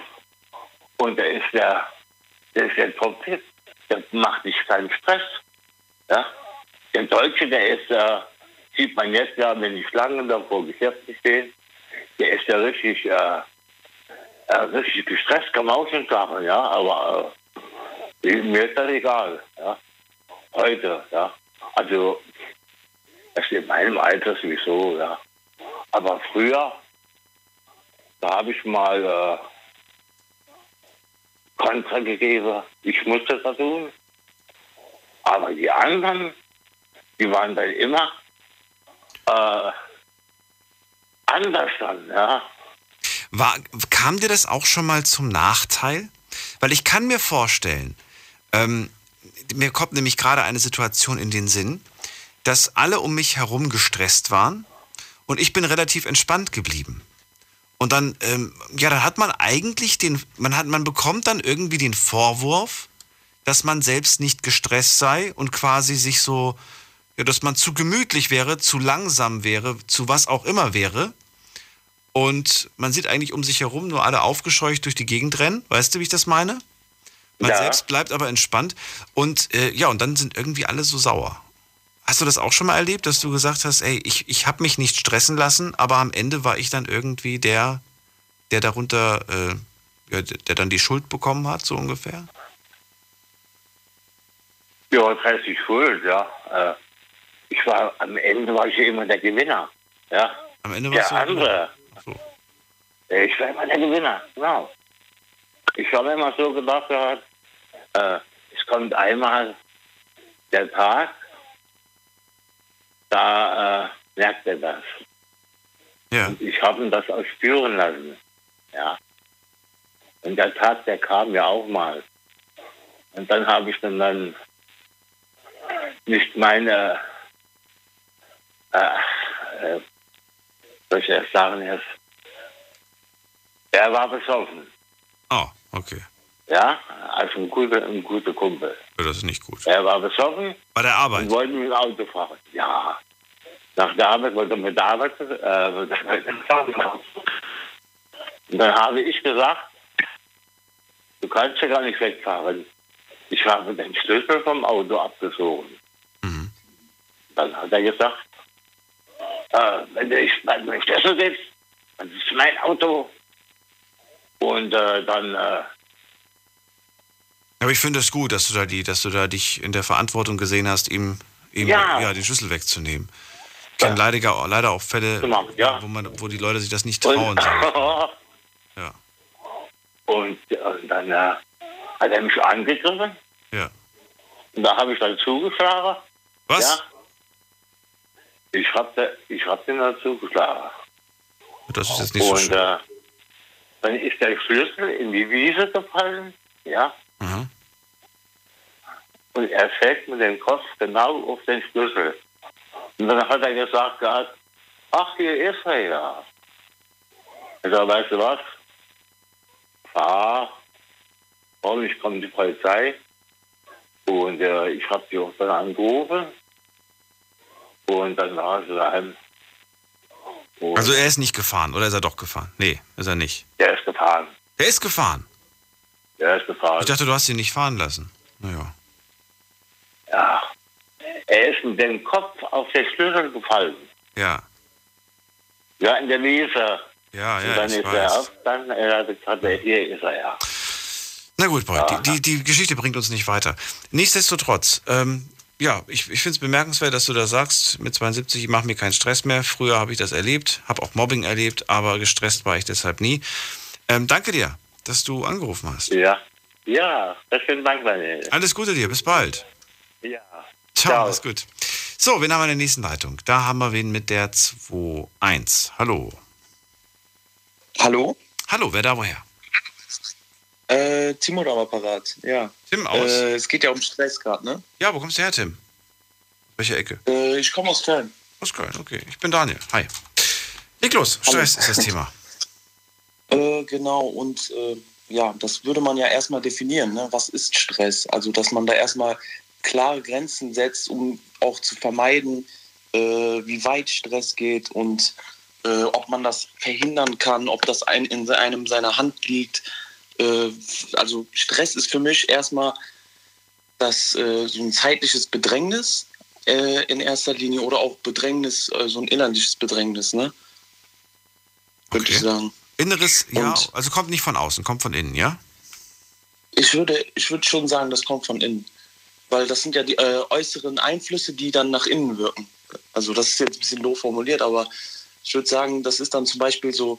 und da ist der der ist ja topfit. Der macht sich keinen Stress. Ja? Der Deutsche, der ist, äh, sieht man jetzt ja, wenn die Schlangen da vor Geschäften stehen, der ist ja richtig, äh, äh, richtig gestresst, kann man auch schon sagen, ja, aber äh, mir ist das egal, ja. Heute, ja. Also, das ist in meinem Alter sowieso, ja. Aber früher, da habe ich mal äh, Kontra gegeben. Ich musste das tun. Aber die anderen, die waren dann immer äh, anders dann, ja. War, kam dir das auch schon mal zum Nachteil? Weil ich kann mir vorstellen, ähm, mir kommt nämlich gerade eine Situation in den Sinn, dass alle um mich herum gestresst waren und ich bin relativ entspannt geblieben. Und dann, ähm, ja, dann hat man eigentlich den, man hat, man bekommt dann irgendwie den Vorwurf, dass man selbst nicht gestresst sei und quasi sich so, ja, dass man zu gemütlich wäre, zu langsam wäre, zu was auch immer wäre. Und man sieht eigentlich um sich herum nur alle aufgescheucht durch die Gegend rennen. Weißt du, wie ich das meine? Man Ja. selbst bleibt aber entspannt. Und äh, ja, und dann sind irgendwie alle so sauer. Hast du das auch schon mal erlebt, dass du gesagt hast, ey, ich, ich habe mich nicht stressen lassen, aber am Ende war ich dann irgendwie der, der darunter, äh, ja, der der dann die Schuld bekommen hat, so ungefähr? Ja, das heißt, ich schuld, ja. Äh, ich war, am Ende war ich ja immer der Gewinner, ja. Am Ende Der warst du andere. Äh, Ich war immer der Gewinner, genau. Ich habe immer so gedacht, gehabt, äh, es kommt einmal der Tag, da äh, merkt er das. Ja. Und ich habe ihn das auch spüren lassen. Ja. Und der Tag, der kam ja auch mal. Und dann habe ich dann, dann nicht meine, äh, äh, soll ich erst sagen jetzt, er war besoffen. Oh, okay. Ja, also ein guter, ein guter Kumpel. Ja, Das ist nicht gut. Er war besoffen. Bei der Arbeit? Und wollte mit dem Auto fahren. Ja. Nach der Arbeit wollte er mit der Arbeit, äh, mit. Und dann habe ich gesagt, du kannst ja gar nicht wegfahren. Ich habe den Schlüssel vom Auto abgezogen. Dann hat er gesagt, äh, wenn du nicht bei Schlüssel sitzt, das ist mein Auto. Und äh, dann äh, Aber ich finde es gut, dass du da die, dass du da dich in der Verantwortung gesehen hast, ihm, ihm ja. Ja. den Schlüssel wegzunehmen. Ich kenne leider, leider auch Fälle, Genau, ja. wo, man, wo die Leute sich das nicht trauen. Und, Ja. und, und dann äh, hat er mich angegriffen. Ja. Und da habe ich dann zugeschlagen. Was? Ja. Ich habe ich hab den dann zugeschlagen. Das ist jetzt nicht so und schön. äh, dann ist der Schlüssel in die Wiese gefallen. Ja. Mhm. Und er fällt mit dem Kopf genau auf den Schlüssel. Und dann hat er gesagt gehabt, ach, hier ist er ja. Ich sag, weißt du was? Fahr, warum ich komme die Polizei. Und äh, ich habe die auch dann angerufen. Und dann war sie daheim. Und Also er ist nicht gefahren, oder ist er doch gefahren? Nee, ist er nicht. der ist gefahren. Er ist gefahren. Der ist gefahren. Ich dachte, du hast ihn nicht fahren lassen. Naja. Ja. Er ist mit dem Kopf auf den Schlüssel gefallen. Ja. Ja, in der Wiese. Ja, Und ja, dann ich ist er weiß. auf, dann er hat er, hier ist er ja. Na gut, Boy, die, die, die Geschichte bringt uns nicht weiter. Nichtsdestotrotz, ähm, ja, ich, ich finde es bemerkenswert, dass du da sagst, mit 72, ich mache mir keinen Stress mehr. Früher habe ich das erlebt, habe auch Mobbing erlebt, aber gestresst war ich deshalb nie. Ähm, danke dir, dass du angerufen hast. Ja. Ja, besten Dank, Daniel. Alles Gute dir, bis bald. Ja. Ciao, alles gut. So, wen haben wir in der nächsten Leitung? Da haben wir wen mit der 2.1. Hallo. Hallo? Hallo, wer da woher? Äh, Timo am Apparat, ja. Tim aus? Äh, es geht ja um Stress gerade, ne? Ja, wo kommst du her, Tim? Welche Ecke? Äh, ich komme aus Köln. Aus Köln, okay. Ich bin Daniel. Hi. Leg los, Stress ist das Thema. Äh, genau, und äh, ja, das würde man ja erstmal definieren. Ne? Was ist Stress? Also, dass man da erstmal klare Grenzen setzt, um auch zu vermeiden, äh, wie weit Stress geht und äh, ob man das verhindern kann, ob das ein, in einem seiner Hand liegt. Äh, also Stress ist für mich erstmal das äh, so ein zeitliches Bedrängnis äh, in erster Linie oder auch Bedrängnis, äh, so ein innerliches Bedrängnis, ne? Würde Okay. ich sagen. Inneres, ja, Und- also kommt nicht von außen, kommt von innen, ja? Ich würde, ich würde schon sagen, das kommt von innen. Weil das sind ja die äh, äußeren Einflüsse, die dann nach innen wirken. Also das ist jetzt ein bisschen doof formuliert, aber ich würde sagen, das ist dann zum Beispiel so,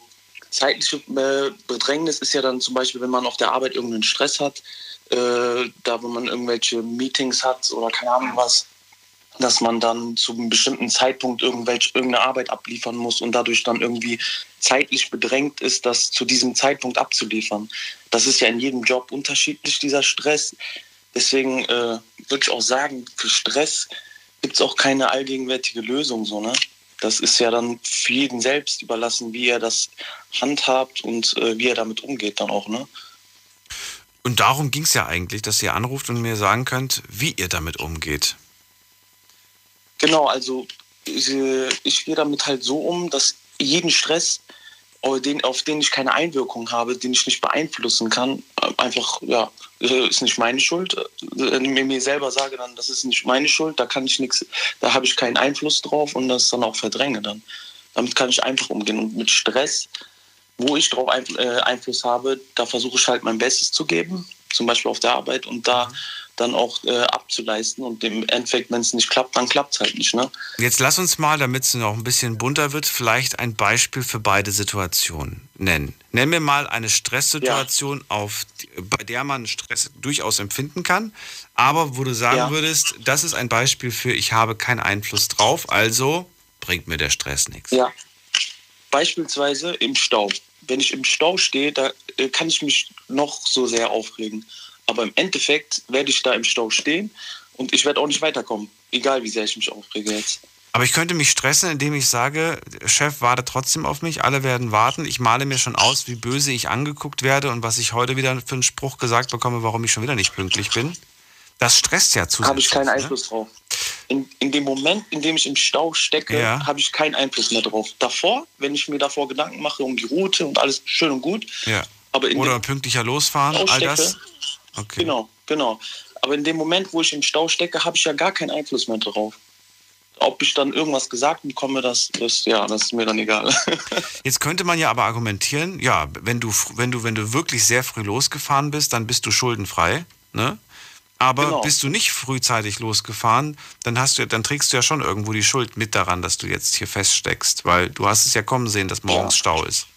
zeitliche äh, Bedrängnis ist ja dann zum Beispiel, wenn man auf der Arbeit irgendeinen Stress hat, äh, da wo man irgendwelche Meetings hat oder keine Ahnung was, dass man dann zu einem bestimmten Zeitpunkt irgendwelche, irgendeine Arbeit abliefern muss und dadurch dann irgendwie zeitlich bedrängt ist, das zu diesem Zeitpunkt abzuliefern. Das ist ja in jedem Job unterschiedlich, dieser Stress. Deswegen äh, würde ich auch sagen, für Stress gibt es auch keine allgegenwärtige Lösung. So, ne? Das ist ja dann für jeden selbst überlassen, wie er das handhabt und äh, wie er damit umgeht dann auch. Ne? Und darum ging es ja eigentlich, dass ihr anruft und mir sagen könnt, wie ihr damit umgeht. Genau, also ich, gehe damit halt so um, dass jeden Stress, äh, auf den ich keine Einwirkung habe, den ich nicht beeinflussen kann, äh, einfach, ja, äh, ist nicht meine Schuld. Ich mir selber sage dann, das ist nicht meine Schuld, da kann ich nichts, da habe ich keinen Einfluss drauf und das dann auch verdränge dann. Damit kann ich einfach umgehen. Und mit Stress, wo ich drauf Einf Einfluss habe, da versuche ich halt mein Bestes zu geben, zum Beispiel auf der Arbeit und da dann auch äh, abzuleisten. Und im Endeffekt, wenn es nicht klappt, dann klappt es halt nicht. Ne? Jetzt lass uns mal, damit es noch ein bisschen bunter wird, vielleicht ein Beispiel für beide Situationen nennen. Nenn mir mal eine Stresssituation, auf, die- bei der man Stress durchaus empfinden kann, aber wo du sagen Ja. würdest, das ist ein Beispiel für, ich habe keinen Einfluss drauf, also bringt mir der Stress nichts. Ja. Beispielsweise im Stau. Wenn ich im Stau stehe, da äh, kann ich mich noch so sehr aufregen. Aber im Endeffekt werde ich da im Stau stehen und ich werde auch nicht weiterkommen. Egal wie sehr ich mich aufrege jetzt. Aber ich könnte mich stressen, indem ich sage, Chef, warte trotzdem auf mich, alle werden warten. Ich male mir schon aus, wie böse ich angeguckt werde und was ich heute wieder für einen Spruch gesagt bekomme, warum ich schon wieder nicht pünktlich bin. Das stresst ja zusätzlich. Habe ich keinen ne? Einfluss drauf. In, in dem Moment, in dem ich im Stau stecke, Ja. habe ich keinen Einfluss mehr drauf. Davor, wenn ich mir davor Gedanken mache um die Route und alles schön und gut, Ja. aber Oder pünktlicher losfahren, all das. Okay. Genau, genau. Aber in dem Moment, wo ich im Stau stecke, habe ich ja gar keinen Einfluss mehr drauf. Ob ich dann irgendwas gesagt bekomme, das, das, ja, das ist mir dann egal. Jetzt könnte man ja aber argumentieren, ja, wenn du, wenn du, wenn du wirklich sehr früh losgefahren bist, dann bist du schuldenfrei, ne? Aber Genau. bist du nicht frühzeitig losgefahren, dann hast du, dann trägst du ja schon irgendwo die Schuld mit daran, dass du jetzt hier feststeckst, weil du hast es ja kommen sehen, dass morgens Stau ist.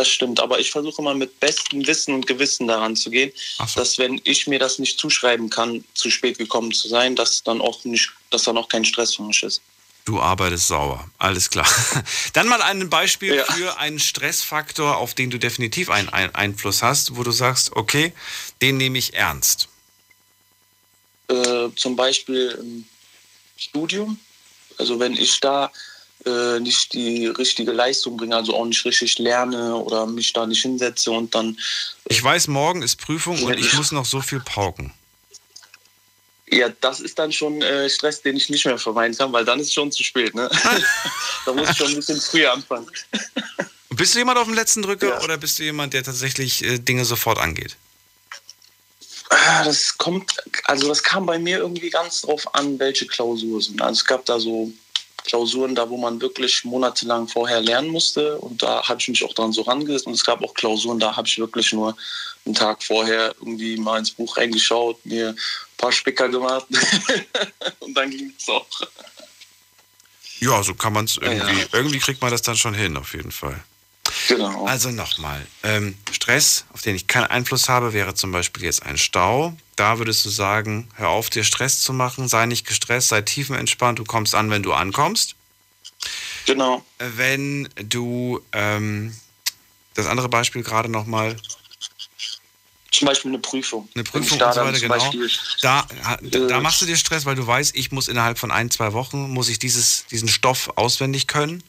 Das stimmt, aber ich versuche mal mit bestem Wissen und Gewissen daran zu gehen, dass wenn ich mir das nicht zuschreiben kann, zu spät gekommen zu sein, dass dann auch nicht, dass dann auch kein Stress für mich ist. Du arbeitest sauer, alles klar. Dann mal ein Beispiel für einen Stressfaktor, auf den du definitiv einen Ein Einfluss hast, wo du sagst, okay, den nehme ich ernst. Äh, zum Beispiel im Studium. Also wenn ich da äh, nicht die richtige Leistung bringe, also auch nicht richtig lerne oder mich da nicht hinsetze und dann Ich weiß, morgen ist Prüfung und ich muss noch so viel pauken. Ja, das ist dann schon äh, Stress, den ich nicht mehr vermeiden kann, weil dann ist schon zu spät. Ne? da muss ich schon ein bisschen früher anfangen. Bist du jemand auf dem letzten Drücker oder bist du jemand, der tatsächlich äh, Dinge sofort angeht? Ah, Das kommt, also das kam bei mir irgendwie ganz drauf an, welche Klausur sind. Also es gab da so Klausuren da, wo man wirklich monatelang vorher lernen musste und da habe ich mich auch dran so rangesetzt und es gab auch Klausuren, da habe ich wirklich nur einen Tag vorher irgendwie mal ins Buch reingeschaut, mir ein paar Spicker gemacht und dann ging es auch. Ja, so kann man es irgendwie. Ja. Irgendwie kriegt man das dann schon hin, auf jeden Fall. Genau. Also nochmal. Ähm, Stress, auf den ich keinen Einfluss habe, wäre zum Beispiel jetzt ein Stau. Da würdest du sagen, hör auf, dir Stress zu machen, sei nicht gestresst, sei tiefenentspannt, du kommst an, wenn du ankommst. Genau. Wenn du, ähm, das andere Beispiel gerade nochmal, Zum Beispiel eine Prüfung. eine Prüfung da und so weiter, genau. Beispiel, Da, da, da äh, machst du dir Stress, weil du weißt, ich muss innerhalb von ein, zwei Wochen, muss ich dieses, diesen Stoff auswendig können.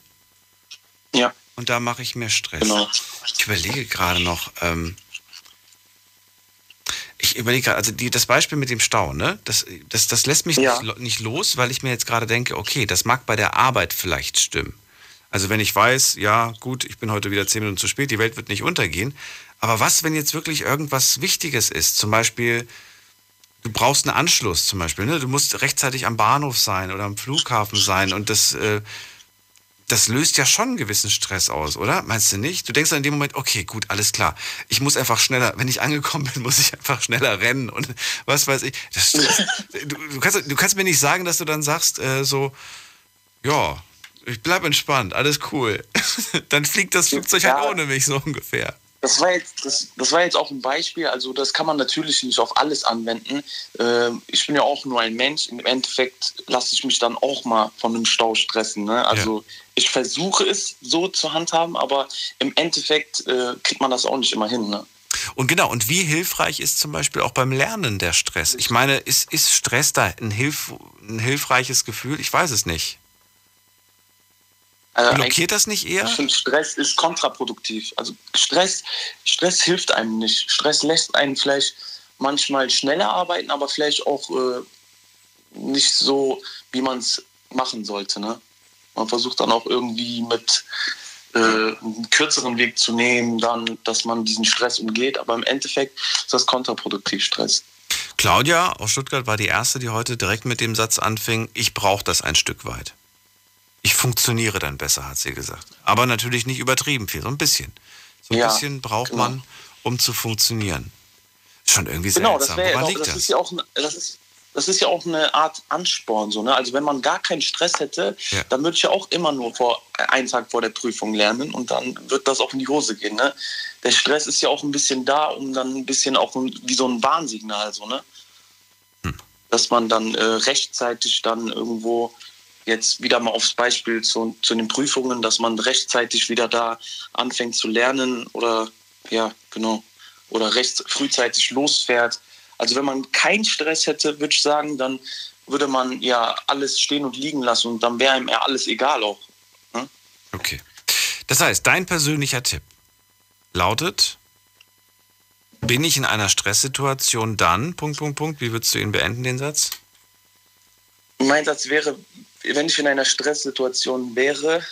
Ja. Und da mache ich mir Stress. Genau. Ich überlege gerade noch, ähm, ich überlege gerade, also die, das Beispiel mit dem Stau, ne? Das, das, das lässt mich Ja. nicht, nicht los, weil ich mir jetzt gerade denke, okay, das mag bei der Arbeit vielleicht stimmen. Also wenn ich weiß, ja gut, ich bin heute wieder zehn Minuten zu spät, die Welt wird nicht untergehen. Aber was, wenn jetzt wirklich irgendwas Wichtiges ist? Zum Beispiel, du brauchst einen Anschluss zum Beispiel. Ne? Du musst rechtzeitig am Bahnhof sein oder am Flughafen sein und das, äh, das löst ja schon einen gewissen Stress aus, oder? Meinst du nicht? Du denkst dann in dem Moment, okay, gut, alles klar. Ich muss einfach schneller, wenn ich angekommen bin, muss ich einfach schneller rennen und was weiß ich. Das, du, du, kannst, du kannst mir nicht sagen, dass du dann sagst, äh, so, ja, ich bleib entspannt, alles cool. dann fliegt das Flugzeug ja. halt ohne mich, so ungefähr. Das war, jetzt, das, das war jetzt auch ein Beispiel, also das kann man natürlich nicht auf alles anwenden. Ähm, ich bin ja auch nur ein Mensch. Im Endeffekt lasse ich mich dann auch mal von einem Stau stressen. Ne? Also ja. ich versuche es so zu handhaben, aber im Endeffekt äh, kriegt man das auch nicht immer hin. Ne? Und genau, und wie hilfreich ist zum Beispiel auch beim Lernen der Stress? Ich meine, ist, ist Stress da ein, hilf, ein hilfreiches Gefühl? Ich weiß es nicht. Also Blockiert das nicht eher? Ich finde, Stress ist kontraproduktiv. Also Stress, Stress hilft einem nicht. Stress lässt einen vielleicht manchmal schneller arbeiten, aber vielleicht auch äh, nicht so, wie man es machen sollte. Ne? Man versucht dann auch irgendwie mit äh, einen kürzeren Weg zu nehmen, dann, dass man diesen Stress umgeht. Aber im Endeffekt ist das kontraproduktiv Stress. Claudia aus Stuttgart war die erste, die heute direkt mit dem Satz anfing: Ich brauche das ein Stück weit ich funktioniere dann besser, hat sie gesagt. Aber natürlich nicht übertrieben viel, so ein bisschen. So ein ja, bisschen braucht genau. man, um zu funktionieren. Schon irgendwie genau, seltsam. Das, wär, das, das ist ja auch, das ist, das ist ja auch eine Art Ansporn. So, ne? Also wenn man gar keinen Stress hätte, ja. dann würde ich ja auch immer nur vor einen Tag vor der Prüfung lernen und dann wird das auch in die Hose gehen. Ne? Der Stress ist ja auch ein bisschen da, um dann ein bisschen auch wie so ein Warnsignal, so, ne? Hm. Dass man dann äh, rechtzeitig dann irgendwo jetzt wieder mal aufs Beispiel zu, zu den Prüfungen, dass man rechtzeitig wieder da anfängt zu lernen oder ja, genau, oder recht frühzeitig losfährt. Also wenn man keinen Stress hätte, würde ich sagen, dann würde man ja alles stehen und liegen lassen und dann wäre ihm ja alles egal auch. Ne? Okay. Das heißt, dein persönlicher Tipp lautet, bin ich in einer Stresssituation dann, Punkt, Punkt, Punkt, wie würdest du ihn beenden, den Satz? Mein Satz wäre, wenn ich in einer Stresssituation wäre,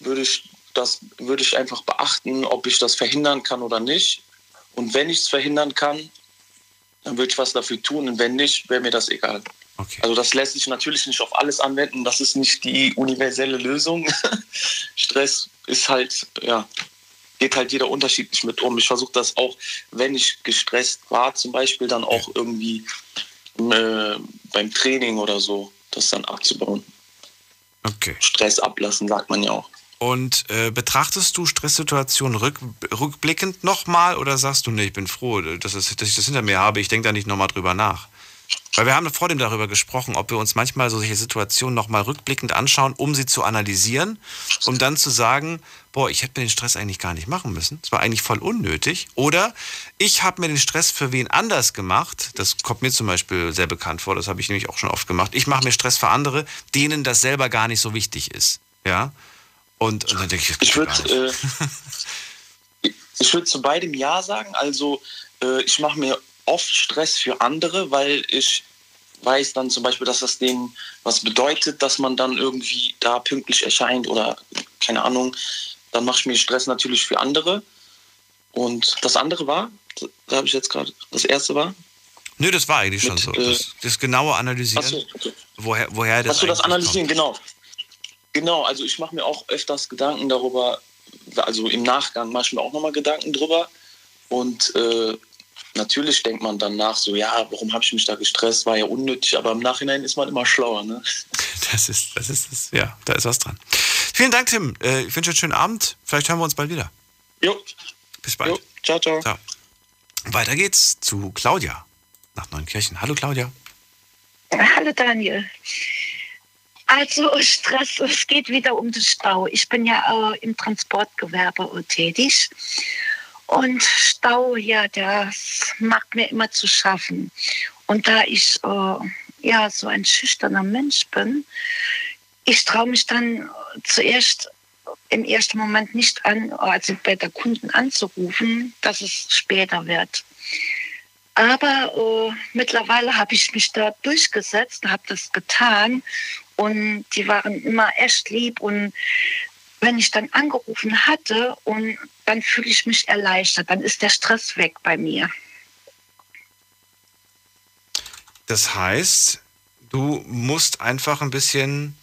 würde ich, das, würde ich einfach beachten, ob ich das verhindern kann oder nicht. Und wenn ich es verhindern kann, dann würde ich was dafür tun. Und wenn nicht, wäre mir das egal. Okay. Also das lässt sich natürlich nicht auf alles anwenden. Das ist nicht die universelle Lösung. Stress ist halt, ja, geht halt jeder unterschiedlich mit um. Ich versuche das auch, wenn ich gestresst war, zum Beispiel, dann auch irgendwie äh, beim Training oder so das dann abzubauen. Okay. Stress ablassen, sagt man ja auch. Und äh, betrachtest du Stresssituationen rück, rückblickend nochmal oder sagst du, nee, ich bin froh, dass, es, dass ich das hinter mir habe, ich denke da nicht nochmal drüber nach? Weil wir haben vor dem darüber gesprochen, ob wir uns manchmal solche Situationen nochmal rückblickend anschauen, um sie zu analysieren, um dann zu sagen, boah, ich hätte mir den Stress eigentlich gar nicht machen müssen. Es war eigentlich voll unnötig. Oder ich habe mir den Stress für wen anders gemacht. Das kommt mir zum Beispiel sehr bekannt vor, das habe ich nämlich auch schon oft gemacht. Ich mache mir Stress für andere, denen das selber gar nicht so wichtig ist. Ja. Und, und dann denke ich, ich würde äh, ich würde zu beidem Ja sagen. Also äh, ich mache mir oft Stress für andere, weil ich weiß dann zum Beispiel, dass das denen was bedeutet, dass man dann irgendwie da pünktlich erscheint oder keine Ahnung dann mache ich mir Stress natürlich für andere. Und das andere war, da habe ich jetzt gerade, das erste war? Nö, das war eigentlich mit, schon so. Das, das genaue Analysieren. So, okay. woher, woher das Achso, das Analysieren, kommt. genau. Genau, also ich mache mir auch öfters Gedanken darüber, also im Nachgang mache ich mir auch nochmal Gedanken drüber. Und äh, natürlich denkt man dann nach, so, ja, warum habe ich mich da gestresst, war ja unnötig, aber im Nachhinein ist man immer schlauer. Ne? Das ist, das ist, das, ja, da ist was dran. Vielen Dank, Tim. Äh, ich wünsche einen schönen Abend. Vielleicht hören wir uns bald wieder. Jo. Bis bald. Jo. Ciao, ciao, ciao. Weiter geht's zu Claudia nach Neunkirchen. Hallo, Claudia. Hallo, Daniel. Also Stress, es geht wieder um den Stau. Ich bin ja äh, im Transportgewerbe tätig. Und Stau, ja, das macht mir immer zu schaffen. Und da ich äh, ja so ein schüchterner Mensch bin, ich traue mich dann zuerst im ersten Moment nicht an, also bei der Kunden anzurufen, dass es später wird. Aber äh, mittlerweile habe ich mich da durchgesetzt, habe das getan und die waren immer echt lieb und wenn ich dann angerufen hatte und dann fühle ich mich erleichtert, dann ist der Stress weg bei mir. Das heißt, du musst einfach ein bisschen,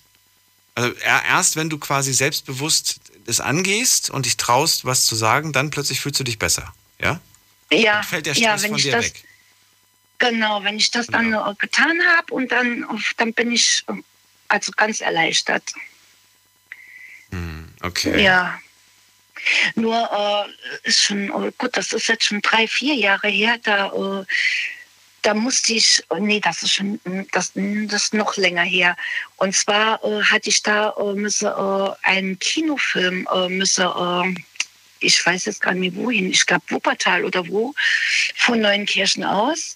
also erst wenn du quasi selbstbewusst das angehst und dich traust, was zu sagen, dann plötzlich fühlst du dich besser, ja? Ja, Dann fällt der ja, Stress wenn von dir das, weg. Genau, wenn ich das dann äh, getan habe und dann, dann bin ich also ganz erleichtert. Okay. Ja. Nur äh, ist schon, äh, gut, das ist jetzt schon drei, vier Jahre her, da, äh, da musste ich, äh, nee, das ist schon, mm, das, mm, das ist noch länger her. Und zwar äh, hatte ich da äh, müsse, äh, einen Kinofilm, äh, müsse, ich weiß jetzt gar nicht wohin, ich glaube Wuppertal oder wo, von Neuenkirchen aus.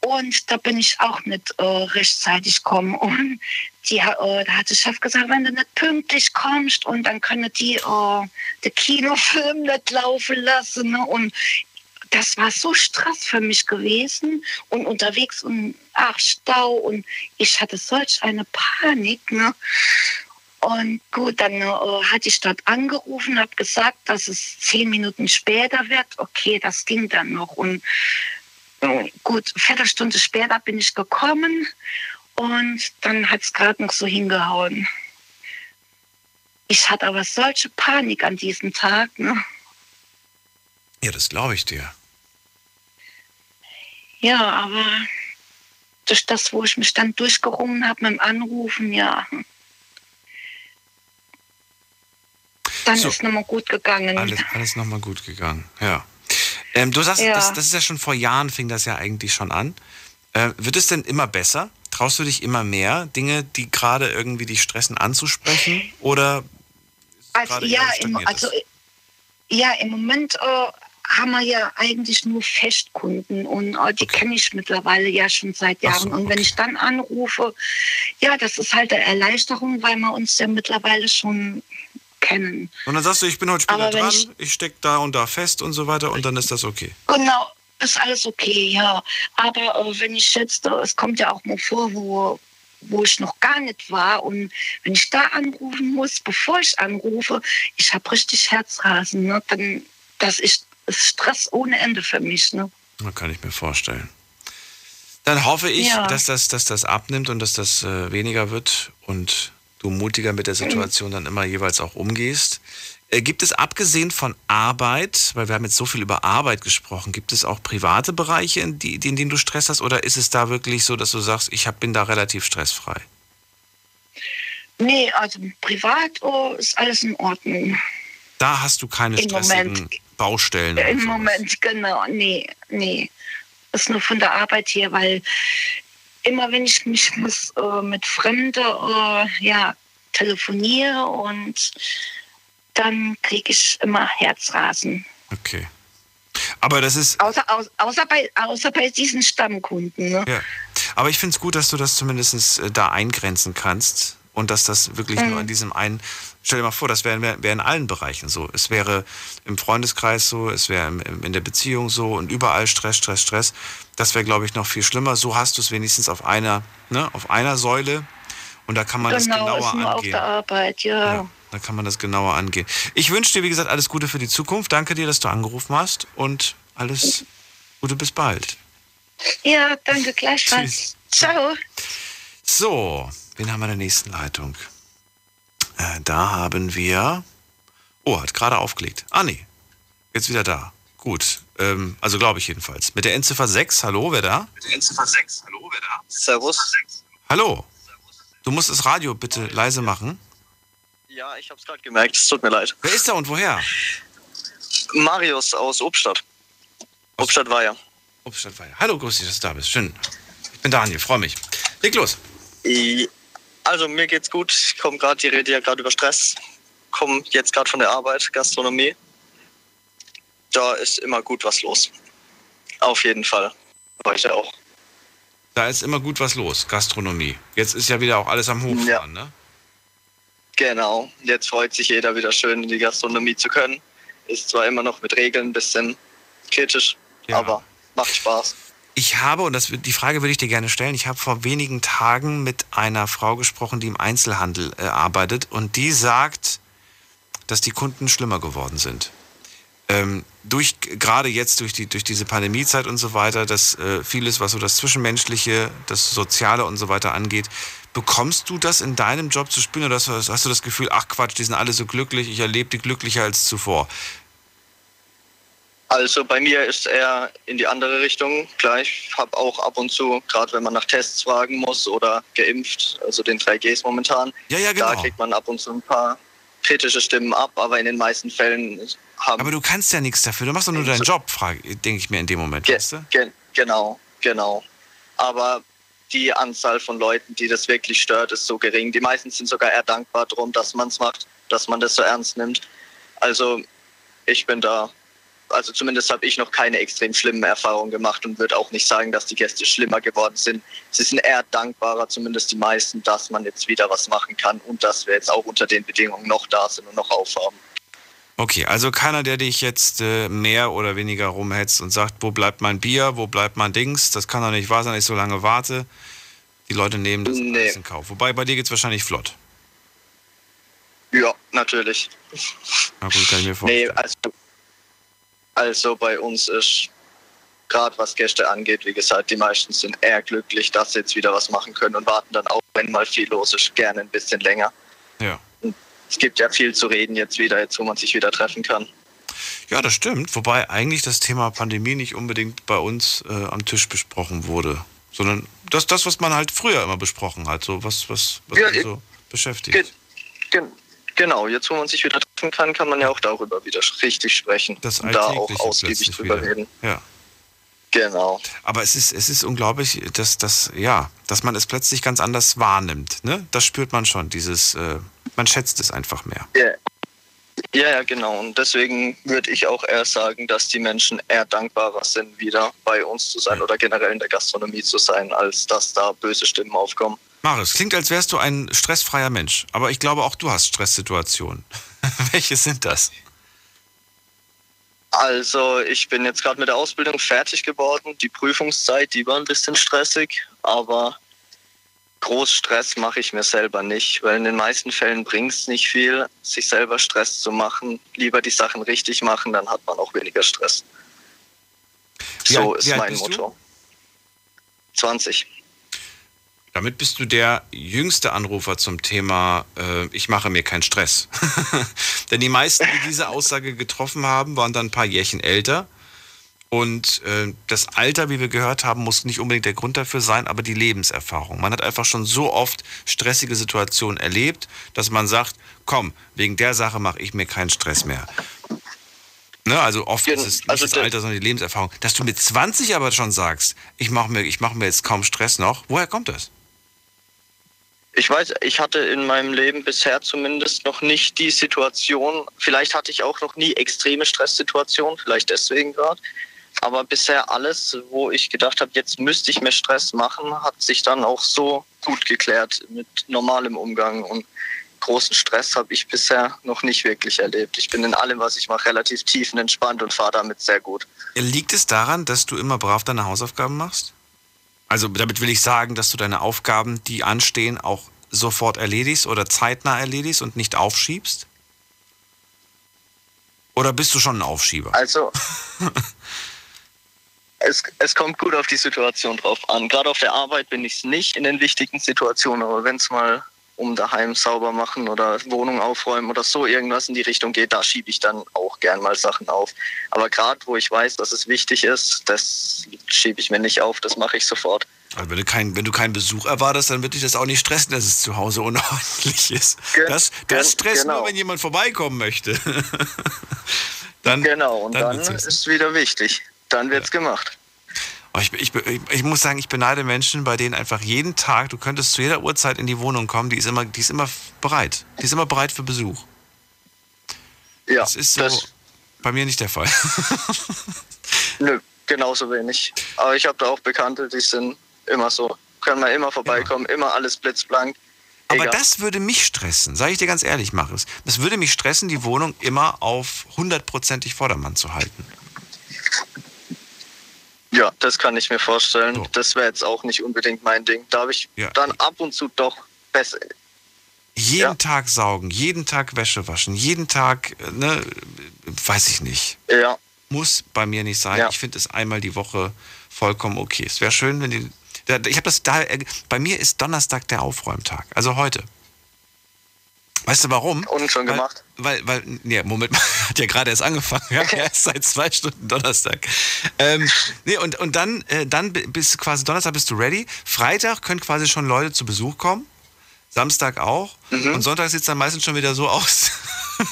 Und da bin ich auch nicht äh, rechtzeitig gekommen. Und die, äh, da hat der Chef gesagt, wenn du nicht pünktlich kommst und dann können die äh, den Kinofilm nicht laufen lassen. Ne? Und das war so Stress für mich gewesen und unterwegs und ach, Stau und ich hatte solch eine Panik. Ne? Und gut, dann äh, hatte ich dort angerufen, habe gesagt, dass es zehn Minuten später wird. Okay, das ging dann noch. Und äh, gut, Viertelstunde später bin ich gekommen und dann hat es gerade noch so hingehauen. Ich hatte aber solche Panik an diesem Tag. Ne? Ja, das glaube ich dir. Ja, aber durch das, wo ich mich dann durchgerungen habe mit dem Anrufen, ja. Dann So. ist nochmal gut gegangen. Alles, alles nochmal gut gegangen, ja. Ähm, du sagst, Ja. das, das ist ja schon vor Jahren, fing das ja eigentlich schon an. Äh, wird es denn immer besser? Traust du dich immer mehr, Dinge, die gerade irgendwie dich stressen, anzusprechen? Oder Also, ja, im, also, ja, im Moment äh, haben wir ja eigentlich nur Festkunden und äh, die kenne ich mittlerweile ja schon seit Jahren. und wenn ich dann anrufe, ja, das ist halt eine Erleichterung, weil wir uns ja mittlerweile schon kennen. Und dann sagst du, ich bin heute später dran, ich- ich, steck da und da fest und so weiter und dann ist das okay. Genau, ist alles okay, ja. Aber äh, wenn ich jetzt, äh, es kommt ja auch mal vor, wo, wo ich noch gar nicht war und wenn ich da anrufen muss, bevor ich anrufe, ich habe richtig Herzrasen. Ne? Dann, das ist, ist Stress ohne Ende für mich. Ne? Das kann ich mir vorstellen. Dann hoffe ich, Ja. dass, das, dass das abnimmt und dass das äh, weniger wird und du mutiger mit der Situation dann immer jeweils auch umgehst. Äh, gibt es abgesehen von Arbeit, weil wir haben jetzt so viel über Arbeit gesprochen, gibt es auch private Bereiche, in, die, in denen du Stress hast oder ist es da wirklich so, dass du sagst, ich hab, bin da relativ stressfrei? Nee, also privat oh, ist alles in Ordnung. Da hast du keine Im stressigen Moment. Baustellen. Im so. Moment, genau. Nee, nee. Ist nur von der Arbeit hier, weil immer wenn ich mich muss, äh, mit Fremden äh, ja, telefoniere und dann kriege ich immer Herzrasen. Okay. Aber das ist, Außer, au, außer, bei, außer bei diesen Stammkunden. Ne? Ja. Aber ich finde es gut, dass du das zumindest äh, da eingrenzen kannst und dass das wirklich Mhm. nur in diesem einen. Stell dir mal vor, das wäre wär, in allen Bereichen so. Es wäre im Freundeskreis so, es wäre in der Beziehung so und überall Stress, Stress, Stress. Das wäre, glaube ich, noch viel schlimmer. So hast du es wenigstens auf einer, ne, auf einer Säule und da kann man das genau, genauer ist nur auf angehen. der Arbeit, ja. Ja, da kann man das genauer angehen. Ich wünsche dir, wie gesagt, alles Gute für die Zukunft. Danke dir, dass du angerufen hast und alles Gute bis bald. Ja, danke gleichfalls. Ciao. So, wen haben wir in der nächsten Leitung? Äh, da haben wir. Oh, hat gerade aufgelegt. Ah, nee. Jetzt wieder da. Gut. Ähm, also glaube ich jedenfalls. Mit der Endziffer 6. Hallo, wer da? Mit der Endziffer 6. Hallo, wer da? Servus. Hallo. Du musst das Radio bitte leise machen. Ja, ich hab's gerade gemerkt. Es tut mir leid. Wer ist da und woher? Marius aus Obstadt. Obstadt war ja. Obstadt war ja. Hallo, grüß dich, dass du da bist. Schön. Ich bin Daniel, freue mich. Leg los. Also mir geht's gut. Ich komme gerade, die rede ja gerade über Stress. Komme jetzt gerade von der Arbeit, Gastronomie. Da ist immer gut was los. Auf jeden Fall. Heute auch. Da ist immer gut was los. Gastronomie. Jetzt ist ja wieder auch alles am Hochfahren, ne? Genau. Jetzt freut sich jeder wieder schön in die Gastronomie zu können. Ist zwar immer noch mit Regeln ein bisschen kritisch, aber macht Spaß. Ich habe, und das, die Frage würde ich dir gerne stellen, ich habe vor wenigen Tagen mit einer Frau gesprochen, die im Einzelhandel äh, arbeitet und die sagt, dass die Kunden schlimmer geworden sind. Ähm, durch gerade jetzt durch die durch diese Pandemiezeit und so weiter, dass äh, vieles, was so das Zwischenmenschliche, das Soziale und so weiter angeht, bekommst du das in deinem Job zu spüren oder hast, du- hast du das Gefühl, ach Quatsch, die sind alle so glücklich, ich erlebe die glücklicher als zuvor? Also bei mir ist eher in die andere Richtung. Klar, ich habe auch ab und zu, gerade wenn man nach Tests fragen muss oder geimpft, also den 3Gs momentan, ja, ja, da genau. kriegt man ab und zu ein paar kritische Stimmen ab, aber in den meisten Fällen haben Aber du kannst ja nichts dafür, du machst doch nur deinen Job, denke ich mir in dem Moment, weißt du? Ge genau, genau. Aber die Anzahl von Leuten, die das wirklich stört, ist so gering. Die meisten sind sogar eher dankbar drum, dass man es macht, dass man das so ernst nimmt. Also ich bin da, also zumindest habe ich noch keine extrem schlimmen Erfahrungen gemacht und würde auch nicht sagen, dass die Gäste schlimmer geworden sind. Sie sind eher dankbarer, zumindest die meisten, dass man jetzt wieder was machen kann und dass wir jetzt auch unter den Bedingungen noch da sind und noch aufhaben. Okay, also keiner, der dich jetzt äh, mehr oder weniger rumhetzt und sagt, wo bleibt mein Bier, wo bleibt mein Dings, das kann doch nicht wahr sein, dass ich so lange warte. Die Leute nehmen das alles in Kauf. Wobei bei dir geht's wahrscheinlich flott. Ja, natürlich. Na gut, kann ich mir vorstellen. Nee, also, also bei uns ist gerade was Gäste angeht, wie gesagt, die meisten sind eher glücklich, dass sie jetzt wieder was machen können und warten dann auch, wenn mal viel los ist, gerne ein bisschen länger. Ja. Es gibt ja viel zu reden jetzt wieder, jetzt wo man sich wieder treffen kann. Ja, das stimmt. Wobei eigentlich das Thema Pandemie nicht unbedingt bei uns äh, am Tisch besprochen wurde, sondern das, das, was man halt früher immer besprochen hat, so was, was, was Ja, so beschäftigt. Ge gen genau, jetzt wo man sich wieder treffen kann, kann man ja auch darüber wieder richtig sprechen Das und da auch ausgiebig drüber wieder. reden. Ja. Genau. Aber es ist, es ist unglaublich, dass, dass, ja, dass man es plötzlich ganz anders wahrnimmt. Ne? Das spürt man schon, dieses, äh, man schätzt es einfach mehr. Ja. ja, ja, genau. Und deswegen würde ich auch eher sagen, dass die Menschen eher dankbarer sind, wieder bei uns zu sein oder generell in der Gastronomie zu sein, als dass da böse Stimmen aufkommen. Marius, klingt, als wärst du ein stressfreier Mensch. Aber ich glaube, auch du hast Stresssituationen. Welche sind das? Also ich bin jetzt gerade mit der Ausbildung fertig geworden. Die Prüfungszeit, die war ein bisschen stressig, aber groß Stress mache ich mir selber nicht, weil in den meisten Fällen bringt es nicht viel, sich selber Stress zu machen. Lieber die Sachen richtig machen, dann hat man auch weniger Stress. Wie so alt- ist mein bist du? Motto. 20. Damit bist du der jüngste Anrufer zum Thema, äh, ich mache mir keinen Stress. Denn die meisten, die diese Aussage getroffen haben, waren dann ein paar Jährchen älter. Und äh, das Alter, wie wir gehört haben, muss nicht unbedingt der Grund dafür sein, aber die Lebenserfahrung. Man hat einfach schon so oft stressige Situationen erlebt, dass man sagt, komm, wegen der Sache mache ich mir keinen Stress mehr. Ne, also oft ist es nicht also das Alter, sondern die Lebenserfahrung. Dass du mit 20 aber schon sagst, ich mache mir, ich mach mir jetzt kaum Stress noch, woher kommt das? Ich weiß, ich hatte in meinem Leben bisher zumindest noch nicht die Situation, vielleicht hatte ich auch noch nie extreme Stresssituationen, vielleicht deswegen gerade. Aber bisher alles, wo ich gedacht habe, jetzt müsste ich mir Stress machen, hat sich dann auch so gut geklärt mit normalem Umgang. Und großen Stress habe ich bisher noch nicht wirklich erlebt. Ich bin in allem, was ich mache, relativ tiefenentspannt und fahre damit sehr gut. Liegt es daran, dass du immer brav deine Hausaufgaben machst? Also damit will ich sagen, dass du deine Aufgaben, die anstehen, auch sofort erledigst oder zeitnah erledigst und nicht aufschiebst? Oder bist du schon ein Aufschieber? Also, es, es kommt gut auf die Situation drauf an. Gerade auf der Arbeit bin ich es nicht in den wichtigen Situationen, aber wenn es mal um daheim sauber machen oder Wohnung aufräumen oder so irgendwas in die Richtung geht, da schiebe ich dann auch gern mal Sachen auf. Aber gerade wo ich weiß, dass es wichtig ist, das schiebe ich mir nicht auf, das mache ich sofort. Also wenn, du kein, wenn du keinen Besuch erwartest, dann wird dich das auch nicht stressen, dass es zu Hause unordentlich ist. Das, das stresst genau. nur, wenn jemand vorbeikommen möchte. dann, genau, und dann dann, ist es wieder wichtig. Dann wird's gemacht. Ich, ich, ich, muss sagen, ich beneide Menschen, bei denen einfach jeden Tag, du könntest zu jeder Uhrzeit in die Wohnung kommen, die ist immer, die ist immer bereit. Die ist immer bereit für Besuch. Ja, das ist so bei mir nicht der Fall. Nö, genauso wenig. Aber ich habe da auch Bekannte, die sind immer so. Können wir immer vorbeikommen, immer alles blitzblank. Aber Egal. das würde mich stressen, sage ich dir ganz ehrlich, Marius. Das würde mich stressen, die Wohnung immer auf hundertprozentig Vordermann zu halten. Ja, das kann ich mir vorstellen. Das wäre jetzt auch nicht unbedingt mein Ding. Da habe ich Ja. dann ab und zu doch besser, Jeden Tag saugen, jeden Tag Wäsche waschen, jeden Tag, äh, ne, weiß ich nicht. Ja. Muss bei mir nicht sein. Ja. Ich finde es einmal die Woche vollkommen okay. Es wäre schön, wenn die. Ich habe das da. Bei mir ist Donnerstag der Aufräumtag. Also heute. Weißt du warum? Und schon weil, gemacht? Weil, weil, nee, Moment hat ja gerade erst angefangen. Ja erst seit zwei Stunden Donnerstag. Ähm, nee, und, und dann, äh, dann bist du quasi Donnerstag bist du ready. Freitag können quasi schon Leute zu Besuch kommen. Samstag auch. Und Sonntag sieht es dann meistens schon wieder so aus,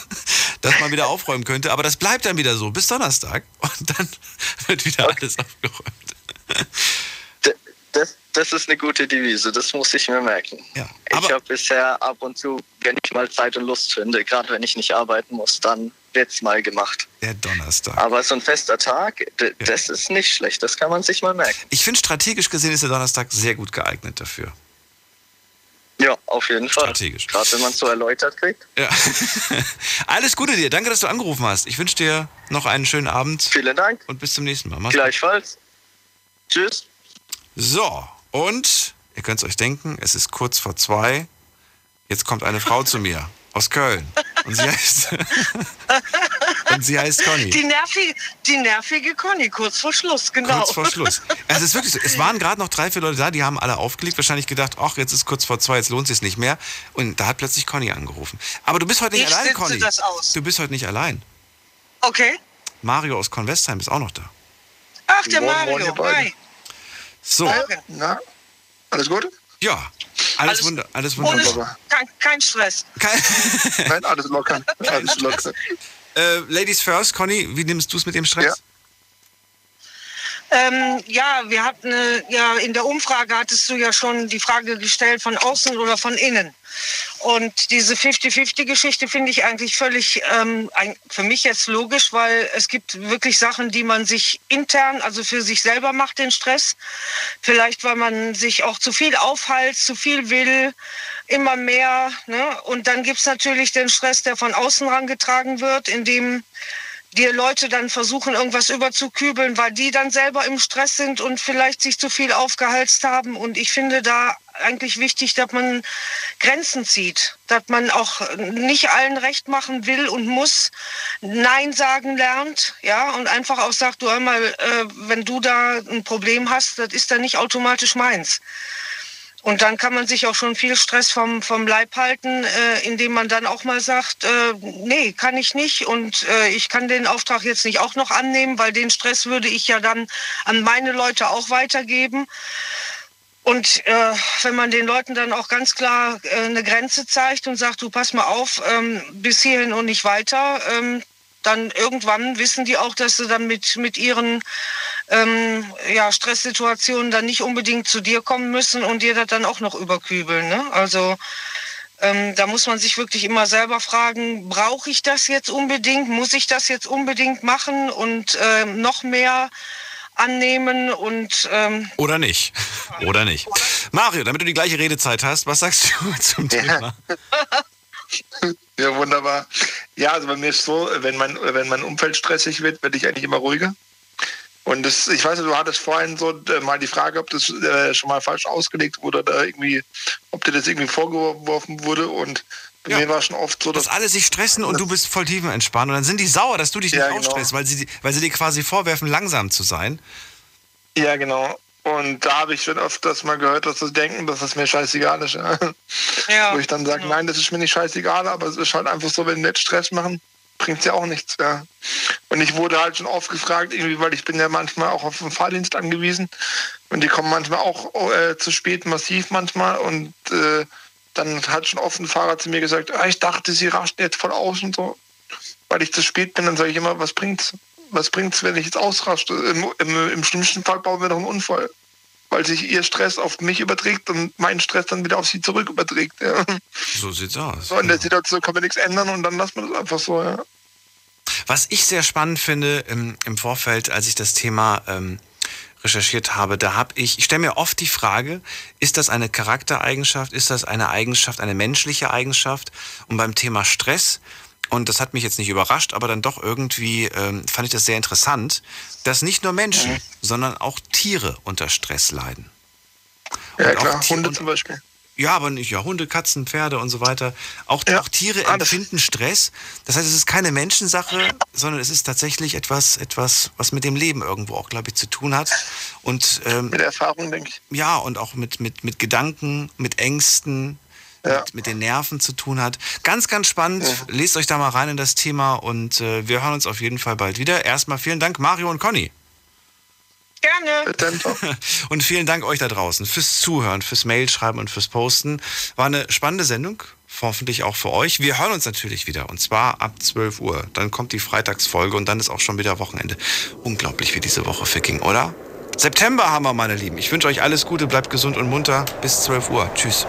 dass man wieder aufräumen könnte. Aber das bleibt dann wieder so bis Donnerstag. Und dann wird wieder alles aufgeräumt. Das, das ist eine gute Devise, das muss ich mir merken. ich habe bisher ab und zu, wenn ich mal Zeit und Lust finde, gerade wenn ich nicht arbeiten muss, dann wird's mal gemacht. Der Donnerstag. Aber so ein fester Tag, d- das ist nicht schlecht, das kann man sich mal merken. Ich finde, strategisch gesehen ist der Donnerstag sehr gut geeignet dafür. Ja, auf jeden Fall. Strategisch. Gerade wenn man es so erläutert kriegt. Ja. Alles Gute dir. Danke, dass du angerufen hast. Ich wünsche dir noch einen schönen Abend. Vielen Dank. Und bis zum nächsten Mal. Mach's gut. Gleichfalls. Tschüss. So, und ihr könnt es euch denken, es ist kurz vor zwei. Jetzt kommt eine Frau zu mir aus Köln. Und sie heißt, und sie heißt Conny. Die nervige, die nervige Conny, kurz vor Schluss, genau. Kurz vor Schluss. Es ist wirklich so. Es waren gerade noch drei, vier Leute da, die haben alle aufgelegt, wahrscheinlich gedacht, ach, jetzt ist kurz vor zwei, jetzt lohnt es sich nicht mehr. Und da hat plötzlich Conny angerufen. Aber du bist heute nicht Ich allein, Conny. das aus. Du bist heute nicht allein. Okay. Mario aus Convestheim ist auch noch da. Ach, der Moin, moin, Mario. beiden. Hi. So. Na, alles gut? Ja, alles, Alles- wunder, alles Ohne, wunderbar. kein, kein Stress. Nein, alles locker. Alles locker. Äh, Ladies first, Conny, wie nimmst du es mit dem Stress? Ähm, ja, wir hatten äh, ja in der Umfrage hattest du ja schon die Frage gestellt von außen oder von innen. Und diese 50-50-Geschichte finde ich eigentlich völlig ähm, für mich jetzt logisch, weil es gibt wirklich Sachen, die man sich intern, also für sich selber macht, den Stress. Vielleicht, weil man sich auch zu viel aufhält, zu viel will, immer mehr. Ne? Und dann gibt's natürlich den Stress, der von außen rangetragen wird, indem dir Leute dann versuchen, irgendwas überzukübeln, weil die dann selber im Stress sind und vielleicht sich zu viel aufgehalst haben. Und ich finde da eigentlich wichtig, dass man Grenzen zieht, dass man auch nicht allen recht machen will und muss, Nein sagen lernt, ja, und einfach auch sagt, du einmal, äh, wenn du da ein Problem hast, das ist dann nicht automatisch meins. Und dann kann man sich auch schon viel Stress vom, vom Leib halten, äh, indem man dann auch mal sagt, äh, nee, kann ich nicht und äh, ich kann den Auftrag jetzt nicht auch noch annehmen, weil den Stress würde ich ja dann an meine Leute auch weitergeben. Und äh, wenn man den Leuten dann auch ganz klar äh, eine Grenze zeigt und sagt, du pass mal auf, ähm, bis hierhin und nicht weiter, ähm, dann irgendwann wissen die auch, dass sie dann mit, mit ihren ähm, ja, Stresssituationen dann nicht unbedingt zu dir kommen müssen und dir das dann auch noch überkübeln. Ne? Also ähm, da muss man sich wirklich immer selber fragen, brauche ich das jetzt unbedingt? Muss ich das jetzt unbedingt machen und ähm, noch mehr annehmen und ähm, Oder nicht. Oder nicht. Mario, damit du die gleiche Redezeit hast, was sagst du zum Thema? Ja, wunderbar. Ja, also bei mir ist so, wenn mein, wenn mein Umfeld stressig wird, werde ich eigentlich immer ruhiger. Und das, ich weiß, du hattest vorhin so äh, mal die Frage, ob das äh, schon mal falsch ausgelegt wurde oder irgendwie, ob dir das irgendwie vorgeworfen wurde. Und bei mir war schon oft so, dass Dass alle sich stressen und du bist voll tiefenentspannt und dann sind die sauer, dass du dich nicht Ja, genau. ausstresst, weil sie, weil sie dir quasi vorwerfen, langsam zu sein. Ja, genau. Und da habe ich schon öfters mal gehört, dass sie denken, dass es mir scheißegal ist. Ja. Wo ich dann sage, nein, das ist mir nicht scheißegal, aber es ist halt einfach so, wenn die nicht Stress machen, bringt es ja auch nichts. Ja. Und ich wurde halt schon oft gefragt, irgendwie, weil ich bin ja manchmal auch auf den Fahrdienst angewiesen und die kommen manchmal auch äh, zu spät, massiv manchmal und äh, dann hat schon oft ein Fahrer zu mir gesagt, ah, ich dachte, sie rasten jetzt voll aus und so, weil ich zu spät bin, dann sage ich immer, was bringt's? Was bringt's, wenn ich jetzt ausraste? Im, im, Im schlimmsten Fall bauen wir doch einen Unfall, weil sich ihr Stress auf mich überträgt und mein Stress dann wieder auf sie zurück überträgt. Ja. So sieht's aus. So, in der Situation kann man nichts ändern und dann lassen wir das einfach so. Ja. Was ich sehr spannend finde im, im Vorfeld, als ich das Thema ähm, recherchiert habe, da habe ich, ich stelle mir oft die Frage, ist das eine Charaktereigenschaft, ist das eine Eigenschaft, eine menschliche Eigenschaft? Und beim Thema Stress, und das hat mich jetzt nicht überrascht, aber dann doch irgendwie ähm, fand ich das sehr interessant, dass nicht nur Menschen, Mhm. sondern auch Tiere unter Stress leiden. Ja, Und klar, Hunde und- zum Beispiel. Ja, aber nicht, ja, Hunde, Katzen, Pferde und so weiter. Auch, ja, auch Tiere alles. empfinden Stress. Das heißt, es ist keine Menschensache, sondern es ist tatsächlich etwas, etwas, was mit dem Leben irgendwo auch, glaube ich, zu tun hat. Und, ähm, mit Erfahrung, denke ich. Ja, und auch mit, mit, mit Gedanken, mit Ängsten, ja. mit, mit, den Nerven zu tun hat. Ganz, ganz spannend. Ja. Lest euch da mal rein in das Thema und äh, wir hören uns auf jeden Fall bald wieder. Erstmal vielen Dank, Mario und Conny. Gerne. Und vielen Dank euch da draußen fürs Zuhören, fürs Mailschreiben und fürs Posten. War eine spannende Sendung, hoffentlich auch für euch. Wir hören uns natürlich wieder und zwar ab 12 Uhr. Dann kommt die Freitagsfolge und dann ist auch schon wieder Wochenende. Unglaublich, wie diese Woche verging, oder? September haben wir, meine Lieben. Ich wünsche euch alles Gute, bleibt gesund und munter. Bis 12 Uhr. Tschüss.